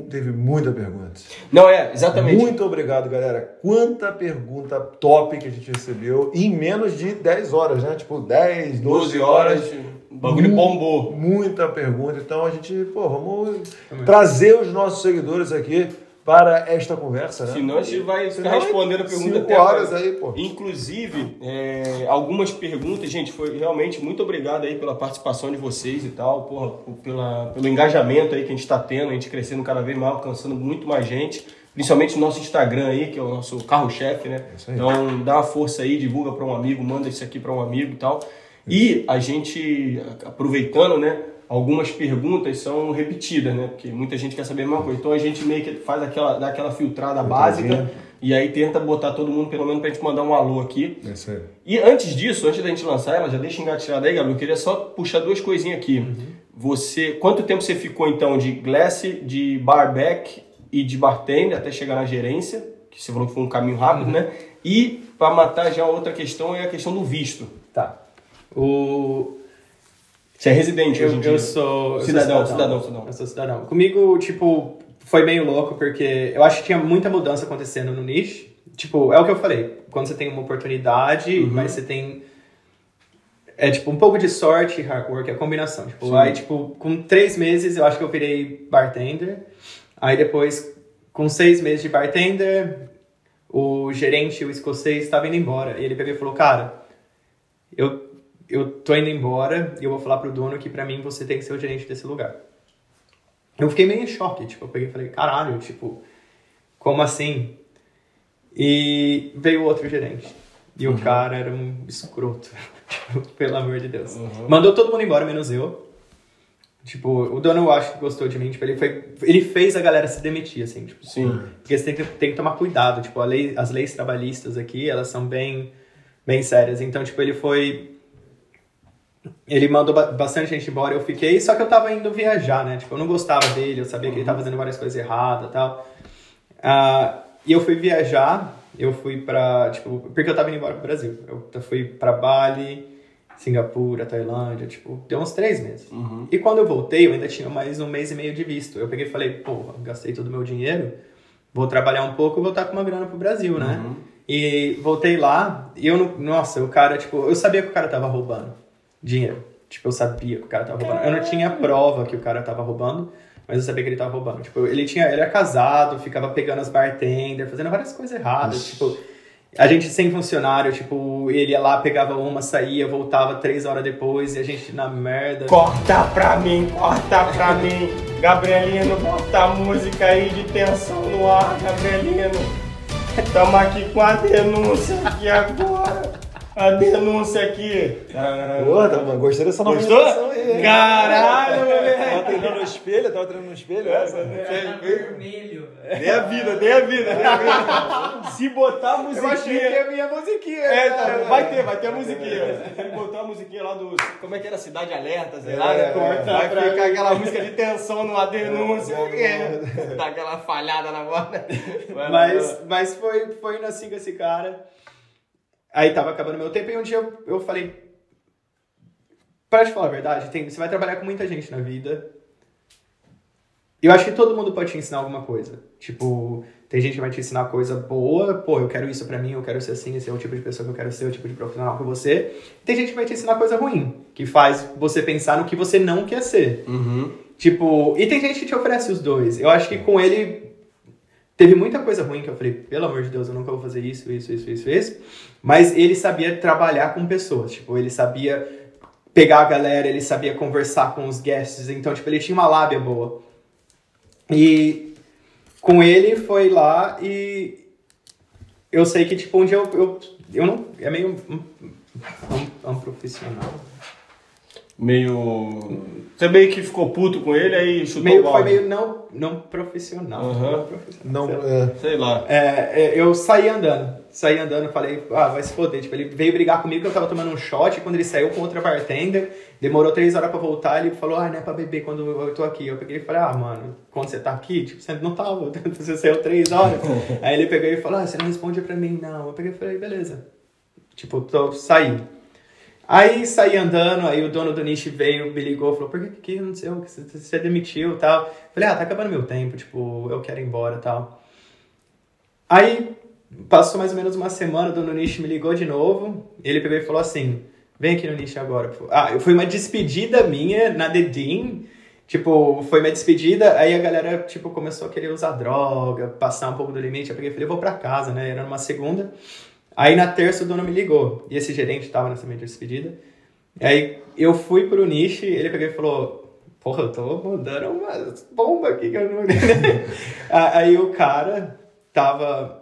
teve muita pergunta. Não, é, exatamente. Muito obrigado, galera. Quanta pergunta top que a gente recebeu em menos de 10 horas, né? Tipo, 10, 12, 12 horas, o bagulho bombou. Muita pergunta. Então a gente, pô, vamos trazer os nossos seguidores aqui para esta conversa, né? Senão a gente vai ficar respondendo a pergunta até horas aí, pô. Inclusive, é, algumas perguntas, gente, foi realmente muito obrigado aí pela participação de vocês e tal, porra, por- pela, pelo engajamento aí que a gente está tendo, a gente crescendo cada vez mais, alcançando muito mais gente, principalmente no nosso Instagram aí, que é o nosso carro-chefe, né? Então, dá uma força aí, divulga para um amigo, manda isso aqui para um amigo e tal. E a gente, aproveitando, né? Algumas perguntas são repetidas, né? Porque muita gente quer saber a mesma coisa. Então a gente meio que faz aquela, dá aquela filtrada básica e aí tenta botar todo mundo, pelo menos, pra gente mandar um alô aqui. É isso aí. E antes disso, antes da gente lançar ela, já deixa engatilhada aí, Gabriel, eu queria só puxar duas coisinhas aqui. Você, quanto tempo você ficou então de glass, de barback e de bartender até chegar na gerência? Que você falou que foi um caminho rápido, né? E para matar já outra questão é a questão do visto. Tá. O... Você é residente hoje em Eu, dia? eu sou... eu sou Cidadão, cidadão, cidadão. Eu sou cidadão. Comigo, tipo, foi meio louco, porque eu acho que tinha muita mudança acontecendo no nicho. Tipo, é o que eu falei. Quando você tem uma oportunidade, Uhum. mas você tem... É, tipo, um pouco de sorte e hard work, é a combinação. Tipo, Sim. aí, tipo, com três meses, eu acho que eu virei bartender. Aí, depois, com seis meses de bartender, o gerente, o escocês, estava indo embora. E ele pegou e falou, cara, eu, eu tô indo embora e eu vou falar pro dono que pra mim você tem que ser o gerente desse lugar. Eu fiquei meio em choque, tipo, eu peguei e falei, caralho, tipo, como assim? E veio outro gerente. E o cara era um escroto. (laughs) tipo, pelo amor de Deus. Mandou todo mundo embora, menos eu. Tipo, o dono eu acho que gostou de mim. Tipo, ele, foi, ele fez a galera se demitir, assim. Tipo, Sim. porque você tem que, tem que tomar cuidado. Tipo, a lei, as leis trabalhistas aqui, elas são bem, bem sérias. Então, tipo, ele foi... Ele mandou ba- bastante gente embora, eu fiquei, só que eu tava indo viajar, né? Tipo, eu não gostava dele, eu sabia que ele tava fazendo várias coisas erradas e tal. Ah, e eu fui viajar, eu fui pra, tipo, porque eu tava indo embora pro Brasil. Eu fui pra Bali, Singapura, Tailândia, tipo, deu uns três meses. E quando eu voltei, eu ainda tinha mais um mês e meio de visto. Eu peguei e falei, porra, gastei todo o meu dinheiro, vou trabalhar um pouco e voltar com uma grana pro Brasil, né? E voltei lá, e eu, não- nossa, o cara, tipo, eu sabia que o cara tava roubando dinheiro. Tipo, eu sabia que o cara tava roubando. Eu não tinha prova que o cara tava roubando, mas eu sabia que ele tava roubando. Tipo, ele tinha, ele era casado, ficava pegando as bartender, fazendo várias coisas erradas. Tipo, a gente sem funcionário, tipo, ele ia lá, pegava uma, saía, voltava três horas depois e a gente na merda. Corta pra mim, corta pra (laughs) mim. Gabrielino, bota a música aí de tensão no ar, Gabrielino. Tamo aqui com a denúncia aqui agora. A denúncia aqui. Pô, tá, mano, gostei dessa nova Gostou? aí? Caralho, Tava moleque. treinando no espelho, tava treinando no espelho essa, né? Tá vermelho, velho. Dê a vida, dê a vida, dê a vida. Se botar a Eu achei que musiquinha. ia vir a musiquinha. É, né? tá, vai ter, vai ter a musiquinha. Se botar a musiquinha lá do. Como é que era? Cidade Alerta, sei lá, né? corta Vai pra ficar aquela música de tensão numa denúncia. É. Dá aquela falhada na né? Lá. Mas, mas foi, foi indo assim com esse cara. Aí tava acabando meu tempo e um dia eu, eu falei. Pra te falar a verdade, tem, você vai trabalhar com muita gente na vida. Eu acho que todo mundo pode te ensinar alguma coisa. Tipo, tem gente que vai te ensinar coisa boa, pô, eu quero isso pra mim, eu quero ser assim, esse é o tipo de pessoa que eu quero ser, o tipo de profissional que você. Tem gente que vai te ensinar coisa ruim, que faz você pensar no que você não quer ser. Uhum. Tipo, e tem gente que te oferece os dois. Eu acho que com ele teve muita coisa ruim que eu falei, pelo amor de Deus, eu nunca vou fazer isso, isso, isso, isso, isso. Mas ele sabia trabalhar com pessoas, tipo, ele sabia pegar a galera, ele sabia conversar com os guests, então, tipo, ele tinha uma lábia boa. E com ele foi lá e eu sei que, tipo, um dia eu, eu, eu não. É meio um, um, um profissional. Meio. Você meio que ficou puto com ele, aí chutou Meio, o balde. foi meio não, não profissional. Aham. Não profissional. Não, sei lá. é, Sei lá. É, é, eu saí andando. Saí andando, falei, ah, vai se foder. Tipo, ele veio brigar comigo que eu tava tomando um shot. E quando ele saiu com outra bartender, demorou três horas pra voltar. Ele falou, ah, não é pra beber quando eu tô aqui. Eu peguei e falei, ah, mano, quando você tá aqui, tipo, você não tava. (laughs) Você saiu três horas. (laughs) Aí ele pegou e falou, ah, você não responde pra mim, não. Eu peguei e falei, beleza. Tipo, tô, saí. Aí saí andando, aí o dono do nicho veio, me ligou, falou, por que que? Que você, você demitiu tal. Falei, ah, tá acabando meu tempo, tipo, eu quero ir embora tal. Aí passou mais ou menos uma semana, o dono nicho me ligou de novo, ele pegou e falou assim, vem aqui no nicho agora. Ah, foi uma despedida minha na Dean, tipo, foi minha despedida, aí a galera, tipo, começou a querer usar droga, passar um pouco do limite, eu peguei e falei, vou pra casa, né, era numa segunda. Aí na terça o dono me ligou, e esse gerente tava nessa minha despedida. Aí eu fui pro nicho, ele pegou e falou: Porra, eu tô mandando uma bomba aqui que eu não. (laughs) Aí o cara tava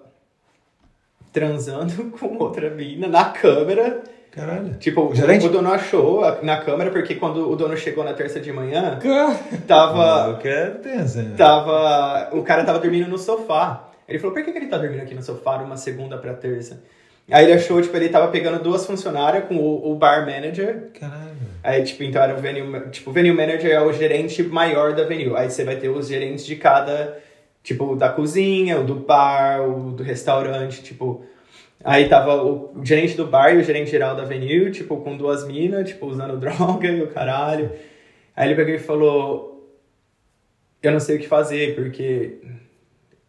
transando (laughs) com outra mina na câmera. caralho. Tipo, O gerente? o dono achou na câmera, porque quando o dono chegou na terça de manhã, tava. que é tenso, hein? Tava. O cara tava dormindo no sofá. Ele falou, por que, que ele tá dormindo aqui no sofá de uma segunda pra terça? Aí ele achou, tipo, ele tava pegando duas funcionárias com o, o bar manager. Caralho. Aí, tipo, então era o venue... Tipo, o venue manager é o gerente maior da venue. Aí você vai ter os gerentes de cada... Tipo, da cozinha, o do bar, o do restaurante, tipo... Aí tava o gerente do bar e o gerente geral da venue, tipo, com duas minas, tipo, usando (laughs) droga e o caralho. Aí ele pegou e falou... Eu não sei o que fazer, porque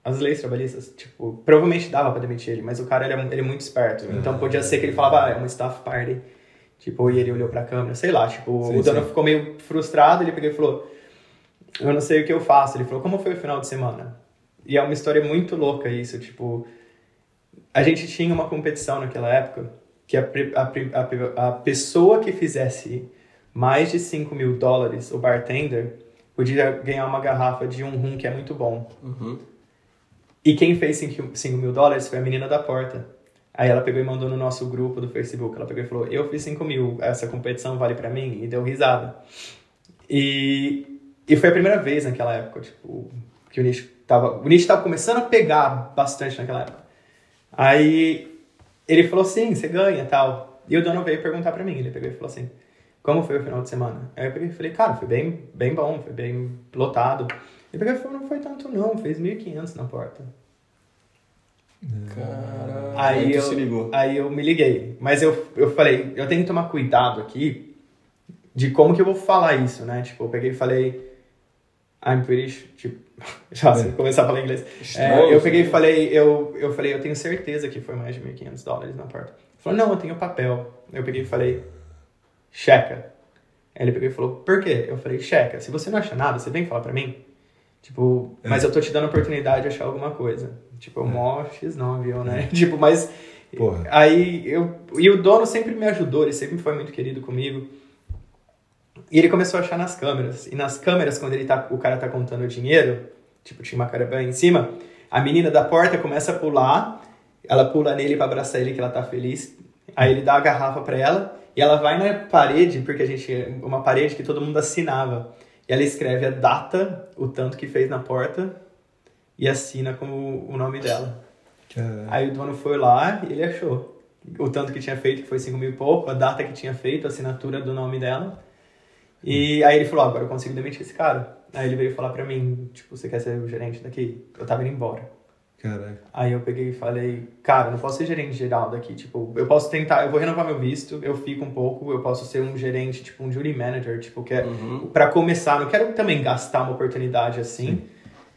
as leis trabalhistas, tipo, provavelmente dava pra demitir ele, mas o cara ele é, ele é muito esperto. Então podia ser que ele falava, ah, é uma staff party. Tipo, e ele olhou pra câmera, sei lá, tipo, Sim, o dono sim. ficou meio frustrado, ele pegou e falou, eu não sei o que eu faço. Ele falou, como foi o final de semana? E é uma história muito louca isso, tipo, a gente tinha uma competição naquela época que a, a, a, a pessoa que fizesse mais de 5 mil dólares, o bartender, podia ganhar uma garrafa de um rum que é muito bom. E quem fez 5 mil dólares foi a menina da porta. Aí ela pegou e mandou no nosso grupo do Facebook. Ela pegou e falou: Eu fiz 5 mil, essa competição vale pra mim? E deu risada. E, e foi a primeira vez naquela época, tipo, que o nicho tava. O nicho tava começando a pegar bastante naquela época. Aí ele falou assim: Você ganha tal. E o dono veio perguntar pra mim. Ele pegou e falou assim: Como foi o final de semana? Aí eu e falei: Cara, foi bem, bem bom, foi bem lotado. Ele pegou e falou: Não foi tanto não, fez 1.500 na porta. Caralho. Aí eu, se ligou. aí eu me liguei. Mas eu, eu falei, eu tenho que tomar cuidado aqui de como que eu vou falar isso, né? Tipo, eu peguei e falei, I'm pretty sure, tipo, (laughs) já se eu começar a falar inglês. É, eu Estranho, peguei e falei, eu, eu falei, eu tenho certeza que foi mais de 1.500 dólares na porta. Ele falou, não, eu tenho papel. Eu peguei e falei, checa. Aí ele pegou e falou, por quê? Eu falei, checa. Se você não acha nada, você vem falar pra mim. Tipo, mas eu tô te dando a oportunidade de achar alguma coisa. Tipo, mó X9, eu, né? (laughs) tipo, mas. Porra. Aí eu. E o dono sempre me ajudou, ele sempre foi muito querido comigo. E ele começou a achar nas câmeras. E nas câmeras, quando ele tá, o cara tá contando o dinheiro, tipo, tinha uma caravana em cima, a menina da porta começa a pular, ela pula nele pra abraçar ele que ela tá feliz. Aí ele dá a garrafa pra ela e ela vai na parede, porque a gente. Uma parede que todo mundo assinava. E ela escreve a data, o tanto que fez na porta, e assina com o, nome dela. Caralho. Aí o dono foi lá e ele achou o tanto que tinha feito, que foi 5 mil e pouco, a data que tinha feito, a assinatura do nome dela. E aí ele falou, "Ah, agora eu consigo demitir esse cara. Aí ele veio falar pra mim, tipo, você quer ser o gerente daqui? Eu tava indo embora. Caralho. Aí eu peguei e falei, cara, não posso ser gerente geral daqui, tipo, eu posso tentar, eu vou renovar meu visto, eu fico um pouco, eu posso ser um gerente, tipo, um jury manager, tipo, que é pra começar, não quero também gastar uma oportunidade assim.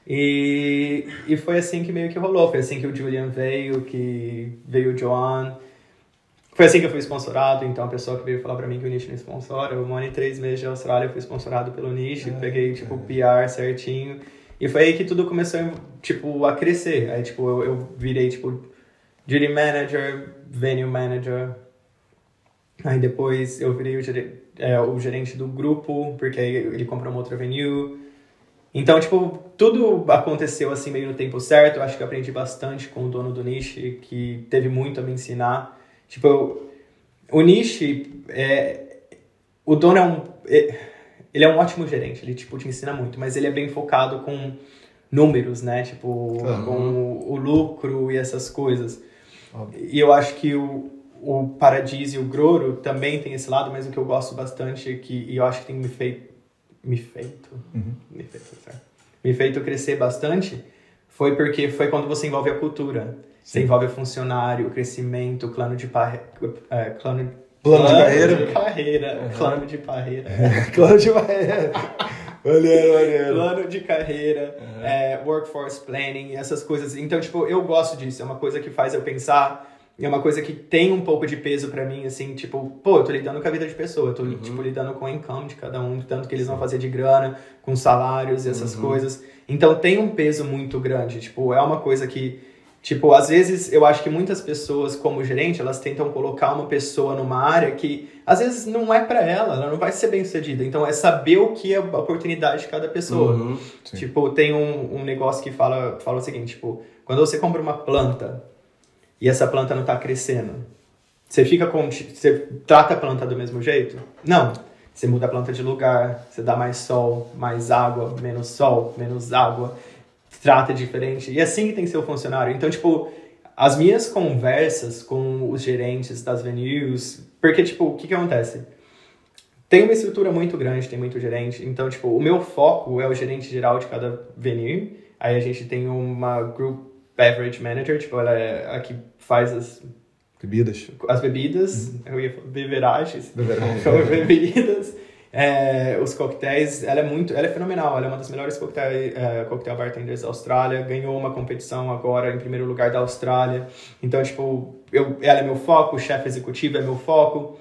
E, e foi assim que meio que rolou, foi assim que o Julian veio, que veio o Joan. Foi assim que eu fui sponsorado, então a pessoa que veio falar pra mim que o Niche me sponsora, eu morei três meses de Austrália, eu fui sponsorado pelo Niche, peguei, tipo, PR certinho. E foi aí que tudo começou, tipo, a crescer. Aí, tipo, eu, eu virei, tipo, Duty Manager, Venue Manager. Aí depois eu virei o, gere- é, o gerente do grupo, porque aí ele comprou uma outra venue. Então, tipo, tudo aconteceu assim meio no tempo certo. Eu acho que eu aprendi bastante com o dono do Niche, que teve muito a me ensinar. Tipo, eu- o Niche é, o dono é um. é- Ele é um ótimo gerente, ele tipo, te ensina muito, mas ele é bem focado com números, né? Tipo, com o, o lucro e essas coisas. E eu acho que o, o Paradis e o Groro também tem esse lado, mas o que eu gosto bastante é que, e eu acho que tem me feito. Me feito? Me feito, certo. Me feito crescer bastante foi porque foi quando você envolve a cultura. Você envolve o funcionário, o crescimento, o plano de é, plano... Plano de carreira. de carreira. Plano de carreira. (laughs) Vai. Maneiro, maneiro. plano de carreira, é, workforce planning, essas coisas. Então, tipo, eu gosto disso. É uma coisa que faz eu pensar. É uma coisa que tem um pouco de peso pra mim, assim, tipo, pô, eu tô lidando com a vida de pessoa, eu tô, tipo, lidando com o income de cada um, tanto que eles vão fazer de grana, com salários e essas coisas. Então, tem um peso muito grande, tipo, é uma coisa que, tipo, às vezes, eu acho que muitas pessoas, como gerente, elas tentam colocar uma pessoa numa área que, às vezes, não é pra ela, ela não vai ser bem sucedida. Então, é saber o que é a oportunidade de cada pessoa. Uhum. Tipo, tem um, um negócio que fala, fala o seguinte, tipo, quando você compra uma planta e essa planta não tá crescendo, você fica com. Você trata a planta do mesmo jeito? Não. Você muda a planta de lugar, você dá mais sol, mais água, menos sol, menos água, trata diferente. E assim que tem que ser o funcionário. Então, tipo, as minhas conversas com os gerentes das venues, porque, tipo, o que que acontece? Tem uma estrutura muito grande, tem muito gerente. Então, tipo, o meu foco é o gerente geral de cada venue. Aí a gente tem uma group beverage manager, tipo, ela é a que faz as, Bebidas. as bebidas, eu ia falar beveragens, Beveragens. São (laughs) bebidas, é, os coquetéis, ela é muito, ela é fenomenal, ela é uma das melhores coquetel, é, cocktail bartenders da Austrália, ganhou uma competição agora em primeiro lugar da Austrália, então, tipo, eu, ela é meu foco, o chefe executivo é meu foco,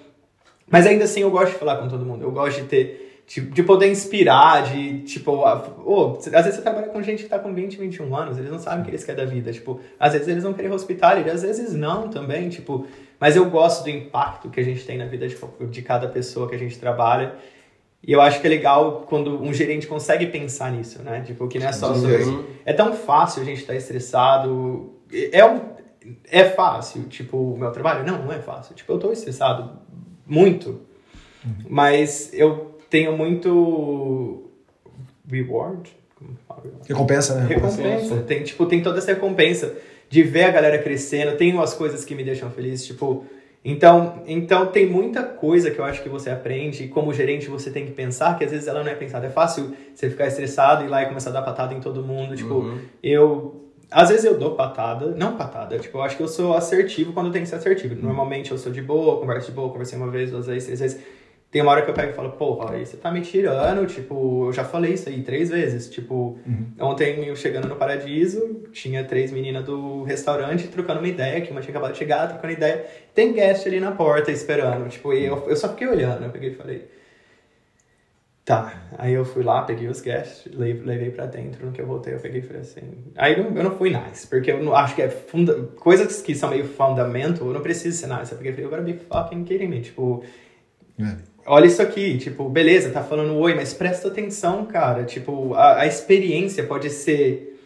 mas ainda assim eu gosto de falar com todo mundo, eu gosto de ter, de, de poder inspirar, de, tipo, ô, às vezes você trabalha com gente que tá com 20, 21 anos, eles não sabem o que eles querem da vida, tipo, às vezes eles vão querer hospitality, às vezes não também, tipo, mas eu gosto do impacto que a gente tem na vida de, de cada pessoa que a gente trabalha, e eu acho que é legal quando um gerente consegue pensar nisso, né, tipo, que não é só sobre... É tão fácil a gente estar estressado, é um... É fácil, tipo, o meu trabalho? Não, não é fácil. Tipo, eu tô estressado muito, mas eu tenho muito reward. Recompensa, né? Recompensa. Tem, tipo, tem toda essa recompensa de ver a galera crescendo. Tem umas coisas que me deixam feliz, tipo. Então, então tem muita coisa que eu acho que você aprende e como gerente você tem que pensar que às vezes ela não é pensada. É fácil você ficar estressado e ir lá e começar a dar patada em todo mundo. Tipo, eu. Às vezes eu dou patada, não patada, tipo, eu acho que eu sou assertivo quando eu tenho que ser assertivo. Normalmente eu sou de boa, converso de boa, conversei uma vez, duas vezes, três vezes. Tem uma hora que eu pego e falo, porra, aí você tá me tirando, tipo, eu já falei isso aí três vezes. Tipo, ontem eu chegando no Paradiso, tinha três meninas do restaurante trocando uma ideia, que uma tinha acabado de chegar, trocando ideia. Tem guest ali na porta esperando, tipo, e eu, eu só fiquei olhando, eu peguei e falei, tá. Aí eu fui lá, peguei os guests, levei, pra dentro, no que eu voltei eu peguei e falei assim... Aí eu não, eu não fui nice, porque eu não, acho que é funda, coisas que são meio fundamento, eu não preciso ser nice. Eu peguei e falei, agora be fucking kidding me, tipo... Olha isso aqui, tipo, beleza, tá falando oi, mas presta atenção, cara. Tipo, a, a experiência pode ser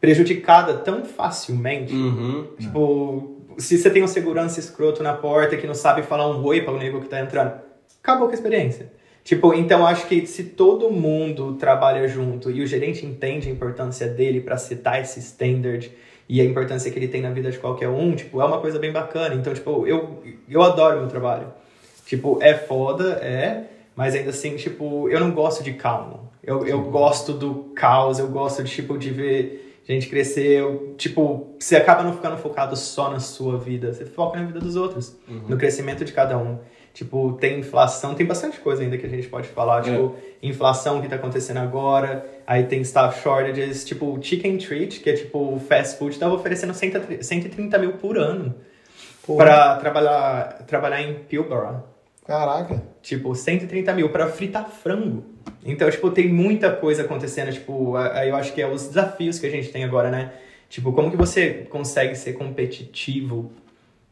prejudicada tão facilmente. Uhum. Tipo, se você tem um segurança escroto na porta que não sabe falar um oi para o nego que tá entrando, acabou com a experiência. Tipo, então acho que se todo mundo trabalha junto e o gerente entende a importância dele para setar esse standard e a importância que ele tem na vida de qualquer um, tipo, é uma coisa bem bacana. Então, tipo, eu, eu adoro meu trabalho. Tipo, é foda, é, mas ainda assim, tipo, eu não gosto de calmo. Eu, eu gosto do caos, eu gosto, tipo, de ver gente crescer. Eu, tipo, você acaba não ficando focado só na sua vida, você foca na vida dos outros, no crescimento de cada um. Tipo, tem inflação, tem bastante coisa ainda que a gente pode falar, tipo, inflação que tá acontecendo agora, aí tem staff shortages, tipo, Chicken Treat, que é tipo, fast food, tava oferecendo 130 130 mil por ano pra trabalhar, trabalhar em Pilbara. Caraca. Tipo, 130 mil pra fritar frango. Então, tipo, tem muita coisa acontecendo. Tipo, aí eu acho que é os desafios que a gente tem agora, né? Tipo, como que você consegue ser competitivo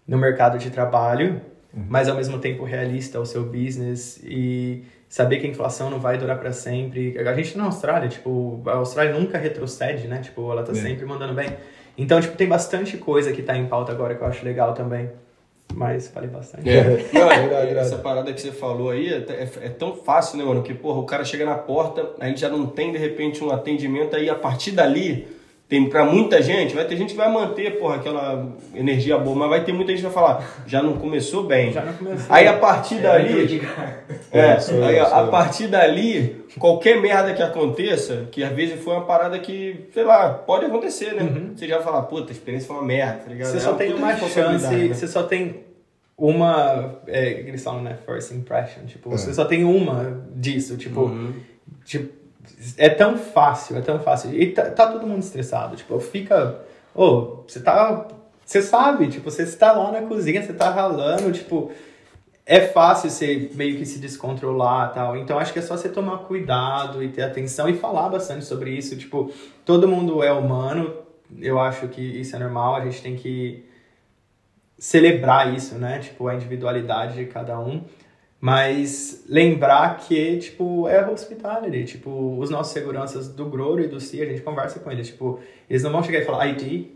no mercado de trabalho, mas ao mesmo tempo realista ao seu business e saber que a inflação não vai durar para sempre. A gente tá na Austrália, tipo, a Austrália nunca retrocede, né? Tipo, ela tá sempre mandando bem. Então, tipo, tem bastante coisa que tá em pauta agora que eu acho legal também. Mas falei bastante. É. Não, é- irado. essa parada que você falou aí é, é- é tão fácil, né, mano? Que, porra, o cara chega na porta, aí já não tem, de repente, um atendimento, aí a partir dali, tem pra muita gente, vai ter gente que vai manter, porra, aquela energia boa, mas vai ter muita gente que vai falar, já não começou bem. Já não começou. Aí a partir dali. É, É, sou aí a, sou a eu. partir dali, qualquer merda que aconteça, que às vezes foi uma parada que, sei lá, pode acontecer, né? Você já vai falar, puta, a experiência foi uma merda, tá ligado? Você É só tem uma chance, né? você só tem uma. É, que eles falam, né? First impression. Tipo, você só tem uma disso. Tipo, Uhum. tipo, é tão fácil, é tão fácil. E tá, tá todo mundo estressado. Tipo, fica. Ô, você tá. Você sabe, tipo, você está lá na cozinha, você tá ralando, tipo. É fácil você meio que se descontrolar tal. Então acho que é só você tomar cuidado e ter atenção e falar bastante sobre isso. Tipo, todo mundo é humano. Eu acho que isso é normal. A gente tem que celebrar isso, né? Tipo, a individualidade de cada um. Mas lembrar que, tipo, é hospitality. Tipo, os nossos seguranças do Groro e do CIA, a gente conversa com eles. Tipo, eles não vão chegar e falar ID.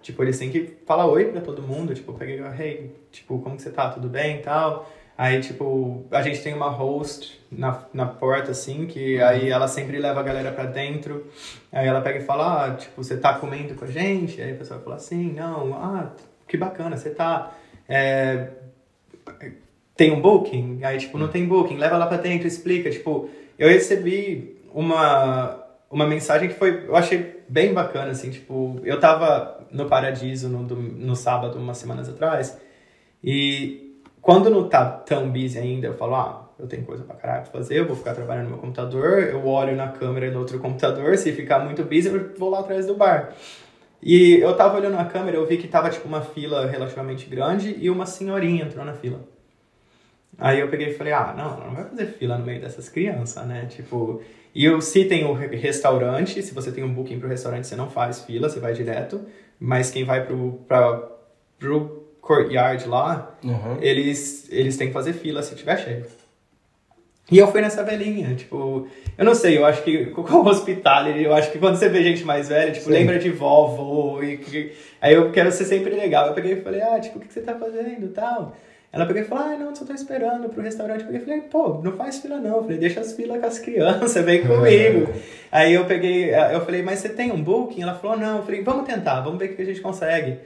Tipo, eles têm que falar oi pra todo mundo. Tipo, peguei, hey, tipo, como que você tá? Tudo bem e tal? Aí, tipo, a gente tem uma host na, na porta, assim, que aí ela sempre leva a galera pra dentro. Aí ela pega e fala, ah, tipo, você tá comendo com a gente? Aí a pessoa fala assim, não, ah, que bacana, você tá... é, tem um booking? Aí, tipo, não tem booking, leva lá pra dentro, explica. Tipo, eu recebi uma, uma mensagem que foi, eu achei bem bacana, assim, tipo, eu tava no Paradiso no, no sábado, umas semanas atrás, e quando não tá tão busy ainda, eu falo, ah, eu tenho coisa pra caralho pra fazer, eu vou ficar trabalhando no meu computador, eu olho na câmera do outro computador, se ficar muito busy, eu vou lá atrás do bar. E eu tava olhando na câmera, eu vi que tava, tipo, uma fila relativamente grande e uma senhorinha entrou na fila. Aí eu peguei e falei, ah, não, não vai fazer fila no meio dessas crianças, né? Tipo, e eu, se tem o re- restaurante, se você tem um booking pro restaurante, você não faz fila, você vai direto. Mas quem vai pro, pra, pro courtyard lá, Uhum. eles, eles têm que fazer fila se tiver cheio. E eu fui nessa velhinha, tipo, eu não sei, eu acho que (laughs) com o hospitality, eu acho que quando você vê gente mais velha, tipo, Sim. lembra de vovó, e aí eu quero ser sempre legal. Eu peguei e falei, ah, tipo, o que você tá fazendo e tal? Ela pegou e falou, ah, não, só tô esperando pro restaurante. Eu peguei falei, pô, não faz fila não. Eu falei, deixa as filas com as crianças, vem comigo. (laughs) aí eu peguei, eu falei, mas você tem um booking? Ela falou, não. Eu falei, vamos tentar, vamos ver o que a gente consegue.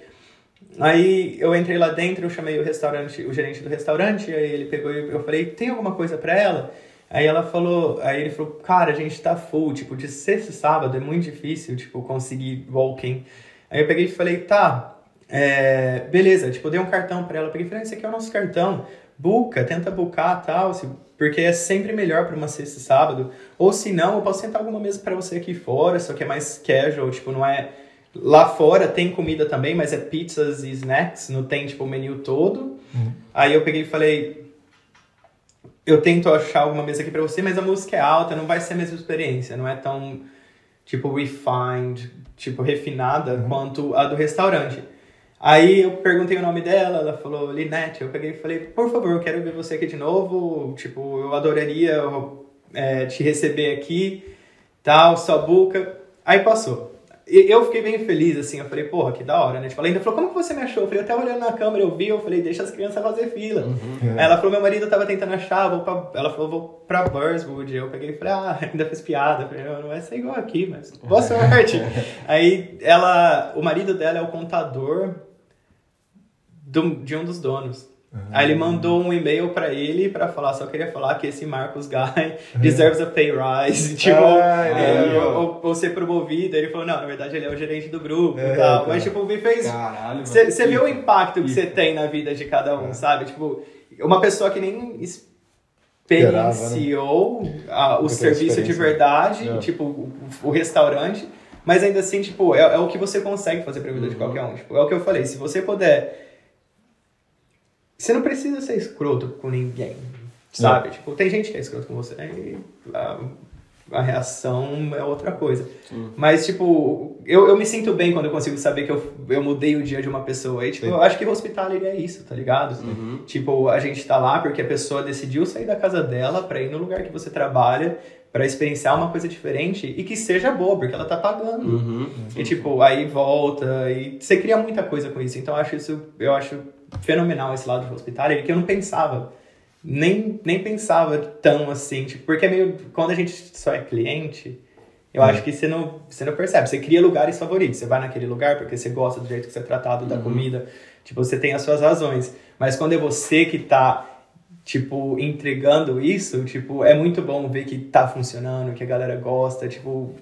Aí eu entrei lá dentro, eu chamei o restaurante, o gerente do restaurante, aí ele pegou e eu falei, tem alguma coisa pra ela? Aí ela falou, aí ele falou, cara, a gente tá full, tipo, de sexta e sábado é muito difícil, tipo, conseguir walking. Aí eu peguei e falei, tá, é, beleza, tipo, eu dei um cartão pra ela, peguei e falei, ah, esse aqui é o nosso cartão, buca, tenta bucar tal, se- porque é sempre melhor pra uma sexta e sábado, ou se não, eu posso sentar alguma mesa pra você aqui fora, só que é mais casual, tipo, não é... Lá fora tem comida também, mas é pizzas e snacks, não tem, tipo, o menu todo. Aí eu peguei e falei, eu tento achar alguma mesa aqui pra você, mas a música é alta, não vai ser a mesma experiência, não é tão, tipo, refined, tipo, refinada quanto a do restaurante. Aí eu perguntei o nome dela, ela falou Linette, eu peguei e falei, por favor, eu quero ver você aqui de novo, tipo, eu adoraria é, te receber aqui, tal, sua buca. Aí passou. Eu fiquei bem feliz, assim, eu falei, porra, que da hora, né? Tipo, ela ainda falou, como que você me achou? Eu falei, tava olhando na câmera, eu vi, eu falei, deixa as crianças fazer fila. Aí ela falou, meu marido tava tentando achar, vou pra... ela falou, vou pra Burswood. Eu peguei e falei, ah, (laughs) ainda fiz piada. Eu falei, não, não vai ser igual aqui, mas boa (laughs) sorte. Aí ela, o marido dela é o contador do- de um dos donos. Aí ele mandou um e-mail pra ele pra falar, só queria falar que esse Marcos Guy deserves a pay rise, (laughs) tipo, Ah, é, ele- ou, ou- ser promovido. Ele falou, não, na verdade ele é o gerente do grupo É, e tal. tá. Mas tipo, me fez você vê o impacto que você tem na vida de cada um, sabe? Tipo, uma pessoa que nem Esperava, né? experienciou a- o serviço de verdade, É. tipo, o, o restaurante, mas ainda assim, tipo, é, é o que você consegue fazer pra vida Uhum. de qualquer um. Tipo, é o que eu falei, se você puder. Você não precisa ser escroto com ninguém, sabe? Tipo, tem gente que é escroto com você e, ah, a reação é outra coisa. Mas, tipo, eu, eu me sinto bem quando eu consigo saber que eu, eu mudei o dia de uma pessoa. E, tipo, eu acho que hospitality é isso, tá ligado? Tipo, a gente tá lá porque a pessoa decidiu sair da casa dela pra ir no lugar que você trabalha, pra experienciar uma coisa diferente e que seja boa, porque ela tá pagando. Uhum. E, tipo, aí volta e você cria muita coisa com isso. Então, eu acho isso, eu acho fenomenal esse lado de hospitality, que eu não pensava nem, nem pensava tão assim, tipo, porque é meio. Quando a gente só é cliente, eu acho que você não, você não percebe. Você cria lugares favoritos. Você vai naquele lugar porque você gosta do jeito que você é tratado, da comida. Tipo, você tem as suas razões. Mas quando é você que tá, tipo, entregando isso, tipo, é muito bom ver que tá funcionando, que a galera gosta. Tipo,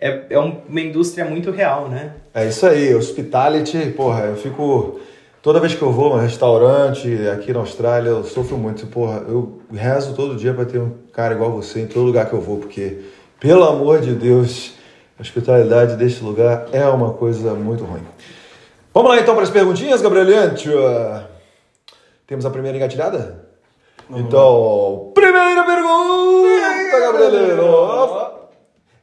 é, é um- uma indústria muito real, né? É isso aí, hospitality, porra, eu fico. Toda vez que eu vou a um restaurante aqui na Austrália, eu sofro muito. Porra, eu rezo todo dia pra ter um cara igual você em todo lugar que eu vou, porque, pelo amor de Deus, a hospitalidade deste lugar é uma coisa muito ruim. Vamos lá então para as perguntinhas, Gabrieliante. Temos a primeira engatilhada? Então, primeira pergunta, Gabrielino.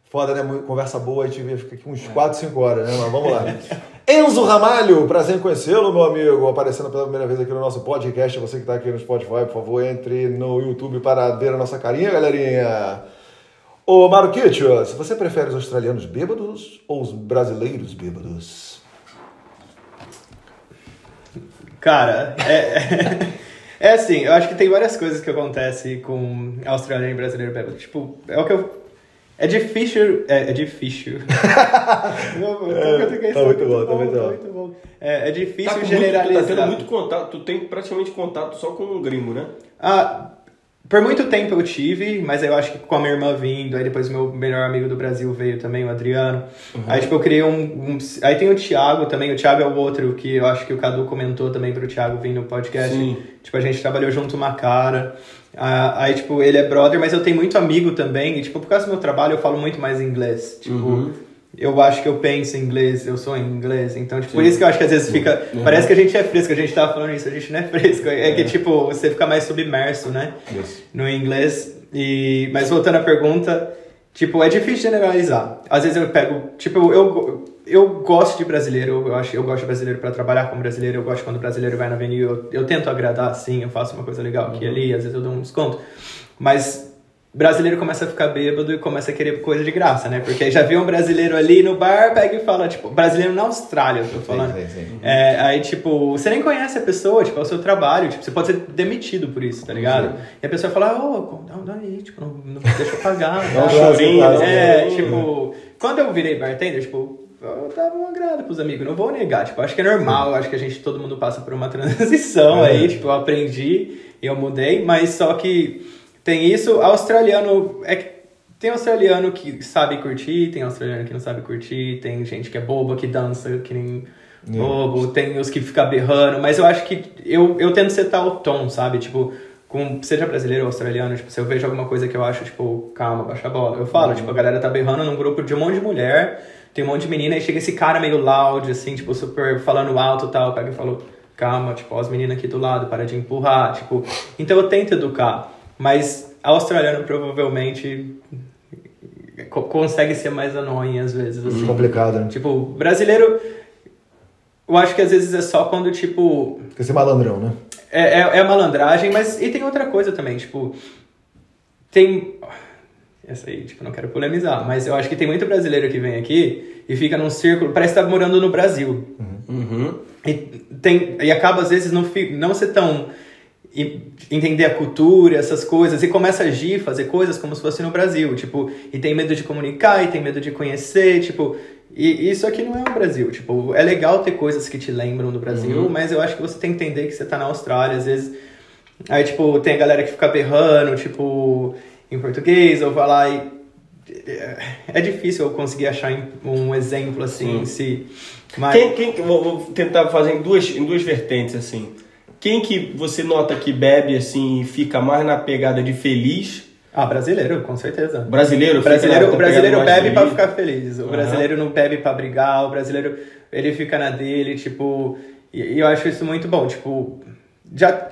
Foda, né? Conversa boa, a gente fica aqui uns 4, 5 horas, né? Mas vamos lá. (laughs) Enzo Ramalho, prazer em conhecê-lo, meu amigo. Aparecendo pela primeira vez aqui no nosso podcast. Você que está aqui no Spotify, por favor, entre no YouTube para ver a nossa carinha, galerinha. Ô, Maruquicho, se você prefere os australianos bêbados ou os brasileiros bêbados? Cara, é, (laughs) é assim, eu acho que tem várias coisas que acontecem com australiano e brasileiro bêbado. Tipo, é o que eu. É difícil. É, é difícil. (laughs) (laughs) Não, essa- tá muito bom, tá muito bom. muito bom. É, é difícil Tá com muito, generalizar. tá tendo muito contato, tu tem praticamente contato só com um gringo, né? Ah, por muito tempo eu tive, mas eu acho que com a minha irmã vindo, aí depois meu melhor amigo do Brasil veio também, o Adriano. Aí tipo, eu criei um, um- Aí tem o Thiago também, o Thiago é o outro que eu acho que o Cadu comentou também pro Thiago vir no podcast. Sim. Tipo, a gente trabalhou junto uma cara. Ah, aí, tipo, ele é brother, mas eu tenho muito amigo também. E, tipo, por causa do meu trabalho, eu falo muito mais inglês. Tipo, eu acho que eu penso em inglês, eu sou em inglês. Então, tipo, por isso que eu acho que às vezes fica. Parece que a gente é fresco, a gente tava falando isso, a gente não é fresco. É, que, tipo, você fica mais submerso, né? No inglês. E, mas voltando à pergunta, tipo, é difícil generalizar. Às vezes eu pego, tipo, eu, eu gosto de brasileiro, eu acho, eu gosto de brasileiro para trabalhar com brasileiro, eu gosto quando o brasileiro vai na avenida, eu, eu tento agradar, sim, eu faço uma coisa legal aqui e ali, às vezes eu dou um desconto. Mas brasileiro começa a ficar bêbado e começa a querer coisa de graça, né? Porque aí já vê um brasileiro ali no bar, pega e fala, tipo, brasileiro na Austrália, eu tô falando. sim, sim. É, aí, tipo, você nem conhece a pessoa, tipo, é o seu trabalho, tipo, você pode ser demitido por isso, tá ligado? E a pessoa fala, ô, dá, dá aí, tipo, não, não deixa eu pagar. Dá um chorinho, um É, tipo, quando eu virei bartender, tipo, eu dava um agrado pros amigos, não vou negar, tipo, acho que é normal, acho que a gente, todo mundo passa por uma (laughs) transição É. aí, tipo, eu aprendi, eu mudei, mas só que tem isso, australiano, é que tem australiano que sabe curtir, tem australiano que não sabe curtir, tem gente que é boba, que dança, que nem bobo, tem os que ficam berrando, mas eu acho que eu, eu tento setar o tom, sabe? Tipo, com, seja brasileiro ou australiano, tipo, se eu vejo alguma coisa que eu acho, tipo, calma, baixa a bola. Eu falo, tipo, a galera tá berrando num grupo de um monte de mulher, tem um monte de menina, e chega esse cara meio loud, assim, tipo, super falando alto e tal, pega e falou, calma, tipo, ó, as meninas aqui do lado, para de empurrar, tipo. Então eu tento educar, mas australiano provavelmente co- consegue ser mais annoying às vezes, assim. Complicado, né? Tipo, brasileiro, eu acho que às vezes é só quando, tipo, Quer ser malandrão, né? é, é, é malandragem, mas e tem outra coisa também, tipo, tem. Essa aí, tipo, não quero polemizar, mas eu acho que tem muito brasileiro que vem aqui e fica num círculo, parece que tá morando no Brasil. Uhum. E, tem, e acaba, às vezes, não, não ser tão. entender a cultura, essas coisas, e começa a agir, fazer coisas como se fosse no Brasil, tipo, e tem medo de comunicar, e tem medo de conhecer, tipo. E isso aqui não é o Brasil, tipo, é legal ter coisas que te lembram do Brasil, mas eu acho que você tem que entender que você tá na Austrália, às vezes. Aí, tipo, tem a galera que fica berrando, tipo, em português, ou lá e. É difícil eu conseguir achar um exemplo assim, se. Mas... Quem, quem, que- vou, vou tentar fazer em duas, em duas vertentes, assim. Quem que você nota que bebe, assim, e fica mais na pegada de feliz? Ah, brasileiro, com certeza. Brasileiro? Brasileiro, o brasileiro bebe feliz? ficar feliz. O Aham. brasileiro não bebe pra brigar. O brasileiro, ele fica na dele, tipo... E, eu acho isso muito bom. Tipo, já...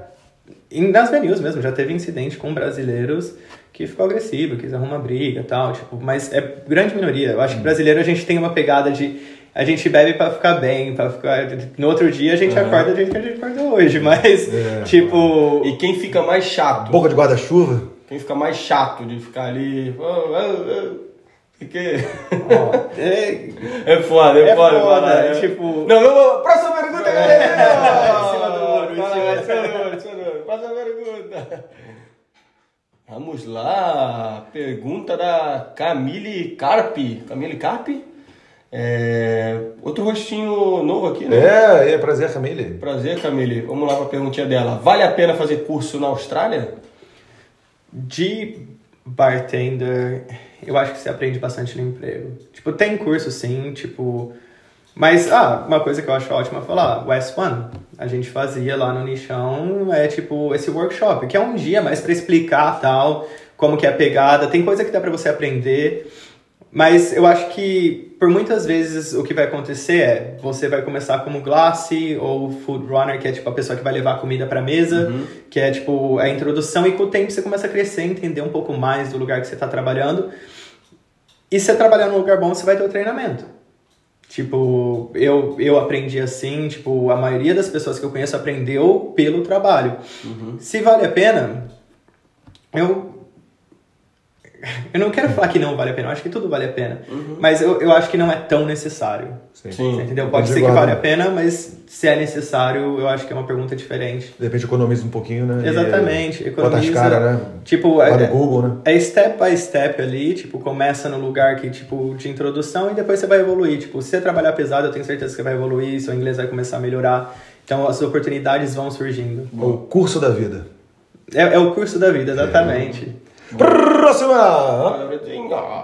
nas venues mesmo, já teve incidente com brasileiros que ficou agressivo, quis arrumar briga e tal, tipo, mas é grande minoria. Eu acho que brasileiro a gente tem uma pegada de a gente bebe pra ficar bem, para ficar no outro dia a gente acorda do jeito que a gente acordou hoje, mas tipo, E quem fica mais chato? Boca de guarda-chuva? Quem fica mais chato de ficar ali. Oh, oh. Que... é, (laughs) É foda, é, É foda. foda, é tipo- Não, não, não. Próxima pergunta, galera! em cima do ouro, em cima do- em cima do ouro, em cima do ouro. Próxima pergunta. Vamos lá. Pergunta da Camille Carpi. Camille Carpi? É... Outro rostinho novo aqui, né? É, é prazer, Camille. Prazer, Camille. Vamos lá para a perguntinha dela. Vale a pena fazer curso na Austrália? de bartender, eu acho que você aprende bastante no emprego. Tipo, tem curso sim, tipo. Mas, ah, uma coisa que eu acho ótima é falar, West One. A gente fazia lá no Nichão, é tipo esse workshop, que é um dia mais pra explicar tal, como que é a pegada. Tem coisa que dá pra você aprender. Mas eu acho que por muitas vezes o que vai acontecer é você vai começar como glace ou food runner, que é tipo a pessoa que vai levar a comida para mesa, que é tipo a introdução e com o tempo você começa a crescer, entender um pouco mais do lugar que você está trabalhando. E se você trabalhar num lugar bom, você vai ter o treinamento. Tipo, eu, eu aprendi assim, tipo, a maioria das pessoas que eu conheço aprendeu pelo trabalho. Se vale a pena, eu eu não quero falar que não vale a pena, eu acho que tudo vale a pena. Mas eu, eu acho que não é tão necessário. Sim. Sim. Entendeu? Pode Depende ser que vale a pena, mas se é necessário, eu acho que é uma pergunta diferente. De repente economiza um pouquinho, né? Exatamente. E, bota as Economiza. caras, né? Tipo, Lá é, Google, né? é step by step ali, tipo, começa no lugar que, tipo, de introdução e depois você vai evoluir. Tipo, se você trabalhar pesado, eu tenho certeza que você vai evoluir, seu inglês vai começar a melhorar. Então as oportunidades vão surgindo. O curso da vida. É, é o curso da vida, exatamente. Próxima!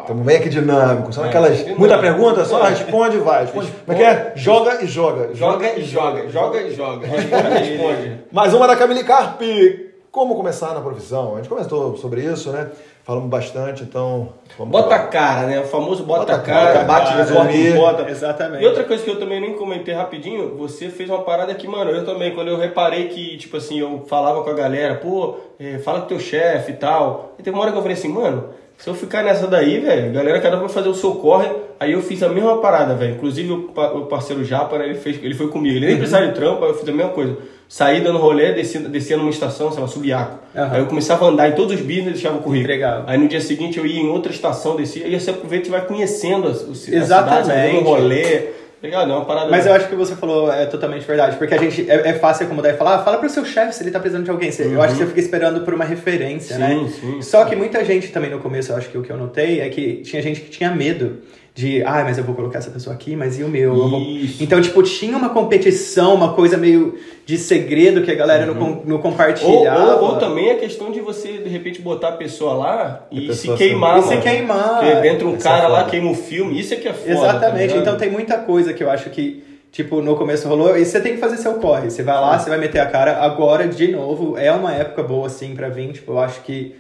Estamos bem aqui dinâmico. É, aquelas. Muita pergunta, só É. responde e vai. Responde. Como é que é? Joga e joga. Joga e joga, joga e joga. Responde, (laughs) responde. Mais uma da Camille Carpi. Como começar na profissão? A gente comentou sobre isso, né? Falamos bastante, então. Vamos Bota a cara, né? O famoso bota, Bota a cara, cara, bate, bate, resumir. bota. Exatamente. E outra coisa que eu também nem comentei rapidinho, você fez uma parada que, mano, eu também, quando eu reparei que, tipo assim, eu falava com a galera, pô, eh, fala com teu chefe e tal. E teve uma hora que eu falei assim, mano, se eu ficar nessa daí, velho, galera, cada um vai fazer o seu corre. Aí eu fiz a mesma parada, velho. Inclusive o, pa- o parceiro Japa, né, ele, fez, ele foi comigo. Ele nem precisava de trampo, aí eu fiz a mesma coisa. Saí dando rolê, descia, descia numa estação, sei lá, Subiaco. Aham. Aí eu começava a andar em todos os business e deixava o currículo. Entregava. Aí no dia seguinte eu ia em outra estação, descia, e aí você aproveita e vai conhecendo as, os, Exatamente. as cidades, dando rolê. Legal, é uma parada. Mas eu acho que você falou é totalmente verdade, porque a gente é, é fácil acomodar e falar, ah, fala pro seu chefe se ele tá precisando de alguém. Você- Eu acho que você fica esperando por uma referência, Sim, né? sim. Só que muita gente também no começo, eu acho que o que eu notei é que tinha gente que tinha medo de, ah, mas eu vou colocar essa pessoa aqui, mas e o meu? Eu vou-" Isso. Então, tipo, tinha uma competição, uma coisa meio de segredo que a galera não, com- não Ou, compartilhava. ou, ou também a questão de você, de repente, botar a pessoa lá E pessoa se queimar. E se queimar. Porque entra um Isso é cara lá, foda. queima o filme, isso é que é foda. Exatamente. tá então tem muita coisa que eu acho que, tipo, no começo rolou. E você tem que fazer seu corre. Você vai lá, você vai meter a cara. Agora, de novo, é uma época boa, assim, pra vir. Tipo, eu acho que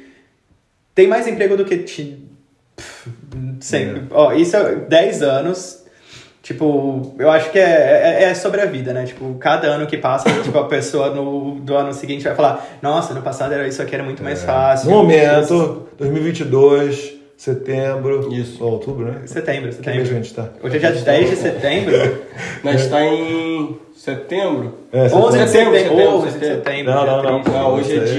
tem mais emprego do que ti- pff, sempre. Ó, isso é 10 anos. Tipo, eu acho que é, é, é sobre a vida, né? Tipo, cada ano que passa, (laughs) tipo, a pessoa no, do ano seguinte vai falar: Nossa, no passado era isso aqui era muito mais fácil. No momento, 2022, setembro. Isso. Ou outubro, né? Setembro, mês que a setembro. gente tá? Hoje é dia 10 de setembro. (laughs) Nós está em setembro. É, 11 de Setembro, setembro. setembro, 11 de setembro. setembro. Não, dia não, não. 30. Ah, hoje é Isso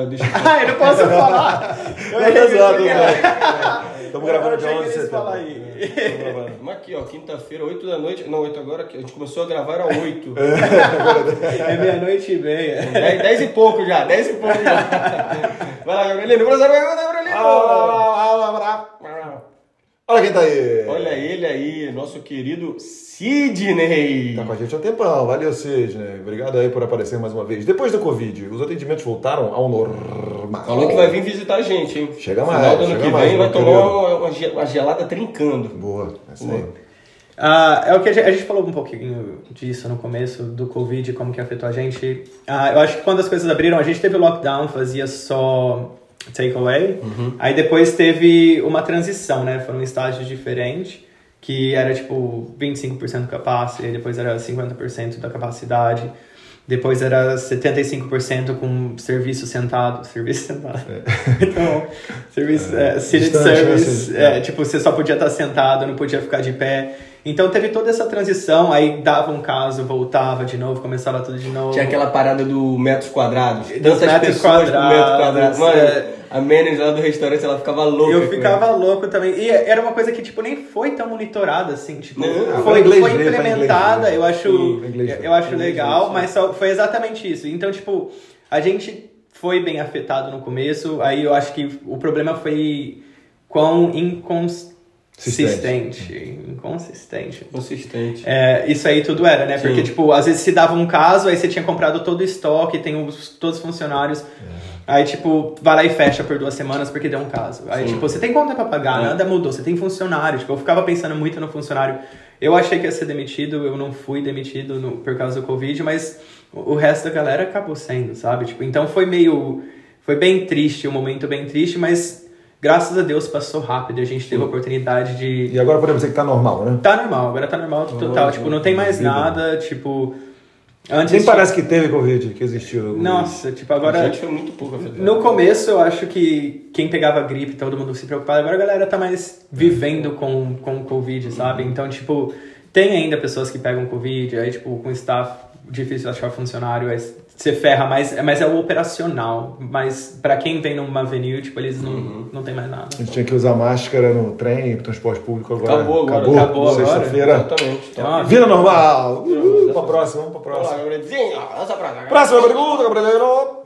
aí. dia. Deixa eu (laughs) Ah, eu não posso falar. (laughs) Eu errei exato, né? Estamos gravando Eu dia achei 11 de setembro. É. Vamos aqui, ó, quinta-feira, 8 da noite. Não, 8 agora, a gente começou a gravar, era 8. (laughs) É meia-noite e meia. 10, 10 e pouco já, 10 e pouco já. Vai lá, Gabrielino, próxima pergunta, Gabrielino. Olha quem tá aí. Olha ele aí, nosso querido Sidney. Tá com a gente há um tempão. Valeu, Sidney. Obrigado aí por aparecer mais uma vez. Depois da Covid, os atendimentos voltaram ao normal. Falou que vai vir visitar a gente, hein? Chega Final mais, do ano chega que mais, vem vai tomar uma, uma ge- uma gelada trincando. Boa. É isso aí. Ah, é o que a gente, a gente falou um pouquinho disso no começo do Covid, como que afetou a gente. Ah, eu acho que quando as coisas abriram, a gente teve o lockdown, fazia só takeaway. Aí depois teve uma transição, né? Foram estágios diferentes, que era tipo 25% capacity, e depois era 50% da capacidade. Depois era 75% com serviço sentado. (laughs) Serviço sentado. Então, serviço, é, seated Distante, né, service. assim, é, é. tipo, você só podia estar sentado, não podia ficar de pé. Então teve toda essa transição, aí dava um caso, voltava de novo, começava tudo de novo. Tinha aquela parada do metros quadrados. Dos Tantas metros pessoas por metro quadrados, quadrado. Mano, é. A Menes lá do restaurante, ela ficava louca. Eu ficava louco também. E era uma coisa que, tipo, nem foi tão monitorada, assim. Tipo, Não, foi, inglês foi implementada, ver. eu acho, inglês eu acho legal, mas só foi exatamente isso. Então, tipo, a gente foi bem afetado no começo, aí eu acho que o problema foi quão inconsistente. Inconsistente. Consistente. É, isso aí tudo era, né? Porque, Sim. tipo, às vezes se dava um caso, aí você tinha comprado todo o estoque, tem os, todos os funcionários. Aí, tipo, vai lá e fecha por duas semanas porque deu um caso. Aí, Sim. tipo, você tem conta pra pagar, É. nada mudou, você tem funcionário. Tipo, eu ficava pensando muito no funcionário. Eu achei que ia ser demitido, eu não fui demitido no- por causa do Covid, mas o resto da galera acabou sendo, sabe? Tipo, então foi meio. Foi bem triste, um momento bem triste, mas graças a Deus passou rápido e a gente teve a oportunidade de. E agora podemos dizer que tá normal, né? Tá normal, agora tá normal total. Oh, tipo, não tem mais vida. nada, tipo. Antes. Nem parece que teve Covid, que existiu. Nossa, tipo, A agora. gente foi muito pouco afetado. No começo eu acho que quem pegava gripe, todo mundo se preocupava. Agora a galera tá mais vivendo com, com o Covid, sabe? Então, tipo, tem ainda pessoas que pegam Covid, aí, tipo, com staff, difícil achar funcionário, aí você ferra, mas, mas é o operacional. Mas pra quem vem numa avenue, tipo, eles não, não tem mais nada. A gente tinha que usar máscara no trem, transporte público agora. Acabou agora. Acabou, Acabou agora. Sexta-feira. Exatamente. Então, Vida normal! Uh, pra próxima, vamos pra próxima. Próxima pergunta, Gabrieleiro.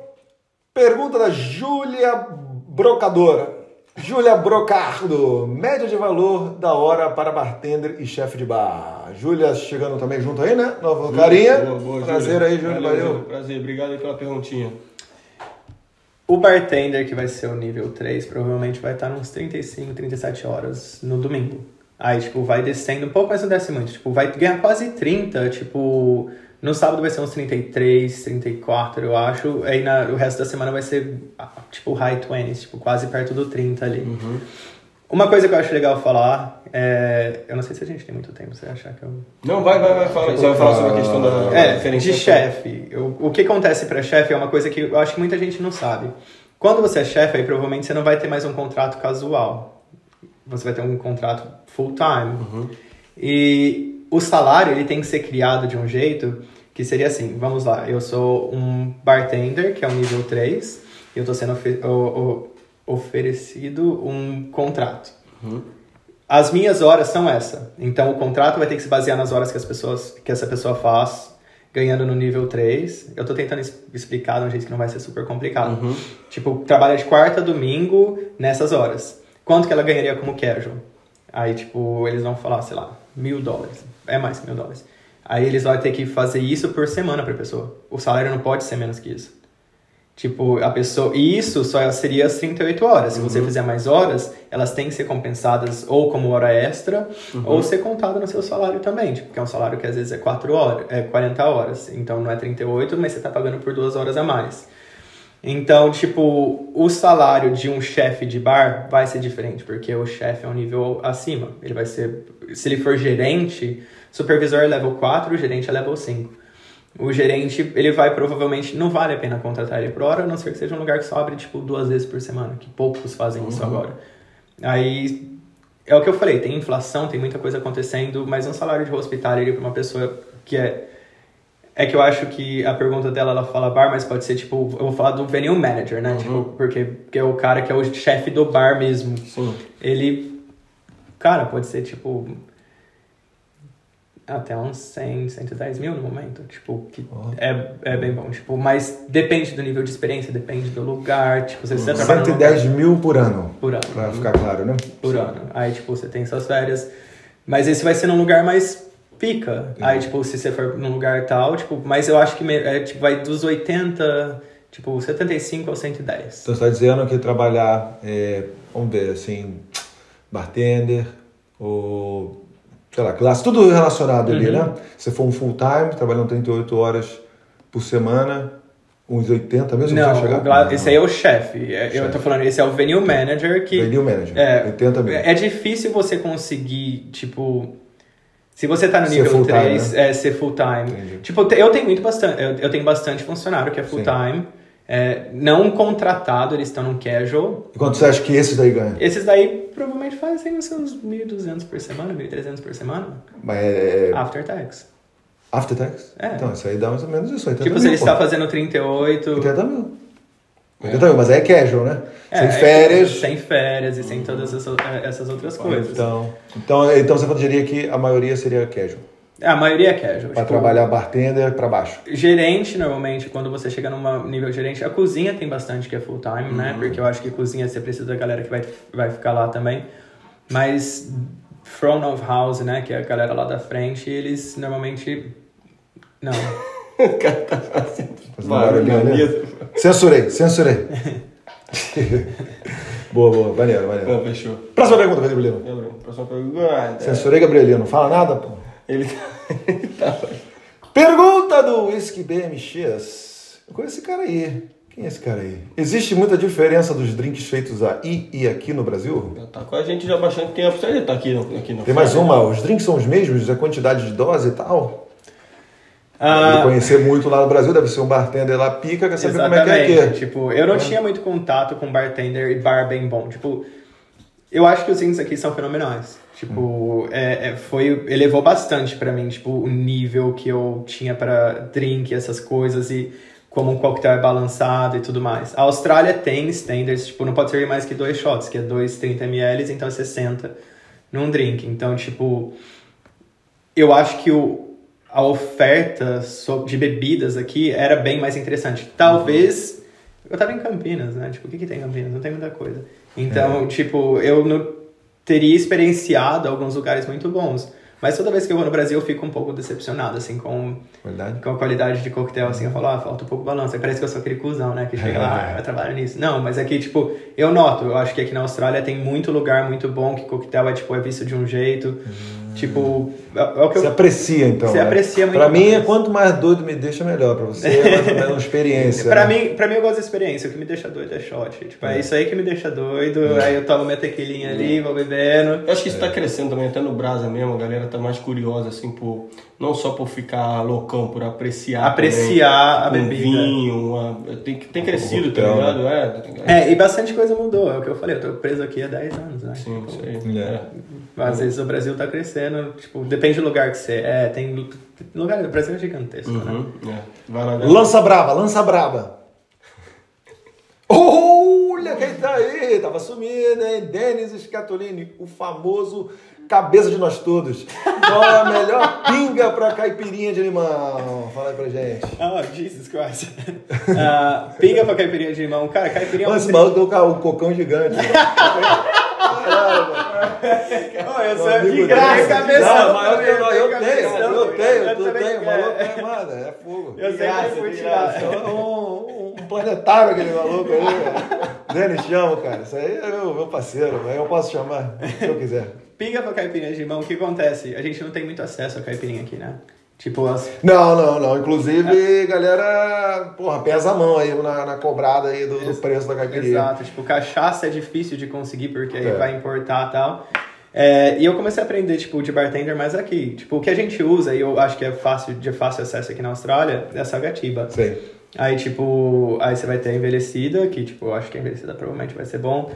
Pergunta da Júlia Brocadora. Júlia Brocardo, média de valor da hora para bartender e chefe de bar. Júlia chegando também junto aí, né? Nova carinha. Boa, boa, Prazer Júlia. aí, Júlia. Valeu. Júlia. Prazer, obrigado aí pela perguntinha. O bartender, que vai ser o nível 3, provavelmente vai estar uns 35, 37 horas no domingo. Aí, tipo, vai descendo um pouco, mas não desce muito. Tipo, vai ganhar quase 30, tipo... No sábado vai ser uns 33, 34, eu acho. Aí na, o resto da semana vai ser, ah, tipo, high 20s, tipo, quase perto do 30 ali. Uhum. Uma coisa que eu acho legal falar é... Eu não sei se a gente tem muito tempo, você achar que eu... Não, vai, vai, vai. Fala. Você vai falar sobre a questão da É, diferença de chefe. Eu- O que acontece para chefe é uma coisa que eu acho que muita gente não sabe. Quando você é chefe, aí provavelmente você não vai ter mais um contrato casual. Você vai ter um contrato full time. E o salário ele tem que ser criado de um jeito que seria assim, vamos lá, eu sou um bartender, que é o nível 3, e eu estou sendo ofe- oferecido um contrato. As minhas horas são essa. Então o contrato vai ter que se basear nas horas que as pessoas que essa pessoa faz, ganhando no nível 3. Eu tô tentando explicar de um jeito que não vai ser super complicado. Tipo, trabalha de quarta a domingo nessas horas. Quanto que ela ganharia como casual? Aí, tipo, eles vão falar, sei lá, mil dólares. É mais que mil dólares. Aí eles vão ter que fazer isso por semana pra pessoa. O salário não pode ser menos que isso. Tipo, a pessoa. E isso só seria as 38 horas. Se você fizer mais horas, elas têm que ser compensadas ou como hora extra, ou ser contada no seu salário também. Tipo, que é um salário que às vezes é 4 horas, é 40 horas. Então não é 38, mas você tá pagando por duas horas a mais. Então, tipo, o salário de um chefe de bar vai ser diferente, porque o chefe é um nível acima. Ele vai ser. Se ele for gerente, supervisor é level 4, o gerente é level 5. O gerente, ele vai provavelmente. Não vale a pena contratar ele por hora, a não ser que seja um lugar que só abre, tipo, duas vezes por semana, que poucos fazem isso agora. Aí. É o que eu falei, tem inflação, tem muita coisa acontecendo, mas um salário de hospitality para uma pessoa que é é que eu acho que a pergunta dela, ela fala bar, mas pode ser tipo, eu vou falar do venue manager, né? Tipo, porque, porque é o cara que é o chefe do bar mesmo. Sim. Ele, cara, pode ser tipo até uns 100, 110 mil no momento. Tipo, que é, é bem bom. Tipo, mas depende do nível de experiência, depende do lugar. Tipo, você trabalha num 110 mil por ano. por ano Pra ficar claro, né? por ano. Aí, tipo, você tem suas férias. Mas esse vai ser num lugar mais pica. Aí, tipo, se você for num lugar tal, tipo, mas eu acho que é, tipo, vai dos 80, tipo, 75 ao 110. Então você está dizendo que trabalhar, é, vamos ver, assim, bartender, ou, sei lá, classe, tudo relacionado ali, Uhum. né? Se for um full time, trabalhando 38 horas por semana, uns 80 mesmo, Não, chegar? Gla- esse aí é o chefe. É, Eu tô falando, esse é o venue manager que... Venue manager, É, 80 mil. É difícil você conseguir, tipo... Se você tá no Ser nível full time, 3, é ser full time. Entendi. Tipo, eu tenho muito bastante, eu, eu tenho bastante funcionário que é full Sim. time. É, não contratado, eles estão no casual. E quanto você acha que esse daí ganha? Esses daí provavelmente fazem uns seus 1.200 por semana, 1.300 por semana. Mas é, é After tax. after tax? É. Então, isso aí dá mais ou menos isso. 80 Tipo, se ele está fazendo 38. 80 mil. 80 mil, mas aí é casual, né? é, Sem é, férias. Sem férias e sem todas essas, essas outras coisas. Então, então, então você diria que a maioria seria casual. É, a maioria é casual. Para tipo, trabalhar bartender para baixo. Gerente, normalmente, quando você chega num nível gerente, a cozinha tem bastante que é full time, Uhum. né? Porque eu acho que cozinha você precisa da galera que vai, vai ficar lá também. Mas front of house, né? Que é a galera lá da frente, eles normalmente. Não. Fazendo Vai, barulhinho ali. beleza. Censurei, censurei. (laughs) boa, boa. Maneiro, maneiro. Não, fechou. Próxima pergunta, Gabrielino. Gabriel, próxima pergunta. Censurei, Gabrielino. Não fala nada, pô. Ele tá. (laughs) Pergunta do Whisky BMX. Eu conheço esse cara aí. Quem é esse cara aí? Existe muita diferença dos drinks feitos aí e aqui no Brasil? Tá com a gente já há bastante tempo. Você tá aqui, no, aqui no Tem mais uma. Os drinks são os mesmos? A quantidade de dose e tal? Ele conhecer muito lá no Brasil, deve ser um bartender lá pica, quer saber como é que é aqui. Tipo, eu não tinha muito contato com bartender e bar bem bom. Tipo, eu acho que os drinks aqui são fenomenais. Tipo, é, é, foi, elevou bastante pra mim, tipo, o nível que eu tinha pra drink, essas coisas e como um coquetel é balançado e tudo mais. A Austrália tem standards, tipo, não pode servir mais que dois shots, que é dois 30 ml, então é 60 num drink. Então, tipo, eu acho que o, a oferta de bebidas aqui era bem mais interessante. Talvez. Eu tava em Campinas, né? Tipo, o que, que tem em Campinas? Não tem muita coisa. Então, tipo, eu não teria experienciado alguns lugares muito bons. Mas toda vez que eu vou no Brasil, eu fico um pouco decepcionado, assim, com, Verdade? com a qualidade de coquetel, assim. Eu falo, ah, falta um pouco de balanço. Aí parece que eu sou aquele cuzão, né? Que chega lá, (laughs) ah, trabalha nisso. Não, mas aqui, tipo, eu noto. Eu acho que aqui na Austrália tem muito lugar muito bom que coquetel é, tipo, é visto de um jeito. Tipo, é, é o que Você eu... aprecia, então. Você né? aprecia muito Pra mim, é quanto mais doido me deixa, melhor. Pra você é (laughs) mais ou menos uma experiência. Pra né? mim, pra mim, eu gosto da experiência. O que me deixa doido é shot. Tipo, é, isso aí que me deixa doido. Aí eu tomo minha tequilinha ali, vou bebendo. Eu acho que isso tá crescendo também, até no Brasa mesmo, a galera tá mais curiosa, assim, por. Não só por ficar loucão, por apreciar. Apreciar também, a com bebida. vinho, uma- tem, tem crescido, tá ligado? É, tá ligado? É, e bastante coisa mudou. É o que eu falei, eu tô preso aqui há 10 anos, né? Sim, isso aí. É. Às vezes o Brasil tá crescendo, tipo, depende do lugar que você é. Tem lu- lugar, o Brasil é gigantesco, né? Uhum, é. Vai lá. Lança braba, lança braba. Olha quem tá aí, tava sumido, hein? Denis Scatolini, o famoso cabeça de nós todos. Qual é a melhor pinga pra caipirinha de limão? Fala aí pra gente. Oh, Jesus Christ. Ah, pinga pra caipirinha de limão. Cara, caipirinha é um Olha esse maluco ca- um cocão gigante. (laughs) Oh, eu amigo de graça, cabeção. Não, mas eu tenho, eu tenho, eu tenho, eu tu tem, o maluco é, mano, é fogo. Eu sempre graça, fui tirar. É um, um planetário aquele maluco aí, te amo, cara. Isso aí é meu, meu parceiro, aí eu posso chamar se eu quiser. Pinga pra caipirinha de limão, o que acontece? A gente não tem muito acesso a caipirinha aqui, né? Tipo, as... Não, não, não. Inclusive, galera, porra, pesa a mão aí na, na cobrada aí do, do preço da caipirinha. Exato, tipo, cachaça é difícil de conseguir porque aí É. vai importar e tal. É, e eu comecei a aprender, tipo, de bartender mais aqui. Tipo, o que a gente usa, e eu acho que é fácil, de fácil acesso aqui na Austrália, é a salgatiba. Sei. Aí, tipo, aí você vai ter a envelhecida, que, tipo, eu acho que a envelhecida provavelmente vai ser bom.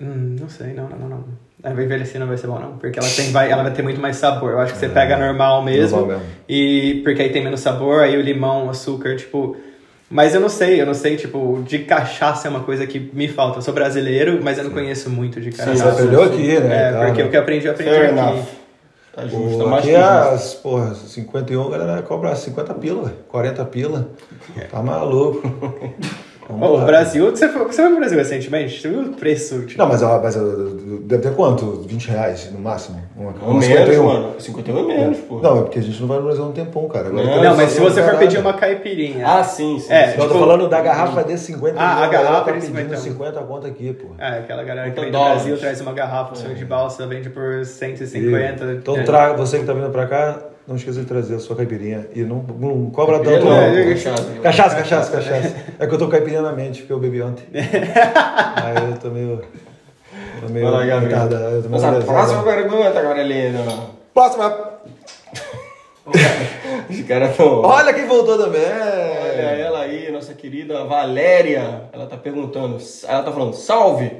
Hum, não sei, não, não, não, não. A envelhecida não vai ser bom, não. Porque ela, tem, vai, ela vai ter muito mais sabor. Eu acho que você pega normal mesmo. Normal mesmo. E porque aí tem menos sabor, aí o limão, o açúcar, tipo. Mas eu não sei, eu não sei, tipo, de cachaça é uma coisa que me falta. Eu sou brasileiro, mas eu não conheço muito de Você cachaça. aprendeu aqui, né? É, Tá, porque né? o que eu aprendi, eu aprendi Fair aqui. enough. Tá justo, tá mais aqui é justo. as, porra, 51, a galera cobra 50 pila, velho, 40 pila. Tá maluco. (laughs) Vamos o lá. Brasil, você foi, você foi pro Brasil recentemente? Você viu o preço? Tipo, Não, mas, mas deve ter quanto? 20 reais no máximo? Uma, Ou uma menos, 51. mano. 51 é menos, pô. Não, é porque a gente não vai no Brasil há um tempão, cara. Agora Não, Não, mas se você for pedir uma caipirinha. Ah, sim, sim. É, sim. Não, eu tô tipo- falando da garrafa de 50 Ah, a garrafa tá de pedindo 50. 50 conta aqui, pô. É, aquela galera que vem do. Brasil traz uma garrafa, sonho de balsa, vende por 150. Então, é. tra... você que tá vindo pra cá, não esqueça de trazer a sua caipirinha. E não, não cobra tanto, não, é cachaça. Cachaça, cachaça, cachaça. É que eu tô com caipirinha na mente, porque eu bebi ontem. (laughs) Aí eu tô meio. Tô meio. Vai lá, Gabriel. eu tô meio Mas a lesado. próxima pergunta, Gabrielino. Próxima Os caras estão. Olha quem voltou também! Olha ela aí, nossa querida Valéria. Ela tá perguntando, ela tá falando, salve!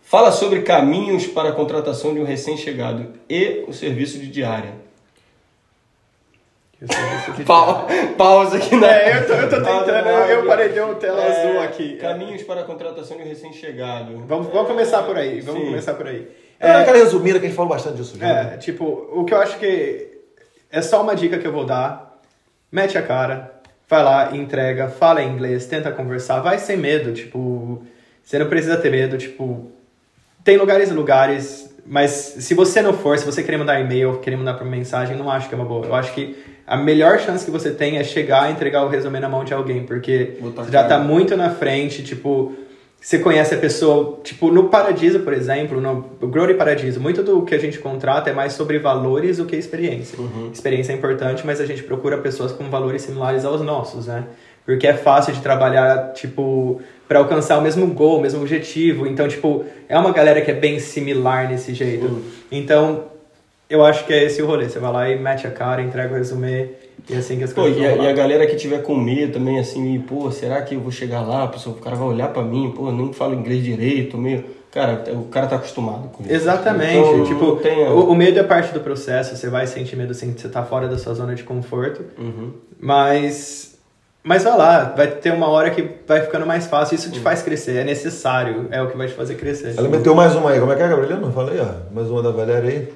Fala sobre caminhos para a contratação de um recém-chegado e o serviço de diária. Pa- pausa aqui na. É, eu tô, eu tô tentando, eu, parei, deu uma tela É, azul aqui. Caminhos para a contratação de um recém-chegado. Vamos, vamos começar por aí, vamos Sim. começar por aí. É aquela resumida que a gente falou bastante disso já. É, tipo, o que eu acho que é só uma dica que eu vou dar. Mete a cara, vai lá, entrega, fala inglês, tenta conversar, vai sem medo, tipo, você não precisa ter medo, tipo, tem lugares e lugares, mas se você não for, se você querer mandar e-mail, querer mandar por mensagem, não acho que é uma boa. Eu acho que a melhor chance que você tem é chegar e entregar o resumo na mão de alguém, porque Botar já tá muito na frente, tipo, você conhece a pessoa, tipo, no Paradiso, por exemplo, no e Paradiso, muito do que a gente contrata é mais sobre valores do que experiência. Experiência é importante, mas a gente procura pessoas com valores similares aos nossos, né? Porque é fácil de trabalhar, tipo, para alcançar o mesmo goal, o mesmo objetivo. Então, tipo, é uma galera que é bem similar nesse jeito. Então, eu acho que é esse o rolê. Você vai lá e mete a cara, entrega o resumê, e é assim que as Pô, coisas e vão a, e a galera que tiver com medo também, assim, pô, será que eu vou chegar lá, pessoal, o cara vai olhar pra mim, pô, eu nem falo inglês direito, meio. Cara, o cara tá acostumado com isso. Exatamente. Então, tipo, não tem- o, o medo é parte do processo. Você vai sentir medo assim, você tá fora da sua zona de conforto. Uhum. Mas. Mas vai lá, vai ter uma hora que vai ficando mais fácil. Isso te faz crescer, é necessário, é o que vai te fazer crescer. Ela meteu mais uma aí. Como é que é, Gabrieliano? Fala aí, ó. Mais uma da Valéria aí.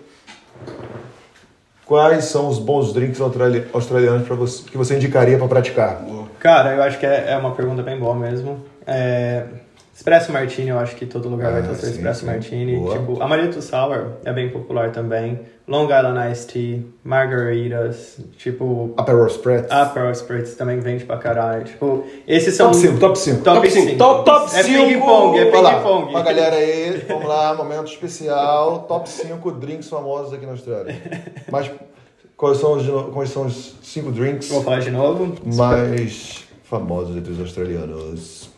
Quais são os bons drinks australi- australianos você, que você indicaria para praticar? Cara, eu acho que é, é uma pergunta bem boa mesmo. É, Espresso Martini, eu acho que todo lugar vai Ah, ter o seu Espresso sim. Martini. Boa. Tipo, Amaretto Sour é bem popular também. Long Island Iced Tea, Margaritas, tipo... Aperol Spritz. Aperol Spritz também vende pra caralho. Tipo, esses são... Top 5, top 5. Top Top 5. cinco. Top, top É 5. ping-pong, é Vai lá, ping-pong. Pra galera aí, vamos lá, momento especial. Top 5 drinks famosos aqui na Austrália. (laughs) Mas quais são os, quais são os 5 drinks Vou falar de novo. mais famosos entre os australianos?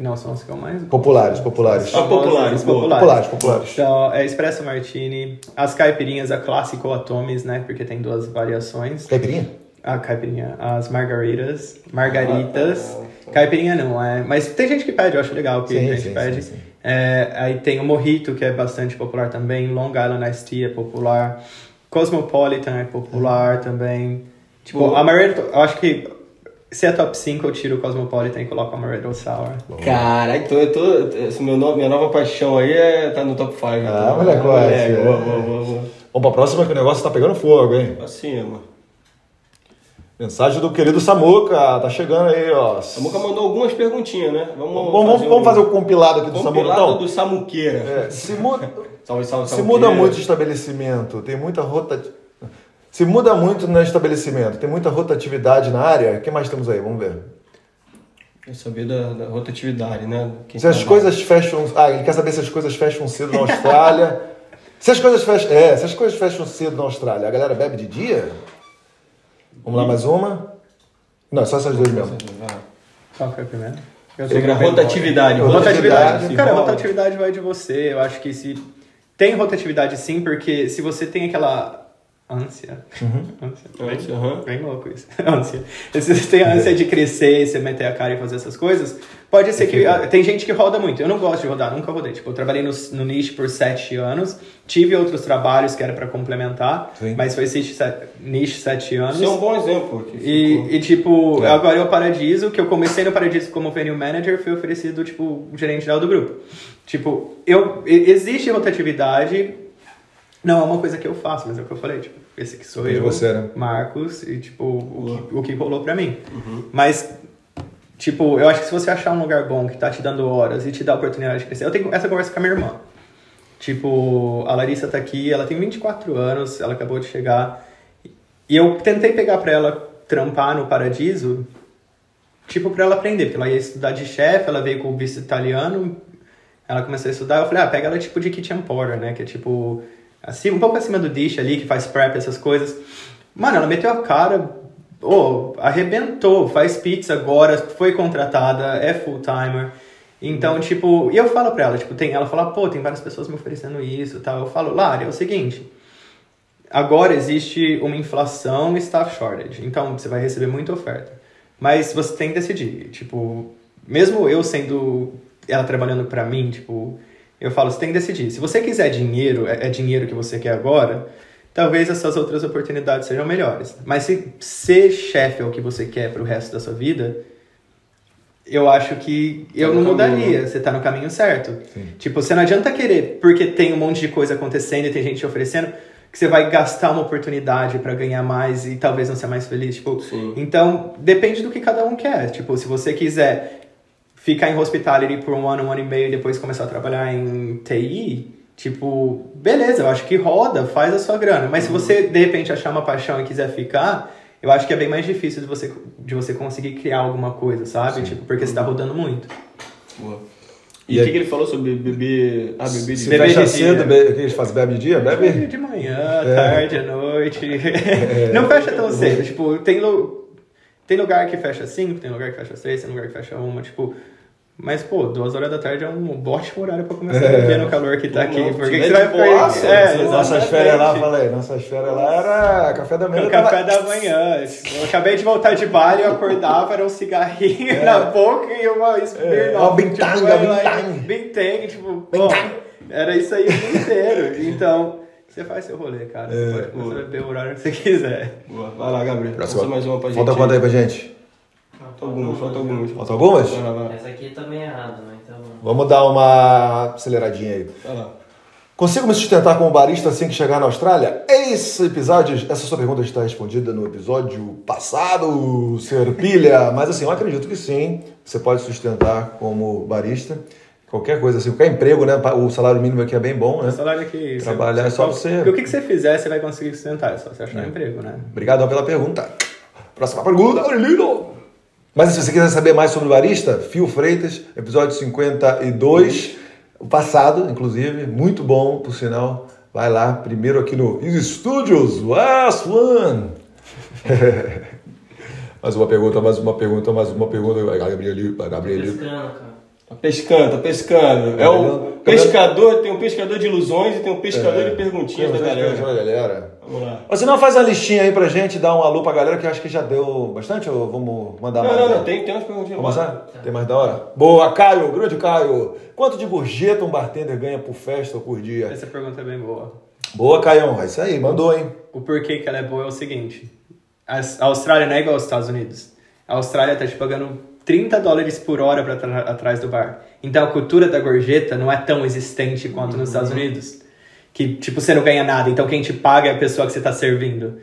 Não são os que eu mais... Populares, populares. Ah, populares, boa. Populares, populares. Então, é Espresso Martini, as caipirinhas, a clássico Atomes, né? Porque tem duas variações. Caipirinha? A caipirinha, as margaritas, margaritas. Caipirinha não, é. Mas tem gente que pede, eu acho legal que Sim, a gente sim, pede. sim, sim. É, aí tem o Mojito, que é bastante popular também. Long Island Iced Tea é popular. Cosmopolitan é popular também. Tipo, Boa. Amaretto, eu acho que se é top 5, eu tiro o Cosmopolitan e coloco Amaretto Sour. Cara, então eu tô. Esse meu no- minha nova paixão aí é tá no top 5. Ah, moleque, é. boa, boa, boa, boa. Vamos pra próxima que o negócio tá pegando fogo, hein? Pra cima. Mensagem do querido Samuca, tá chegando aí, ó. A Muca mandou algumas perguntinhas, né? Vamos, Vamos, vamos, vamos fazer o compilado aqui do Samuca, compilado então? do Samuqueira. É, se muda, (laughs) Salve, salve, se muda muito de estabelecimento, tem muita rota... Se muda muito no estabelecimento, tem muita rotatividade na área, o que mais temos aí? Vamos ver. Quer saber da, da rotatividade, né? Quem Se as coisas fecham... Ah, ele quer saber se as coisas fecham cedo na Austrália. (laughs) se as coisas fecham... É, se as coisas fecham cedo na Austrália, a galera bebe de dia? Vamos lá, mais uma? Não, só essas duas mesmo. Qual que é? Eu a bem- rotatividade. Rotatividade. Cara, rotatividade vai de você. Eu acho que se. Tem rotatividade sim, porque se você tem aquela ânsia. ânsia. Bem, Ânsia, aham. bem louco isso. (laughs) ânsia. Se você tem a ânsia de crescer, você meter a cara e fazer essas coisas, pode ser que. ah, Tem gente que roda muito. Eu não gosto de rodar, nunca rodei. Tipo, eu trabalhei no, no niche por sete anos, tive outros trabalhos que era pra complementar, Sim. mas foi niche sete, niche sete anos. Isso é um bom exemplo. que. E, e, tipo, É. agora é o Paradiso, que eu comecei no Paradiso como venue manager, fui oferecido, tipo, gerente geral do grupo. Tipo, eu, existe rotatividade, não é uma coisa que eu faço, mas é o que eu falei, tipo, esse que sou eu, você, né? Marcos, e tipo, o que, o que rolou pra mim. Mas, tipo, eu acho que se você achar um lugar bom que tá te dando horas e te dá a oportunidade de crescer, eu tenho essa conversa com a minha irmã. Tipo, a Larissa tá aqui, ela tem 24 anos, ela acabou de chegar. E eu tentei pegar pra ela trampar no Paradiso, tipo, pra ela aprender, porque ela ia estudar de chefe, ela veio com o visto italiano, ela começou a estudar, eu falei, ah, pega ela tipo de kitchen porter, né, que é tipo, assim, um pouco acima do dish ali, que faz prep, essas coisas. Mano, ela meteu a cara, oh, arrebentou, faz pizza agora, foi contratada, é full-timer. Então, tipo, e eu falo pra ela, tipo, tem, ela fala, pô, tem várias pessoas me oferecendo isso tal. Eu falo, Lari, é o seguinte, agora existe uma inflação e staff shortage. Então você vai receber muita oferta. Mas você tem que decidir. Tipo, mesmo eu sendo ela trabalhando pra mim, tipo, eu falo, você tem que decidir. Se você quiser dinheiro, é, é dinheiro que você quer agora, talvez essas outras oportunidades sejam melhores. Mas se ser chefe é o que você quer pro resto da sua vida, eu acho que eu no não caminho, mudaria. Você tá no caminho certo. Tipo, você não adianta querer, porque tem um monte de coisa acontecendo e tem gente te oferecendo, que você vai gastar uma oportunidade pra ganhar mais e talvez não ser mais feliz. Tipo, Sim. então depende do que cada um quer. Tipo, se você quiser ficar em hospitality por um ano, um ano e meio e depois começar a trabalhar em TI, tipo, beleza, eu acho que roda, faz a sua grana. Mas se você de repente achar uma paixão e quiser ficar, eu acho que é bem mais difícil de você, de você conseguir criar alguma coisa, sabe? Tipo, porque você tá rodando muito. Boa. E E o aí- que, que ele falou sobre beber. Ah, beber de Beber fecha de cedo, dia. o que eles fazem? Bebe de dia? Bebe? De manhã, tarde, à noite. (laughs) Não fecha tão cedo. Tipo, tem, tem lugar que fecha às 5, tem lugar que fecha às 3, tem lugar que fecha às 1. Tipo, mas, pô, duas horas da tarde é um ótimo horário pra começar a beber no calor que tá aqui. Por que você vai boaça, perder? É, Nossas exatamente. férias lá, falei, nossas férias lá era café da manhã. No tava- café da manhã. Tipo, Eu acabei de voltar de Bali, eu acordava, era um cigarrinho É. na boca e uma Smirnoff. uma bintanga, tipo, aí, bintang. Bintang, tipo, pô, era isso aí o dia inteiro. Então, você faz seu rolê, cara. É, Você pode começar a beber o horário que você quiser. Boa. Vai lá, Gabriel. Próxima. Mais uma pra gente. Falta quanto aí pra gente? Falta algumas, falta algumas. Falta algumas? Vai lá, vai lá. Essa aqui tá bem errada, né? Então. Vamos dar uma aceleradinha aí. Vai lá. Consigo me sustentar como barista assim que chegar na Austrália? Esse episódio, essa sua pergunta está respondida no episódio passado, Sr. Pilha. Mas assim, eu acredito que sim, você pode sustentar como barista. Qualquer coisa assim, qualquer emprego, né? O salário mínimo aqui é bem bom, né? O salário aqui. Trabalhar é só você- Porque o que que você fizer, você vai conseguir sustentar. É só você achar um emprego, né? Obrigado pela pergunta. Próxima pergunta, Aurelino. Mas se você quiser saber mais sobre o barista, Fio Freitas, episódio 52, o passado, inclusive, muito bom, por sinal. Vai lá, primeiro aqui no Studios West One. (laughs) mais uma pergunta, mais uma pergunta, mais uma pergunta. Vai, Gabriel, vai, Gabriel. Cara. Tá pescando, tá pescando. É o pescador, tem um pescador de ilusões e tem um pescador de perguntinhas da galera. galera. Vamos lá. Você não faz a listinha aí pra gente, dar um alô pra galera, que eu acho que já deu bastante, ou vamos mandar Não, mais? não, né? não, tem, tem umas perguntinhas. Vamos lá. Tem mais da hora? Boa, Caio, grande Caio. Quanto de gorjeta um bartender ganha por festa ou por dia? Essa pergunta é bem boa. Boa, Caião. É isso aí, mandou, hein? O porquê que ela é boa é o seguinte: a Austrália não é igual aos Estados Unidos. A Austrália tá te pagando 30 dólares por hora pra estar atrás do bar. Então a cultura da gorjeta não é tão existente quanto nos Estados Unidos. Que, tipo, você não ganha nada, então quem te paga é a pessoa que você tá servindo.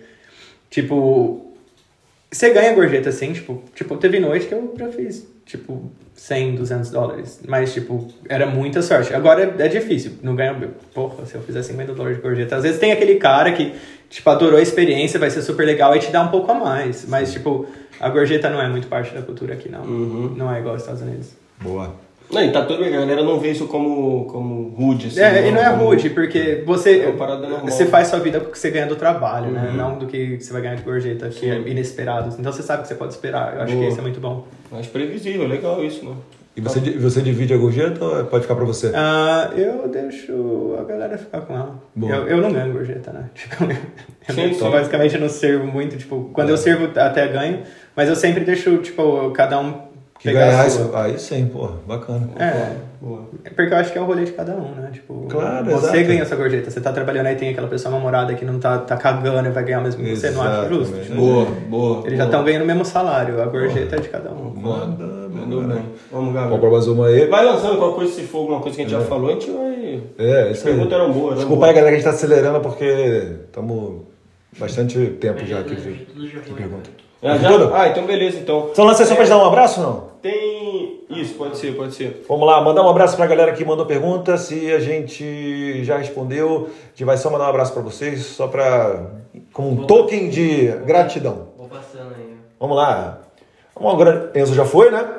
Tipo, você ganha gorjeta assim, tipo, tipo, teve noite que eu já fiz, tipo, 100, 200 dólares. Mas, tipo, era muita sorte. Agora é difícil, não ganha. Porra, se eu fizer 50 dólares de gorjeta. Às vezes tem aquele cara que, tipo, adorou a experiência, vai ser super legal e te dá um pouco a mais. Mas, tipo, a gorjeta não é muito parte da cultura aqui, não. Não é igual aos Estados Unidos. Boa. Não, e tá tudo bem, a galera não vê isso como, como rude, assim. É, e não é como- rude, porque você, É uma parada normal. você faz sua vida com o que você ganha do trabalho, né? Não do que você vai ganhar de gorjeta, que é inesperado. Então você sabe o que você pode esperar. Eu acho Boa. que isso é muito bom. Mais previsível, legal isso, né? E você, você divide a gorjeta ou pode ficar pra você? Ah, eu deixo a galera ficar com ela. Boa. Eu, eu não ganho gorjeta, né? (laughs) Tipo, eu, Sim, eu sim. basicamente não servo muito. Tipo, quando eu servo até ganho, mas eu sempre deixo, tipo, cada um Que pegar ganhar. Aí sim, pô, bacana. É, Boa. porque eu acho que é o rolê de cada um, né? Tipo, Claro, você exato. ganha essa gorjeta, você tá trabalhando aí, tem aquela pessoa namorada que não tá, tá cagando e vai ganhar mesmo que você, não acha justo. Exatamente. Boa, boa. Eles já estão ganhando o mesmo salário, a gorjeta é de cada um. Manda, Mandou manda. bem. Vamos, Vamos Gabriel. pra mais uma aí. Vai lançando qualquer coisa, se for alguma coisa que a gente já falou, a gente vai... É, isso aí. perguntas eram boas, Desculpa aí, galera, que a gente tá acelerando porque estamos bastante tempo já aqui. Que pergunta. Ah, já? Tudo? Ah, então beleza, então. Só lança só pra te dar um abraço, não? Tem... Isso, pode ser, pode ser. Vamos lá, mandar um abraço pra galera que mandou pergunta. Se a gente já respondeu, a gente vai só mandar um abraço pra vocês, só pra. como um token de gratidão. Vou passando aí. Vamos lá. Vamos ao grande. Enzo já foi, né?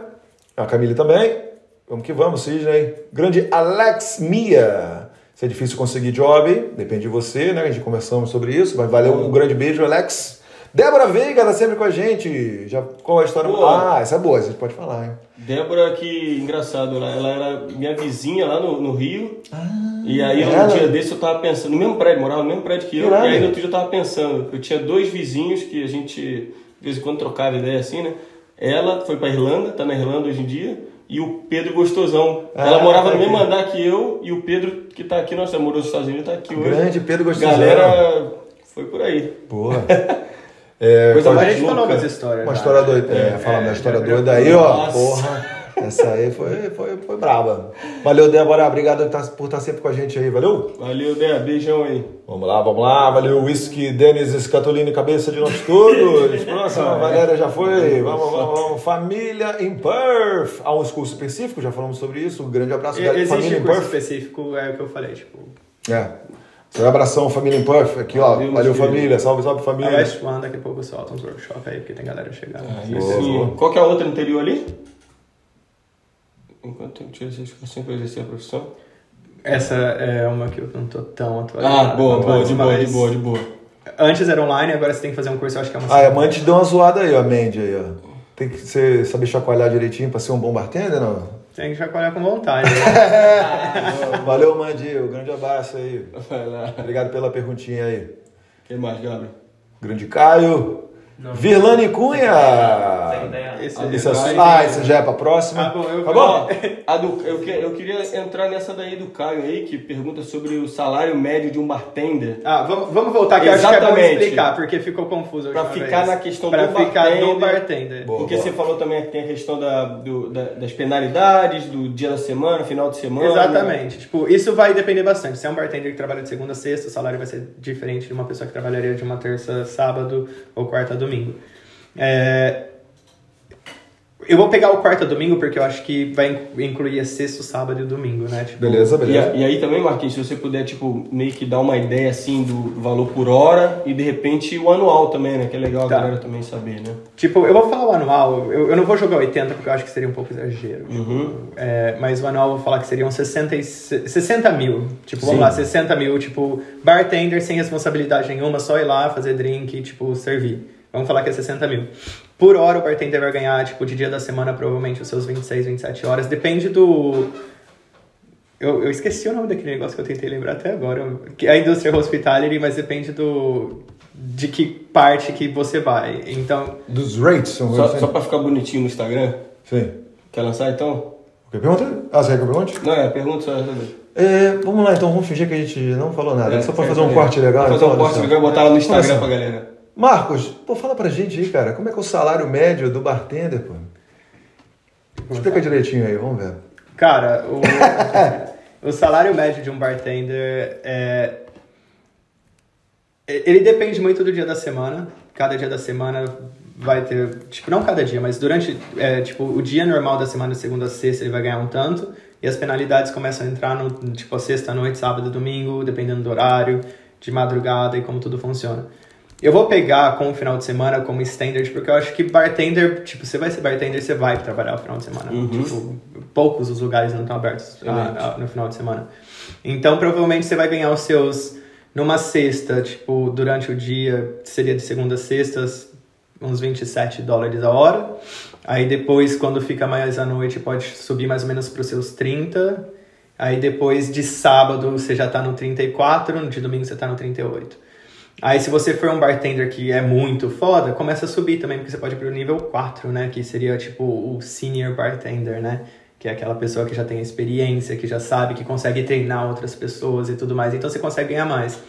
A Camille também. Vamos que vamos, Sidney. Grande Alex Mia. Se é difícil conseguir job, depende de você, né? A gente conversamos sobre isso. Mas valeu um grande beijo, Alex. Débora Veiga tá sempre com a gente. Já, qual a história? Pô. Ah, essa é boa, você pode falar, hein? Débora, que engraçado, ela, ela era minha vizinha lá no, no Rio. e aí, um dia desse, eu tava pensando, no mesmo prédio, morava no mesmo prédio que eu. Irado. E aí, no outro dia, eu tava pensando, eu tinha dois vizinhos que a gente, de vez em quando, trocava ideia assim, né? Ela foi pra Irlanda, tá na Irlanda hoje em dia. E o Pedro Gostosão. Ah, ela morava tá no mesmo andar que eu. E o Pedro, que tá aqui, nossa, morou nos Estados Unidos, tá aqui hoje. Grande Pedro Gostosão. Galera, foi por aí. Porra. (laughs) É, Coisa A mais gente falou louca. umas histórias. Uma já. história doida. É, falando da história doida aí, ó. Porra. Essa aí foi, foi, foi braba. Valeu, Débora. Obrigado por estar- por estar sempre com a gente aí. Valeu? Valeu, Dé, beijão aí. Vamos lá, vamos lá. Valeu, Whisky, Denis, Scatolini, cabeça de nós todos. (laughs) Próxima, Valéria já foi. Vamos, vamos, vamos. Família em Perth. Há um curso específico, já falamos sobre isso. Um grande abraço. E-. Existe Família um em curso Perth. específico, é o que eu falei, tipo... É. Seu abração, família em Perth. Aqui, ó. Valeu, Valeu, família. Salve, salve, A família. West One, daqui a pouco solta uns workshops aí, porque tem galera chegando. Boa, sim. boa. Qual que é a outra anterior ali? Enquanto eu tiro educação para exercer a profissão. Essa é uma que eu não tô tão atualizado. Ah, boa, boa, de boa, de boa, de boa. Antes era online, agora você tem que fazer um curso, eu acho que é uma Ah, a Mandy deu uma zoada aí, ó, Mandy aí, ó. Tem que ser, saber chacoalhar direitinho pra ser um bom bartender, não? Tem que chacoalhar com vontade. né? (laughs) Valeu, Mandy. Um grande abraço aí. Vai lá. Obrigado pela perguntinha aí. O que mais, Gabriel? Grande Caio. Virlane Cunha. Esse, Esse é- esse- ah, esse já é pra próxima. Ah, bom, eu- Tá bom? A do, eu, eu queria entrar nessa daí do Caio aí, que pergunta sobre o salário médio de um bartender. Ah, vamos, vamos voltar que eu acho que é bom Exatamente. explicar, porque ficou confuso Pra ficar vez. na questão pra do ficar no bartender. bartender. Boa, Porque boa. você falou também que tem a questão da, do- da- das penalidades, do dia da semana, final de semana. Exatamente. Tipo, isso vai depender bastante. Se é um bartender que trabalha de segunda a sexta, o salário vai ser diferente de uma pessoa que trabalharia de uma terça sábado ou quarta a domingo. É, Eu vou pegar o quarta a domingo porque eu acho que vai in- incluir a sexta, sábado e domingo, né? Tipo, Beleza, E, beleza. a- e aí também, Marquinhos, se você puder, tipo, meio que dar uma ideia, assim, do valor por hora e, de repente, o anual também, né? Que é legal a Tá. galera também saber, né? Tipo, eu vou falar o anual, eu, eu não vou jogar 80 porque eu acho que seria um pouco exagero. tipo, Uhum. é, mas o anual eu vou falar que seriam 60, e, 60 mil. Tipo, vamos Sim. lá, 60 mil, tipo, bartender sem responsabilidade nenhuma, só ir lá, fazer drink, tipo, servir. Vamos falar que é 60 mil. Por hora o bartender vai ganhar, tipo, de dia da semana, provavelmente os seus 26, 27 horas. Depende do. Eu, eu esqueci o nome daquele negócio que eu tentei lembrar até agora. Que é a indústria hospitality, mas depende do. de que parte que você vai. Então, Dos rates, são Só, só pra ficar bonitinho no Instagram. Sim. Quer lançar, então? Quer pergunta? Ah, você quer que eu pergunte? Não, é, pergunta só. É, vamos lá, então, vamos fingir que a gente não falou nada. É, só pra certo, fazer um é. corte legal. Fazer então, um corte olha só. legal e botar lá no Instagram pra galera. Marcos, pô, fala pra gente aí, cara, como é que é o salário médio do bartender, pô? Explica direitinho aí, vamos ver. Cara, o, (laughs) o salário médio de um bartender é. Ele depende muito do dia da semana. Cada dia da semana vai ter. Tipo, não cada dia, mas durante. é, tipo, o dia normal da semana, segunda a sexta, ele vai ganhar um tanto. E as penalidades começam a entrar no. Tipo, sexta noite, sábado, domingo, dependendo do horário, de madrugada e como tudo funciona. Eu vou pegar com o final de semana como standard, porque eu acho que bartender, tipo, você vai ser bartender, você vai trabalhar no final de semana. Tipo, poucos os lugares não estão abertos ah, ah, no final de semana. Então, provavelmente você vai ganhar os seus numa sexta, tipo, durante o dia, seria de segunda a sexta, uns 27 dólares a hora. Aí depois, quando fica mais à noite, pode subir mais ou menos para os seus 30. Aí depois de sábado você já tá no 34, de domingo você tá no 38. Aí se você for um bartender que é muito foda, começa a subir também, porque você pode ir pro nível 4, né? Que seria tipo o senior bartender, né? Que é aquela pessoa que já tem experiência, que já sabe, que consegue treinar outras pessoas e tudo mais. Então você consegue ganhar mais.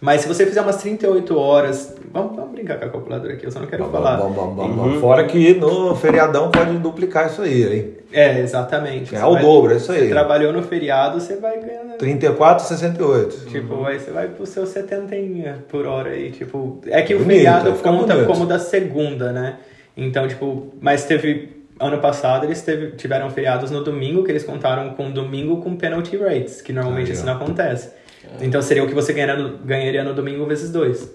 Mas se você fizer umas 38 horas. Vamos, vamos brincar com a calculadora aqui, eu só não quero falar. Bom, bom, bom, bom. Fora que no feriadão pode duplicar isso aí, hein? É, exatamente. É o dobro, é isso aí. Você trabalhou no feriado, você vai ganhando. 34 68. Tipo, aí você vai pro seu 70 por hora aí, tipo... É que o Bonito, feriado fica conta bonito. como da segunda, né? Então, tipo... Mas teve... Ano passado eles teve, tiveram feriados no domingo, que eles contaram com domingo com penalty rates, que normalmente Aí, isso não acontece. Então seria o que você ganharia no, ganharia no domingo vezes dois.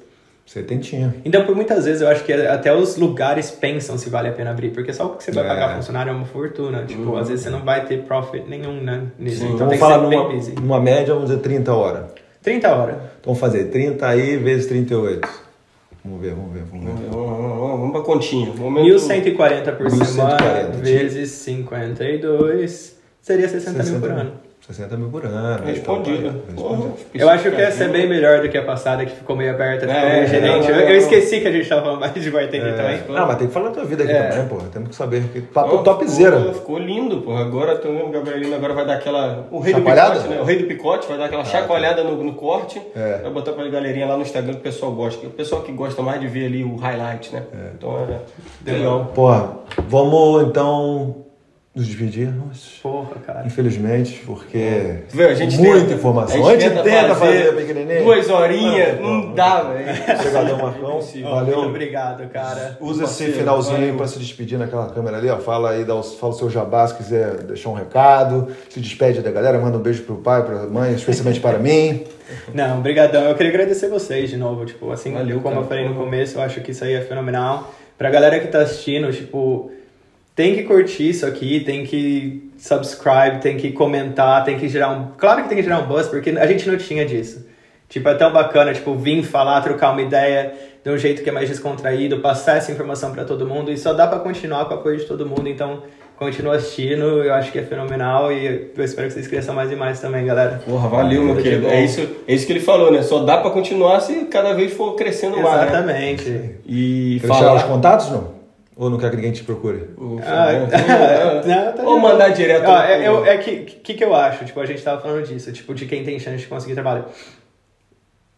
Setentinha. Então, por muitas vezes, eu acho que até os lugares pensam se vale a pena abrir, porque só o que você vai É. pagar funcionário é uma fortuna. Tipo, às vezes você não vai ter profit nenhum, né? Nisso. Então vamos tem que falar ser numa, bem busy. numa média, vamos dizer 30 horas. 30 horas. Então vamos fazer 30 aí vezes 38. Vamos ver, vamos ver, vamos ver. Vamos, vamos, vamos, vamos pra continha. Momento... 1.140 por 1140, semana vezes 52 seria 60, mil por ano. 60 mil por ano. Respondido. Porra, respondido. Eu acho que essa é bem melhor do que a passada, que ficou meio aberta, ficou É, meio é, gerente. não, eu, não, eu esqueci que a gente tava falando mais de bartender também. É. Não, mas tem que falar da tua vida aqui É. também, porra. Temos que saber. Que papo Pô, topzera. Ficou, ficou lindo, pô. Agora também o Gabrielino agora vai dar aquela. O rei Chacoalhada? do picote, né? O rei do picote vai dar aquela chacoalhada no, no corte. É. Vai botar pra galerinha lá no Instagram que o pessoal gosta. O pessoal que gosta mais de ver ali o highlight, né? Então é legal. Porra, vamos então nos despedir. Nossa. Porra, cara. Infelizmente, porque. Vê, a gente Muita tenta- informação. A gente tenta fazer pequenininho. Duas horinhas, Ah, não pô. dá, velho. Obrigadão, Marcão. Muito Valeu. obrigado, cara. Usa esse Parceiro, finalzinho aí pra se despedir naquela câmera ali, ó. Fala aí, dá os, fala o seu jabá se quiser deixar um recado. Se despede da galera, manda um beijo pro pai, pra mãe, especialmente para mim. (laughs) Não, brigadão. Eu queria agradecer vocês de novo, tipo, assim, Valeu, como cara. eu falei no começo, eu acho que isso aí é fenomenal. Pra galera que tá assistindo, tipo, tem que curtir isso aqui, tem que subscribe, tem que comentar, tem que gerar um... Claro que tem que gerar um buzz, porque a gente não tinha disso. Tipo, é tão bacana, tipo, vir falar, trocar uma ideia de um jeito que é mais descontraído, passar essa informação pra todo mundo, e só dá pra continuar com o apoio de todo mundo, então... Continua assistindo, eu acho que é fenomenal e eu espero que vocês cresçam mais e mais também, galera. Porra, valeu, meu querido. É isso, é isso que ele falou, né? Só dá pra continuar se cada vez for crescendo mais. Né? Exatamente. E Quer deixar falar. os contatos, não? Ou não quer que ninguém te procure? Ah, não, (laughs) tá Ou de mandar direto. É, eu- é que que que eu acho? Tipo, a gente tava falando disso, tipo, de quem tem chance de conseguir trabalho.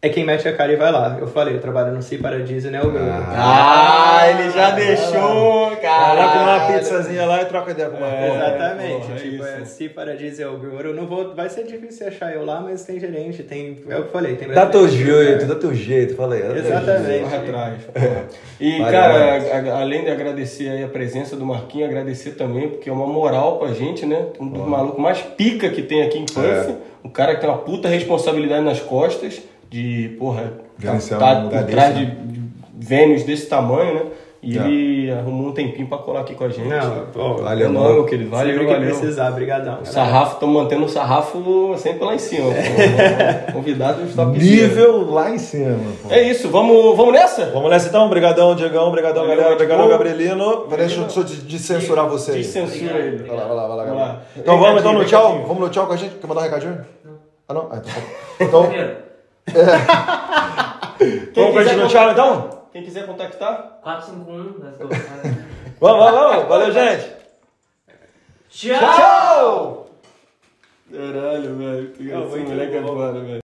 É quem mete a cara e vai lá. Eu falei, eu trabalho no Si Paradiso, né? O meu. Ah, ele já deixou, cara. Vai comer uma pizzazinha lá e troca ideia com Marcão. É, Exatamente. porra, é tipo, é, isso. Si Paradiso é o Brewer. Eu não vou. Vai ser difícil achar eu lá, mas tem gerente, tem. É o que eu falei, tem Dá teu jeito, cara. dá teu jeito, teu Exatamente. (laughs) Corre atrás. E, cara, a- além de agradecer aí a presença do Marquinhos, agradecer também, porque é uma moral pra gente, né? Um dos malucos mais pica que tem aqui em Puff. Um cara que tem uma puta responsabilidade nas costas, de, porra, Gerenciar tá lugar por trás desse, de, de Vênus desse tamanho, né? E É. ele arrumou um tempinho pra colar aqui com a gente. Não, pô, Valeu, É mano. nóis, meu querido. Valeu, sempre que valeu. precisar, brigadão. O sarrafo, estamos mantendo o sarrafo sempre lá em cima. pô. (laughs) Convidados top Nível lá em cima. pô. É isso, vamos, vamos nessa? Vamos nessa então, obrigadão, Diegão, obrigadão, Valeu, galera, obrigadão, bom. Gabrielino. Deixa eu de, de censurar você aí. Descensura ele. Vai lá, vai lá, vai lá. Então vamos então no tchau. Vamos no tchau com a gente. Quer mandar um recadinho? Ah, não? Ah, então. Então, Primeiro, vamos pra gente no tchau então? Quem quiser contactar? 451, let's go. Vamos, vamos, vamos. Valeu, gente. Tchau! Caralho, velho. Esse muito moleque é foda, velho.